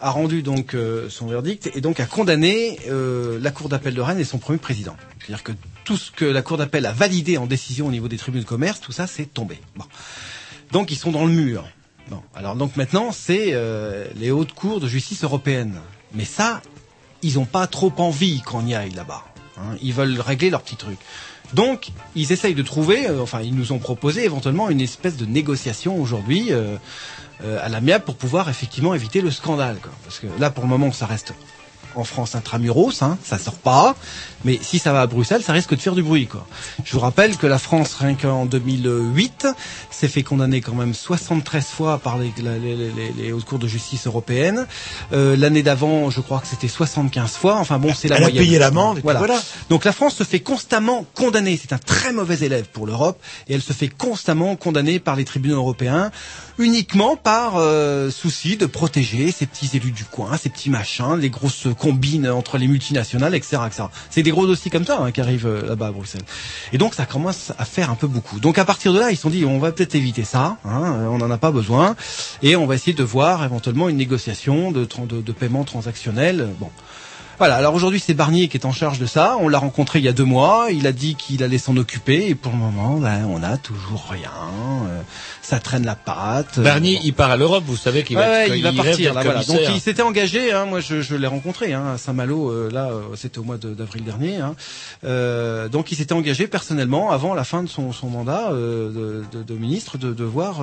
a rendu donc euh, son verdict et donc a condamné euh, la Cour d'appel de Rennes et son premier président. C'est-à-dire que tout ce que la Cour d'appel a validé en décision au niveau des tribunaux de commerce, tout ça, c'est tombé. Bon. Donc, ils sont dans le mur. Bon. Alors, donc maintenant, c'est euh, les hautes cours de justice européennes. Mais ça, ils n'ont pas trop envie qu'on y aille là-bas. hein. Ils veulent régler leurs petits trucs. Donc, ils essayent de trouver, euh, enfin, ils nous ont proposé éventuellement une espèce de négociation aujourd'hui euh, euh, à l'amiable pour pouvoir effectivement éviter le scandale. Quoi. Parce que là, pour le moment, ça reste en France intramuros, hein, ça sort pas. Mais si ça va à Bruxelles, ça risque de faire du bruit. Quoi. Je vous rappelle que la France, rien qu'en 2008, s'est fait condamner quand même 73 fois par les, les, les, les- les hautes cours de justice européennes. Euh, L'année d'avant, je crois que c'était 75 fois. Enfin bon, c'est la Elle a moyenne. payé l'amende Voilà. voilà. Donc la France se fait constamment condamner. C'est un très mauvais élève pour l'Europe et elle se fait constamment condamner par les tribunaux européens uniquement par euh, souci de protéger ces petits élus du coin, ces petits machins, les grosses combines entre les multinationales, etc. etc. C'est des gros dossiers comme ça hein, qui arrivent euh, là-bas à Bruxelles. Et donc ça commence à faire un peu beaucoup. Donc à partir de là, ils se sont dit on va peut-être éviter ça, hein, euh, on n'en a pas besoin, et on va essayer de voir éventuellement une négociation de, de, de paiement transactionnel. Bon. Voilà, alors aujourd'hui c'est Barnier qui est en charge de ça. On l'a rencontré il y a deux mois. Il a dit qu'il allait s'en occuper et pour le moment, ben, on n'a toujours rien. Euh, ça traîne la patte. Euh, Barnier, il part à l'Europe, vous savez qu'il Ouais, va, ouais, il va partir d'être là, voilà. Donc il s'était engagé. Hein, moi, je, je l'ai rencontré hein, à Saint-Malo. euh, là, euh, c'était au mois de- d'avril dernier. Hein. Euh, donc il s'était engagé personnellement avant la fin de son, son mandat euh, de, de, de ministre de devoir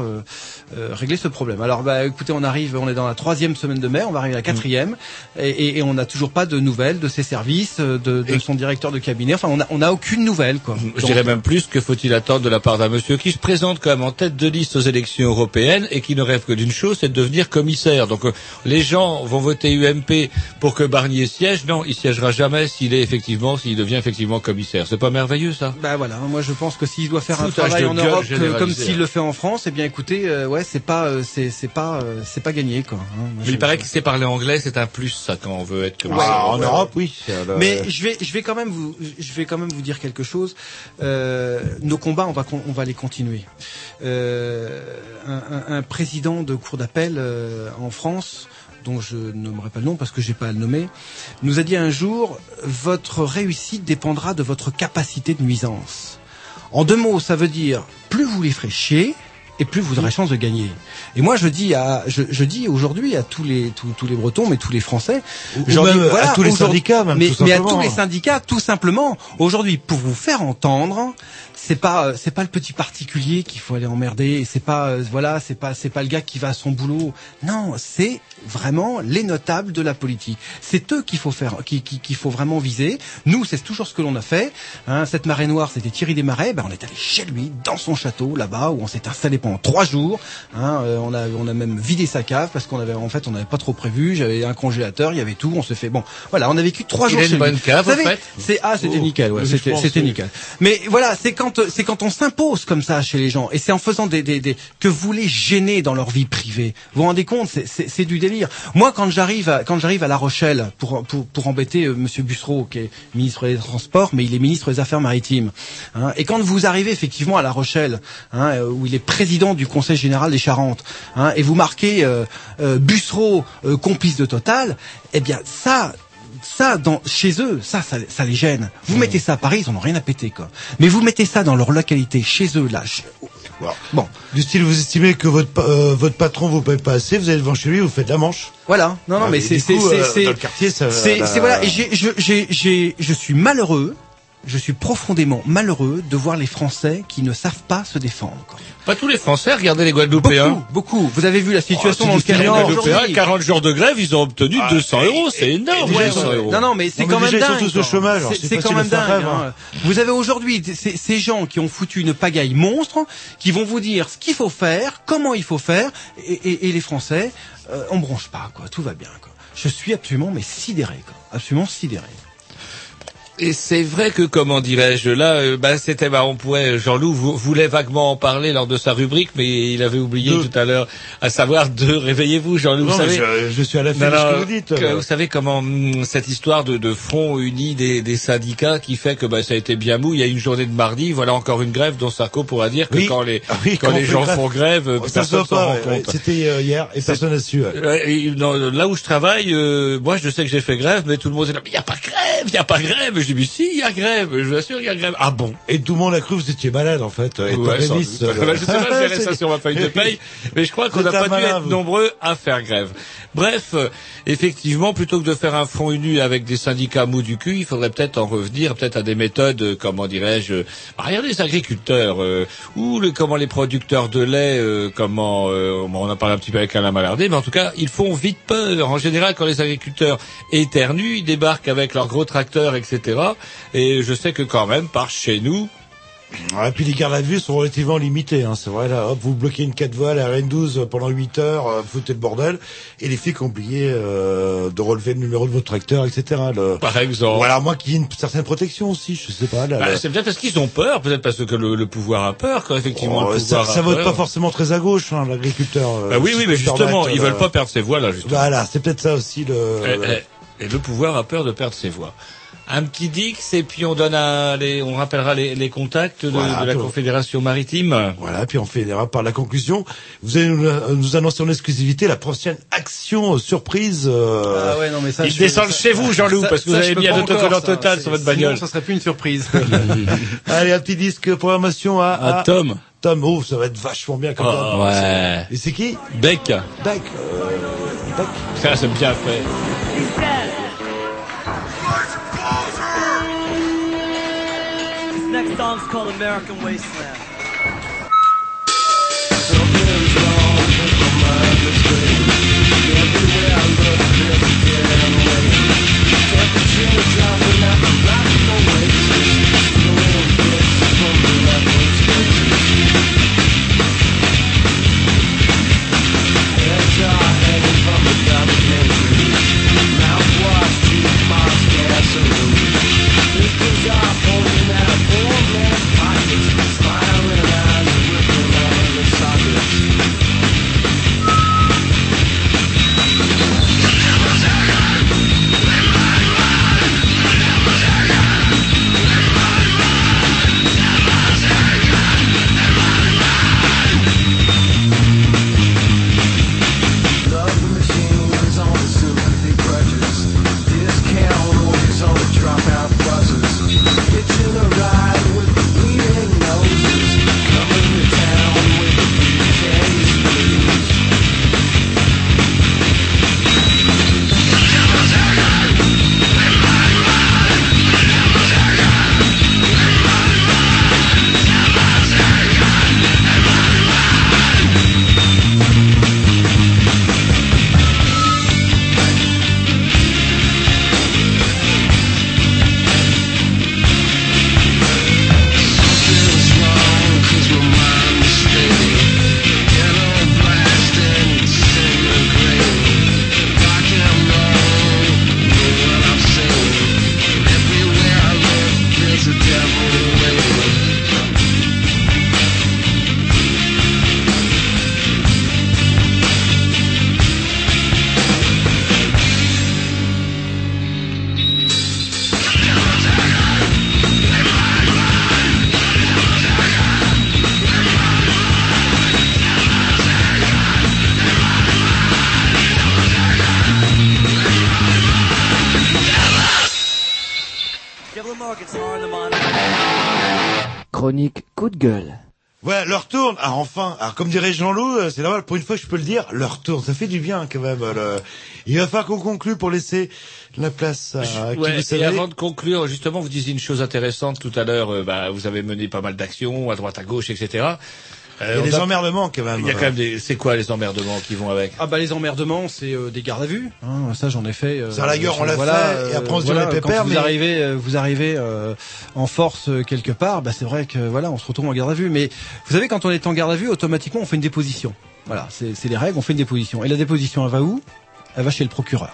régler ce problème. Alors, bah, écoutez, on arrive, on est dans la troisième semaine de mai, on va arriver à la quatrième, et, et, et on n'a toujours pas de nouvelles de ses services, euh, de, de son directeur de cabinet. Enfin, on a, on a aucune nouvelle, quoi. Je dirais même plus que faut-il attendre de la part d'un monsieur qui se présente quand même en tête de liste aux élections européennes et qui ne rêve que d'une chose, c'est de devenir commissaire. Donc euh, les gens vont voter UMP pour que Barnier siège. Non, il siégera jamais s'il est effectivement, s'il devient effectivement commissaire. C'est pas merveilleux ça? Bah voilà, moi je pense que s'il doit faire un Foutage travail de en Europe que- généralisé, comme s'il hein. le fait en France, eh bien écoutez, euh, ouais, c'est pas, euh, c'est pas, euh, c'est pas gagné quoi. hein. Moi, Mais il paraît qu'il sait parler anglais, c'est un plus ça quand on veut être commissaire. Ah, en. Europe, oui. Mais je vais, je vais quand même vous, je vais quand même vous dire quelque chose. Euh, nos combats, on va, on va les continuer. Euh, un, un- président de cour d'appel euh, en France, dont je nommerai pas le nom parce que j'ai pas à le nommer, nous a dit un jour votre réussite dépendra de votre capacité de nuisance. En deux mots, ça veut dire plus vous les ferez chier, et plus vous aurez chance de gagner. Et moi, je dis à, je, je dis aujourd'hui à tous les tous, tous les Bretons, mais tous les Français, Ou même dis, à tous les syndicats, même, mais, tout mais à tous les syndicats, tout simplement. Aujourd'hui, pour vous faire entendre, c'est pas c'est pas le petit particulier qu'il faut aller emmerder. C'est pas euh, voilà, c'est pas c'est pas le gars qui va à son boulot. Non, c'est vraiment les notables de la politique. C'est eux qu'il faut faire, qui- qui- qu'il faut vraiment viser. Nous, c'est toujours ce que l'on a fait. Hein, cette marée noire, c'était Thierry Desmarais. Ben, on est allé chez lui, dans son château, là-bas, où on s'est installé pendant trois jours. Hein, euh, on a on a même vidé sa cave parce qu'on avait en fait on n'avait pas trop prévu. J'avais un congélateur, il y avait tout. On se fait bon. Voilà, on a vécu trois Il jours a une chez lui. bonne cave, savez, fait C'est ah, c'était Oh, nickel. Ouais, c'était nickel. Mais voilà, c'est quand c'est quand on s'impose comme ça chez les gens et c'est en faisant des, des, que vous les gênez dans leur vie privée. Vous vous rendez compte, c'est- du délire. Moi, quand j'arrive à, quand j'arrive à La Rochelle pour pour embêter euh, Monsieur Bussereau, qui est ministre des Transports, mais il est ministre des Affaires maritimes. hein, et quand vous arrivez effectivement à La Rochelle, hein, euh, où il est président du Conseil général des Charentes, hein, et vous marquez euh, euh, Bussereau euh, complice de Total, eh bien ça ça, dans, chez eux, ça, ça, ça les gêne. Vous mettez ça à Paris, ils en ont rien à péter, quoi. Mais vous mettez ça dans leur localité, chez eux, là. chez- Bon. Du style, vous estimez que votre, euh, votre patron vous paye pas assez, vous allez devant chez lui, vous faites la manche. Voilà. Non, non, Ah, mais c'est, c'est, c'est, euh, c'est, c'est, voilà. J'ai, je, j'ai, j'ai, je suis malheureux. Je suis profondément malheureux de voir les Français qui ne savent pas se défendre. Quoi. Pas tous les Français, regardez les Guadeloupéens. Beaucoup, beaucoup. Vous avez vu la situation Oh, dans le tu dis, les Guadeloupéens, aujourd'hui. 40 jours de grève, ils ont obtenu 200 euros, c'est énorme, Ouais, 200 ouais. euros. Non, non, mais c'est quand même déjà, ils sont dingue. tous au quoi. chômage, alors C'est- quand même dingue. rêve, hein. Vous avez aujourd'hui ces, ces gens qui ont foutu une pagaille monstre, qui vont vous dire ce qu'il faut faire, comment il faut faire, et, et- et les Français, euh, on bronche pas, quoi. Tout va bien, quoi. Je suis absolument mais sidéré, quoi. Absolument sidéré. Et c'est vrai que, comment dirais-je, là, euh, bah, c'était, bah, on pourrait, Jean-Loup vou- voulait vaguement en parler lors de sa rubrique, mais il avait oublié Deux. tout à l'heure, à savoir de réveillez-vous, Jean-Loup, vous savez. je, je suis à la fin de ce que vous dites. que vous savez comment hum, cette histoire de, de front uni des, des syndicats qui fait que bah, ça a été bien mou. Il y a une journée de mardi, voilà encore une grève dont Sarko pourra dire que Oui. quand les Ah oui, quand quand les gens grève. font grève, se personne s'en rend ouais, compte. C'était euh, hier et personne n'a su. ouais. Là où je travaille, euh, moi je sais que j'ai fait grève, mais tout le monde est là, mais il n'y a pas grève, il n'y a pas grève. Je dis, mais si, il y a grève, je vous assure, il y a grève. Ah bon? Et tout le monde a cru que vous étiez malade, en fait. Et Ouais, sans Révis, doute. Bah, je sais pas, ça sur ma feuille de paye, mais je crois qu'on n'a pas dû être vous. nombreux à faire grève. Bref, euh, effectivement, plutôt que de faire un front uni avec des syndicats mous du cul, il faudrait peut-être en revenir peut-être à des méthodes, euh, comment dirais-je, bah, regardez les agriculteurs, euh, ou le, comment les producteurs de lait, euh, comment, euh, on en a parlé un petit peu avec Alain Malardé, mais en tout cas, ils font vite peur. En général, quand les agriculteurs éternuent, ils débarquent avec leurs gros tracteurs, etc. Et je sais que quand même, par chez nous, Ouais, et puis les gardes à vue sont relativement limitées, hein, c'est vrai, là, hop, vous bloquez une 4 voies à la RN12 pendant 8 heures, euh, foutez le bordel, et les flics ont oublié euh, de relever le numéro de votre tracteur, etc. Le... par exemple. Alors moi qui ai une certaine protection aussi, je sais pas. Là, Bah, là. c'est peut-être parce qu'ils ont peur, peut-être parce que le, le pouvoir a peur, quand effectivement Oh, le ça, pouvoir ça a vote peur. pas forcément très à gauche, hein, l'agriculteur. euh, Bah oui, oui, mais justement, permettre, ils euh, veulent pas perdre ses voix là, justement. Voilà, c'est peut-être ça aussi le. Et, le- et- et le pouvoir a peur de perdre ses voix. Un petit dix et puis on donne à les, on rappellera les, les contacts de, Voilà, de la. Confédération maritime. Voilà, puis on finira par la conclusion. Vous allez nous, nous annoncer en exclusivité la prochaine action surprise. euh, Ah ouais, non, mais ça, Ils je- descendent ça- chez vous, Jean-Loup, parce que ça, vous avez mis un autocollant total sur votre sinon, bagnole. ça serait plus une surprise. Allez, un petit disque programmation à, À Tom. Tom, oh, ça va être vachement bien comme Oh, ouais. Et c'est qui Beck. Beck. euh, Beck. Ça, c'est bien fait. song's called American Wasteland. Everywhere I look, there's a damn way. Temperature dropping out. Chronique coup de gueule. Ouais, leur tourne. Alors enfin, alors comme dirait Jean-Loup, euh, c'est normal, pour une fois je peux le dire, leur tourne. Ça fait du bien quand même. le- Il va falloir qu'on conclue pour laisser la place à qui Ouais, vous et savez. avant de conclure, justement, vous disiez une chose intéressante tout à l'heure. euh, bah, vous avez mené pas mal d'actions à droite, à gauche, etc. Euh, Il y a des emmerdements quand même. Il y a quand même des. C'est quoi les emmerdements qui vont avec? Ah bah les emmerdements, c'est euh, des gardes à vue. Hein, ça j'en ai fait. euh, Ça, à la gueule, on l'a voilà, fait, et après, on se dit, voilà, on est quand vous mais- arrivez, euh, vous arrivez euh, en force euh, quelque part, bah c'est vrai que voilà, on se retrouve en garde à vue. Mais vous savez, quand on est en garde à vue, automatiquement on fait une déposition. Voilà, c'est c'est les règles, on fait une déposition. Et la déposition, elle va où? Elle va chez le procureur.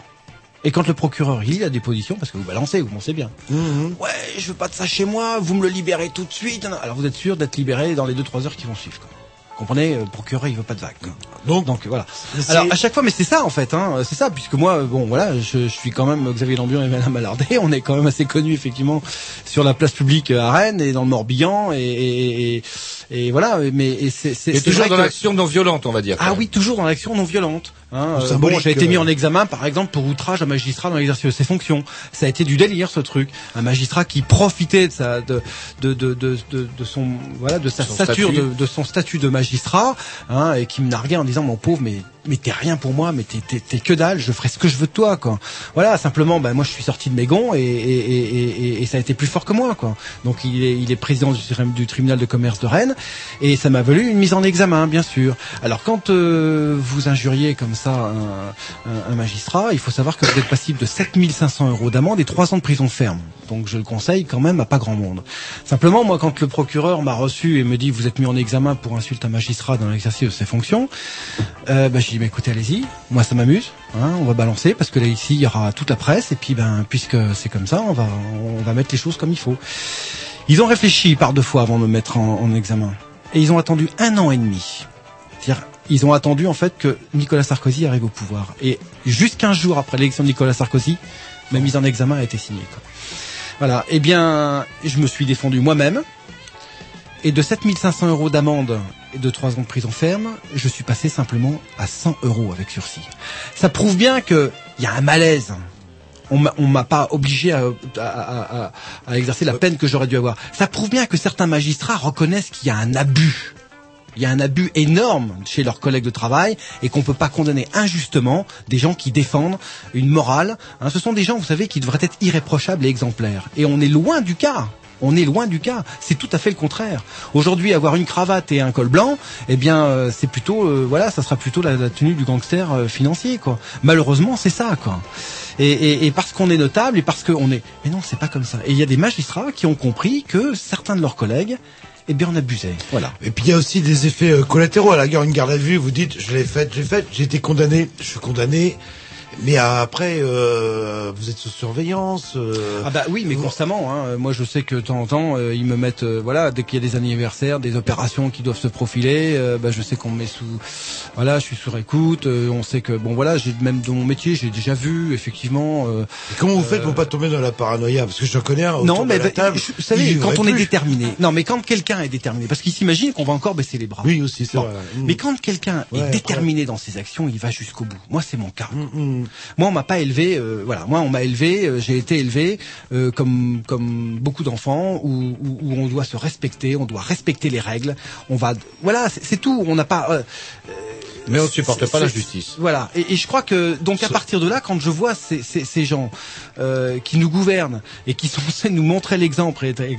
Et quand le procureur il lit la déposition, parce que vous balancez, vous pensez bien. Ouais, je veux pas de ça chez moi, vous me le libérez tout de suite. Alors vous êtes sûr d'être libéré dans les 2-3 heures qui vont suivre. Quoi. Comprenez, euh, le procureur il veut pas de vague. quoi. Donc, Donc voilà. Alors à chaque fois, mais c'est ça en fait, hein, c'est ça, puisque moi, euh, bon voilà, je, je suis quand même Xavier Lambion et Madame Malardet, on est quand même assez connus effectivement sur la place publique à Rennes et dans le Morbihan et, et, et, et voilà, mais et c'est c'est Et c'est toujours vrai dans que- l'action non violente, on va dire. ah oui, toujours dans l'action non violente. Hein, euh, bon, j'ai été euh. mis en examen, par exemple, pour outrage à magistrat dans l'exercice de ses fonctions. Ça a été du délire, ce truc. Un magistrat qui profitait de sa, de, de, de, de, de, de son, voilà, de sa stature, statut. de, de son statut de magistrat, hein, et qui me narguait en disant, mon pauvre, mais, mais t'es rien pour moi, mais t'es, que dalle, je ferai ce que je veux de toi, quoi. Voilà, simplement, ben, moi, je suis sorti de mes gonds et, et, et, et, ça a été plus fort que moi, quoi. Donc, il est, il est président du, tri- du tribunal de commerce de Rennes, et ça m'a valu une mise en examen, bien sûr. Alors, quand euh, vous injuriez comme ça un, un, magistrat, il faut savoir que vous êtes passible de 7500 euros d'amende et 3 ans de prison ferme. Donc, je le conseille quand même à pas grand monde. Simplement, moi, quand le procureur m'a reçu et me dit vous êtes mis en examen pour insulte un magistrat dans l'exercice de ses fonctions, euh, bah, dit, bah, écoutez, allez-y, moi ça m'amuse, hein, on va balancer, parce que là ici, il y aura toute la presse, et puis ben, puisque c'est comme ça, on va, on va mettre les choses comme il faut. Ils ont réfléchi par deux fois avant de me mettre en, en examen, et ils ont attendu un an et demi. C'est-à-dire, ils ont attendu en fait que Nicolas Sarkozy arrive au pouvoir, et juste 15 jours après l'élection de Nicolas Sarkozy, ma mise en examen a été signée. Quoi. Voilà, eh bien, je me suis défendu moi-même, et de 7500 euros d'amende et de 3 ans de prison ferme, je suis passé simplement à 100 euros avec sursis. Ça prouve bien que il y a un malaise. On m'a- on m'a pas obligé à, à- à- à- à exercer la peine que j'aurais dû avoir. Ça prouve bien que certains magistrats reconnaissent qu'il y a un abus. Il y a un abus énorme chez leurs collègues de travail et qu'on peut pas condamner injustement des gens qui défendent une morale. Hein, ce sont des gens, vous savez, qui devraient être irréprochables et exemplaires. Et on est loin du cas. On est loin du cas. C'est tout à fait le contraire. Aujourd'hui, avoir une cravate et un col blanc, eh bien, euh, c'est plutôt, euh, voilà, ça sera plutôt la, tenue du gangster euh, financier, quoi. Malheureusement, c'est ça, quoi. Et, et, et parce qu'on est notable et parce qu'on est, mais non, c'est pas comme ça. Et il y a des magistrats qui ont compris que certains de leurs collègues, eh bien, en abusaient. Voilà. Et puis il y a aussi des effets euh, collatéraux. À la guerre, une garde à vue, vous dites, je l'ai faite, j'ai faite, j'ai été condamné, je suis condamné. Mais après, euh, vous êtes sous surveillance. euh, Ah bah oui, mais constamment. Hein. Moi, je sais que de temps en temps, euh, ils me mettent, euh, voilà, dès qu'il y a des anniversaires, des opérations qui doivent se profiler, euh, bah, je sais qu'on me met sous, voilà, je suis sur écoute. on sait que, bon, voilà, j'ai même dans mon métier, j'ai déjà vu, effectivement. Et comment vous faites pour pas tomber dans la paranoïa? Parce que je connais un non, mais bah, table. je- vous savez, il quand on est déterminé. Non, mais quand quelqu'un est déterminé, parce qu'il s'imagine qu'on va encore baisser les bras. Oui, aussi, c'est Bon. vrai. Mm. Mais quand quelqu'un Ouais, est après. déterminé dans ses actions, il va jusqu'au bout. Moi, c'est mon cas. Mm, Moi, on m'a pas élevé. euh, voilà, moi, on m'a élevé. euh, J'ai été élevé euh, comme comme beaucoup d'enfants où, où, où on doit se respecter, on doit respecter les règles. On va, voilà, c'est tout. On n'a pas. euh, Mais on ne supporte pas la justice. Voilà. Et, et je crois que donc à partir de là, quand je vois ces, ces, ces gens euh, qui nous gouvernent et qui sont censés nous montrer l'exemple, et, et-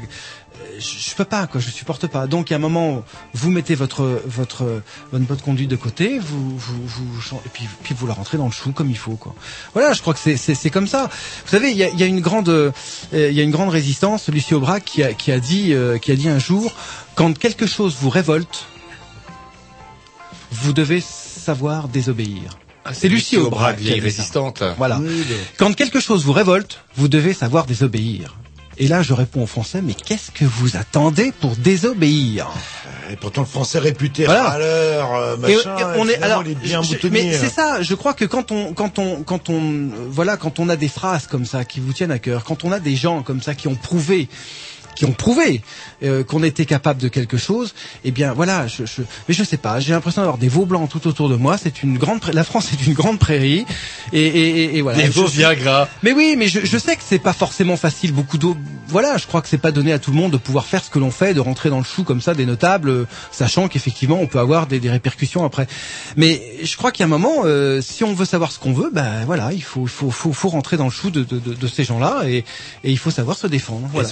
je, je peux pas, quoi. Je supporte pas. Donc à un moment, vous mettez votre votre votre bonne conduite de côté, vous vous, vous et puis puis vous la rentrez dans le chou comme il faut, quoi. Voilà. Je crois que c'est c'est c'est comme ça. Vous savez, il y a, il y a une grande euh, il y a une grande résistance. Lucie Aubrac qui a qui a dit euh, qui a dit un jour quand quelque chose vous révolte, vous devez savoir désobéir. c'est Lucie Aubrac, vieille résistante. Voilà. Quand quelque chose vous révolte, vous devez savoir désobéir. Et là, je réponds en français, mais qu'est-ce que vous attendez pour désobéir? Et pourtant, le français réputé Voilà. râleur, euh, Et- machin, et on est alors, il est bien je- mais c'est hein. ça. Je crois que quand on, quand on, quand on, euh, voilà, quand on a des phrases comme ça qui vous tiennent à cœur, quand on a des gens comme ça qui ont prouvé qui ont prouvé euh, qu'on était capable de quelque chose. Eh bien, voilà. Je, je, mais je sais pas. J'ai l'impression d'avoir des veaux blancs tout autour de moi. C'est une grande. La France est une grande prairie. Et, et, et, voilà. Des veaux Viagra. mais oui, mais je, je sais que c'est pas forcément facile. Beaucoup d'eau. Voilà, je crois que c'est pas donné à tout le monde de pouvoir faire ce que l'on fait, de rentrer dans le chou comme ça des notables, euh, sachant qu'effectivement on peut avoir des, des répercussions après. Mais je crois qu'il y a un moment, euh, si on veut savoir ce qu'on veut, ben voilà, il faut, il faut, faut, faut rentrer dans le chou de, de, de, de ces gens-là et, et il faut savoir se défendre. Voilà.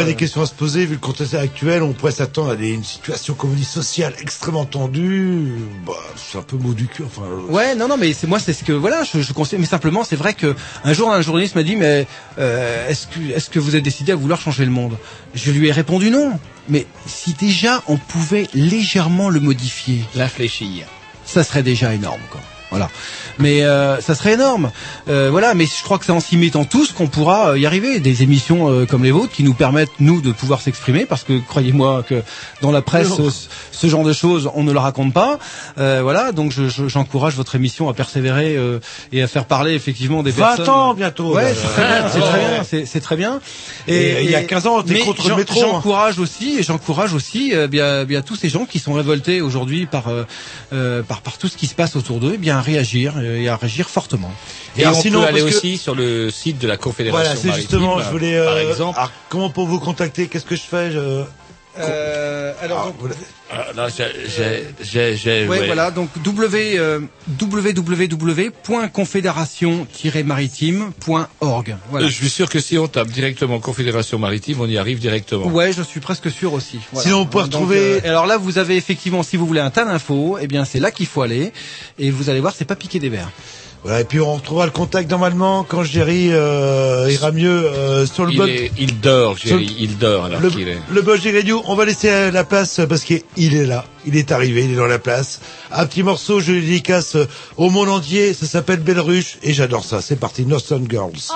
Aurait des euh, questions à se poser, vu le contexte actuel, on pourrait s'attendre à des, une situation, comme on dit, sociale extrêmement tendue. Bah, c'est un peu mot du cul, enfin. euh, Ouais, non, non, mais c'est moi, c'est ce que voilà, je, je conseille. Mais simplement, c'est vrai que un jour, un journaliste m'a dit, mais euh, est-ce que est-ce que vous êtes décidé à vouloir changer le monde? Je lui ai répondu non. Mais si déjà on pouvait légèrement le modifier, L'infléchir. ça serait déjà énorme, quoi. Voilà. Mais euh, ça serait énorme. Euh, voilà. Mais je crois que c'est en s'y mettant tous qu'on pourra euh, y arriver. Des émissions euh, comme les vôtres qui nous permettent nous de pouvoir s'exprimer, parce que croyez-moi que dans la presse, ce, ce genre de choses, on ne le raconte pas. Euh, voilà. Donc je- je- j'encourage votre émission à persévérer euh, et à faire parler effectivement des 20 personnes. ans bientôt. Ouais, c'est très bien, c'est très bien, bien. Et il y a 15 ans, t'es contre le métro, hein. J'encourage aussi, et j'encourage aussi, euh, bien, bien tous ces gens qui sont révoltés aujourd'hui par, par, par tout ce qui se passe autour d'eux, eh bien à réagir euh, et à réagir fortement. Et, alors on sinon, peut aller que- aussi sur le site de la Confédération Voilà, c'est justement, je voulais. par euh, exemple. alors, comment pour vous contacter? Qu'est-ce que je fais? Je... Euh, alors, Ah, voilà. Ah, j'ai, j'ai, j'ai, j'ai- Ouais, ouais. voilà, donc w, euh, www.confédération-maritime.org. Voilà. Je suis sûr que si on tape directement Confédération maritime, on y arrive directement. Ouais, je suis presque sûr aussi. Voilà. Sinon, on peut Donc, retrouver- euh, alors là, vous avez effectivement, si vous voulez un tas d'infos, eh bien, c'est là qu'il faut aller. Et vous allez voir, c'est pas piqué des verres. Voilà, et puis on retrouvera le contact normalement quand Jerry euh, ira mieux euh, sur le Il, est- il dort, Jerry, il dort alors Le, qu'il est. le Radio, on va laisser la place parce qu'il est là, il est arrivé, il est dans la place. Un petit morceau, je le dédicace au monde entier, ça s'appelle Belle Ruche et j'adore ça. C'est parti, Northern Girls. keep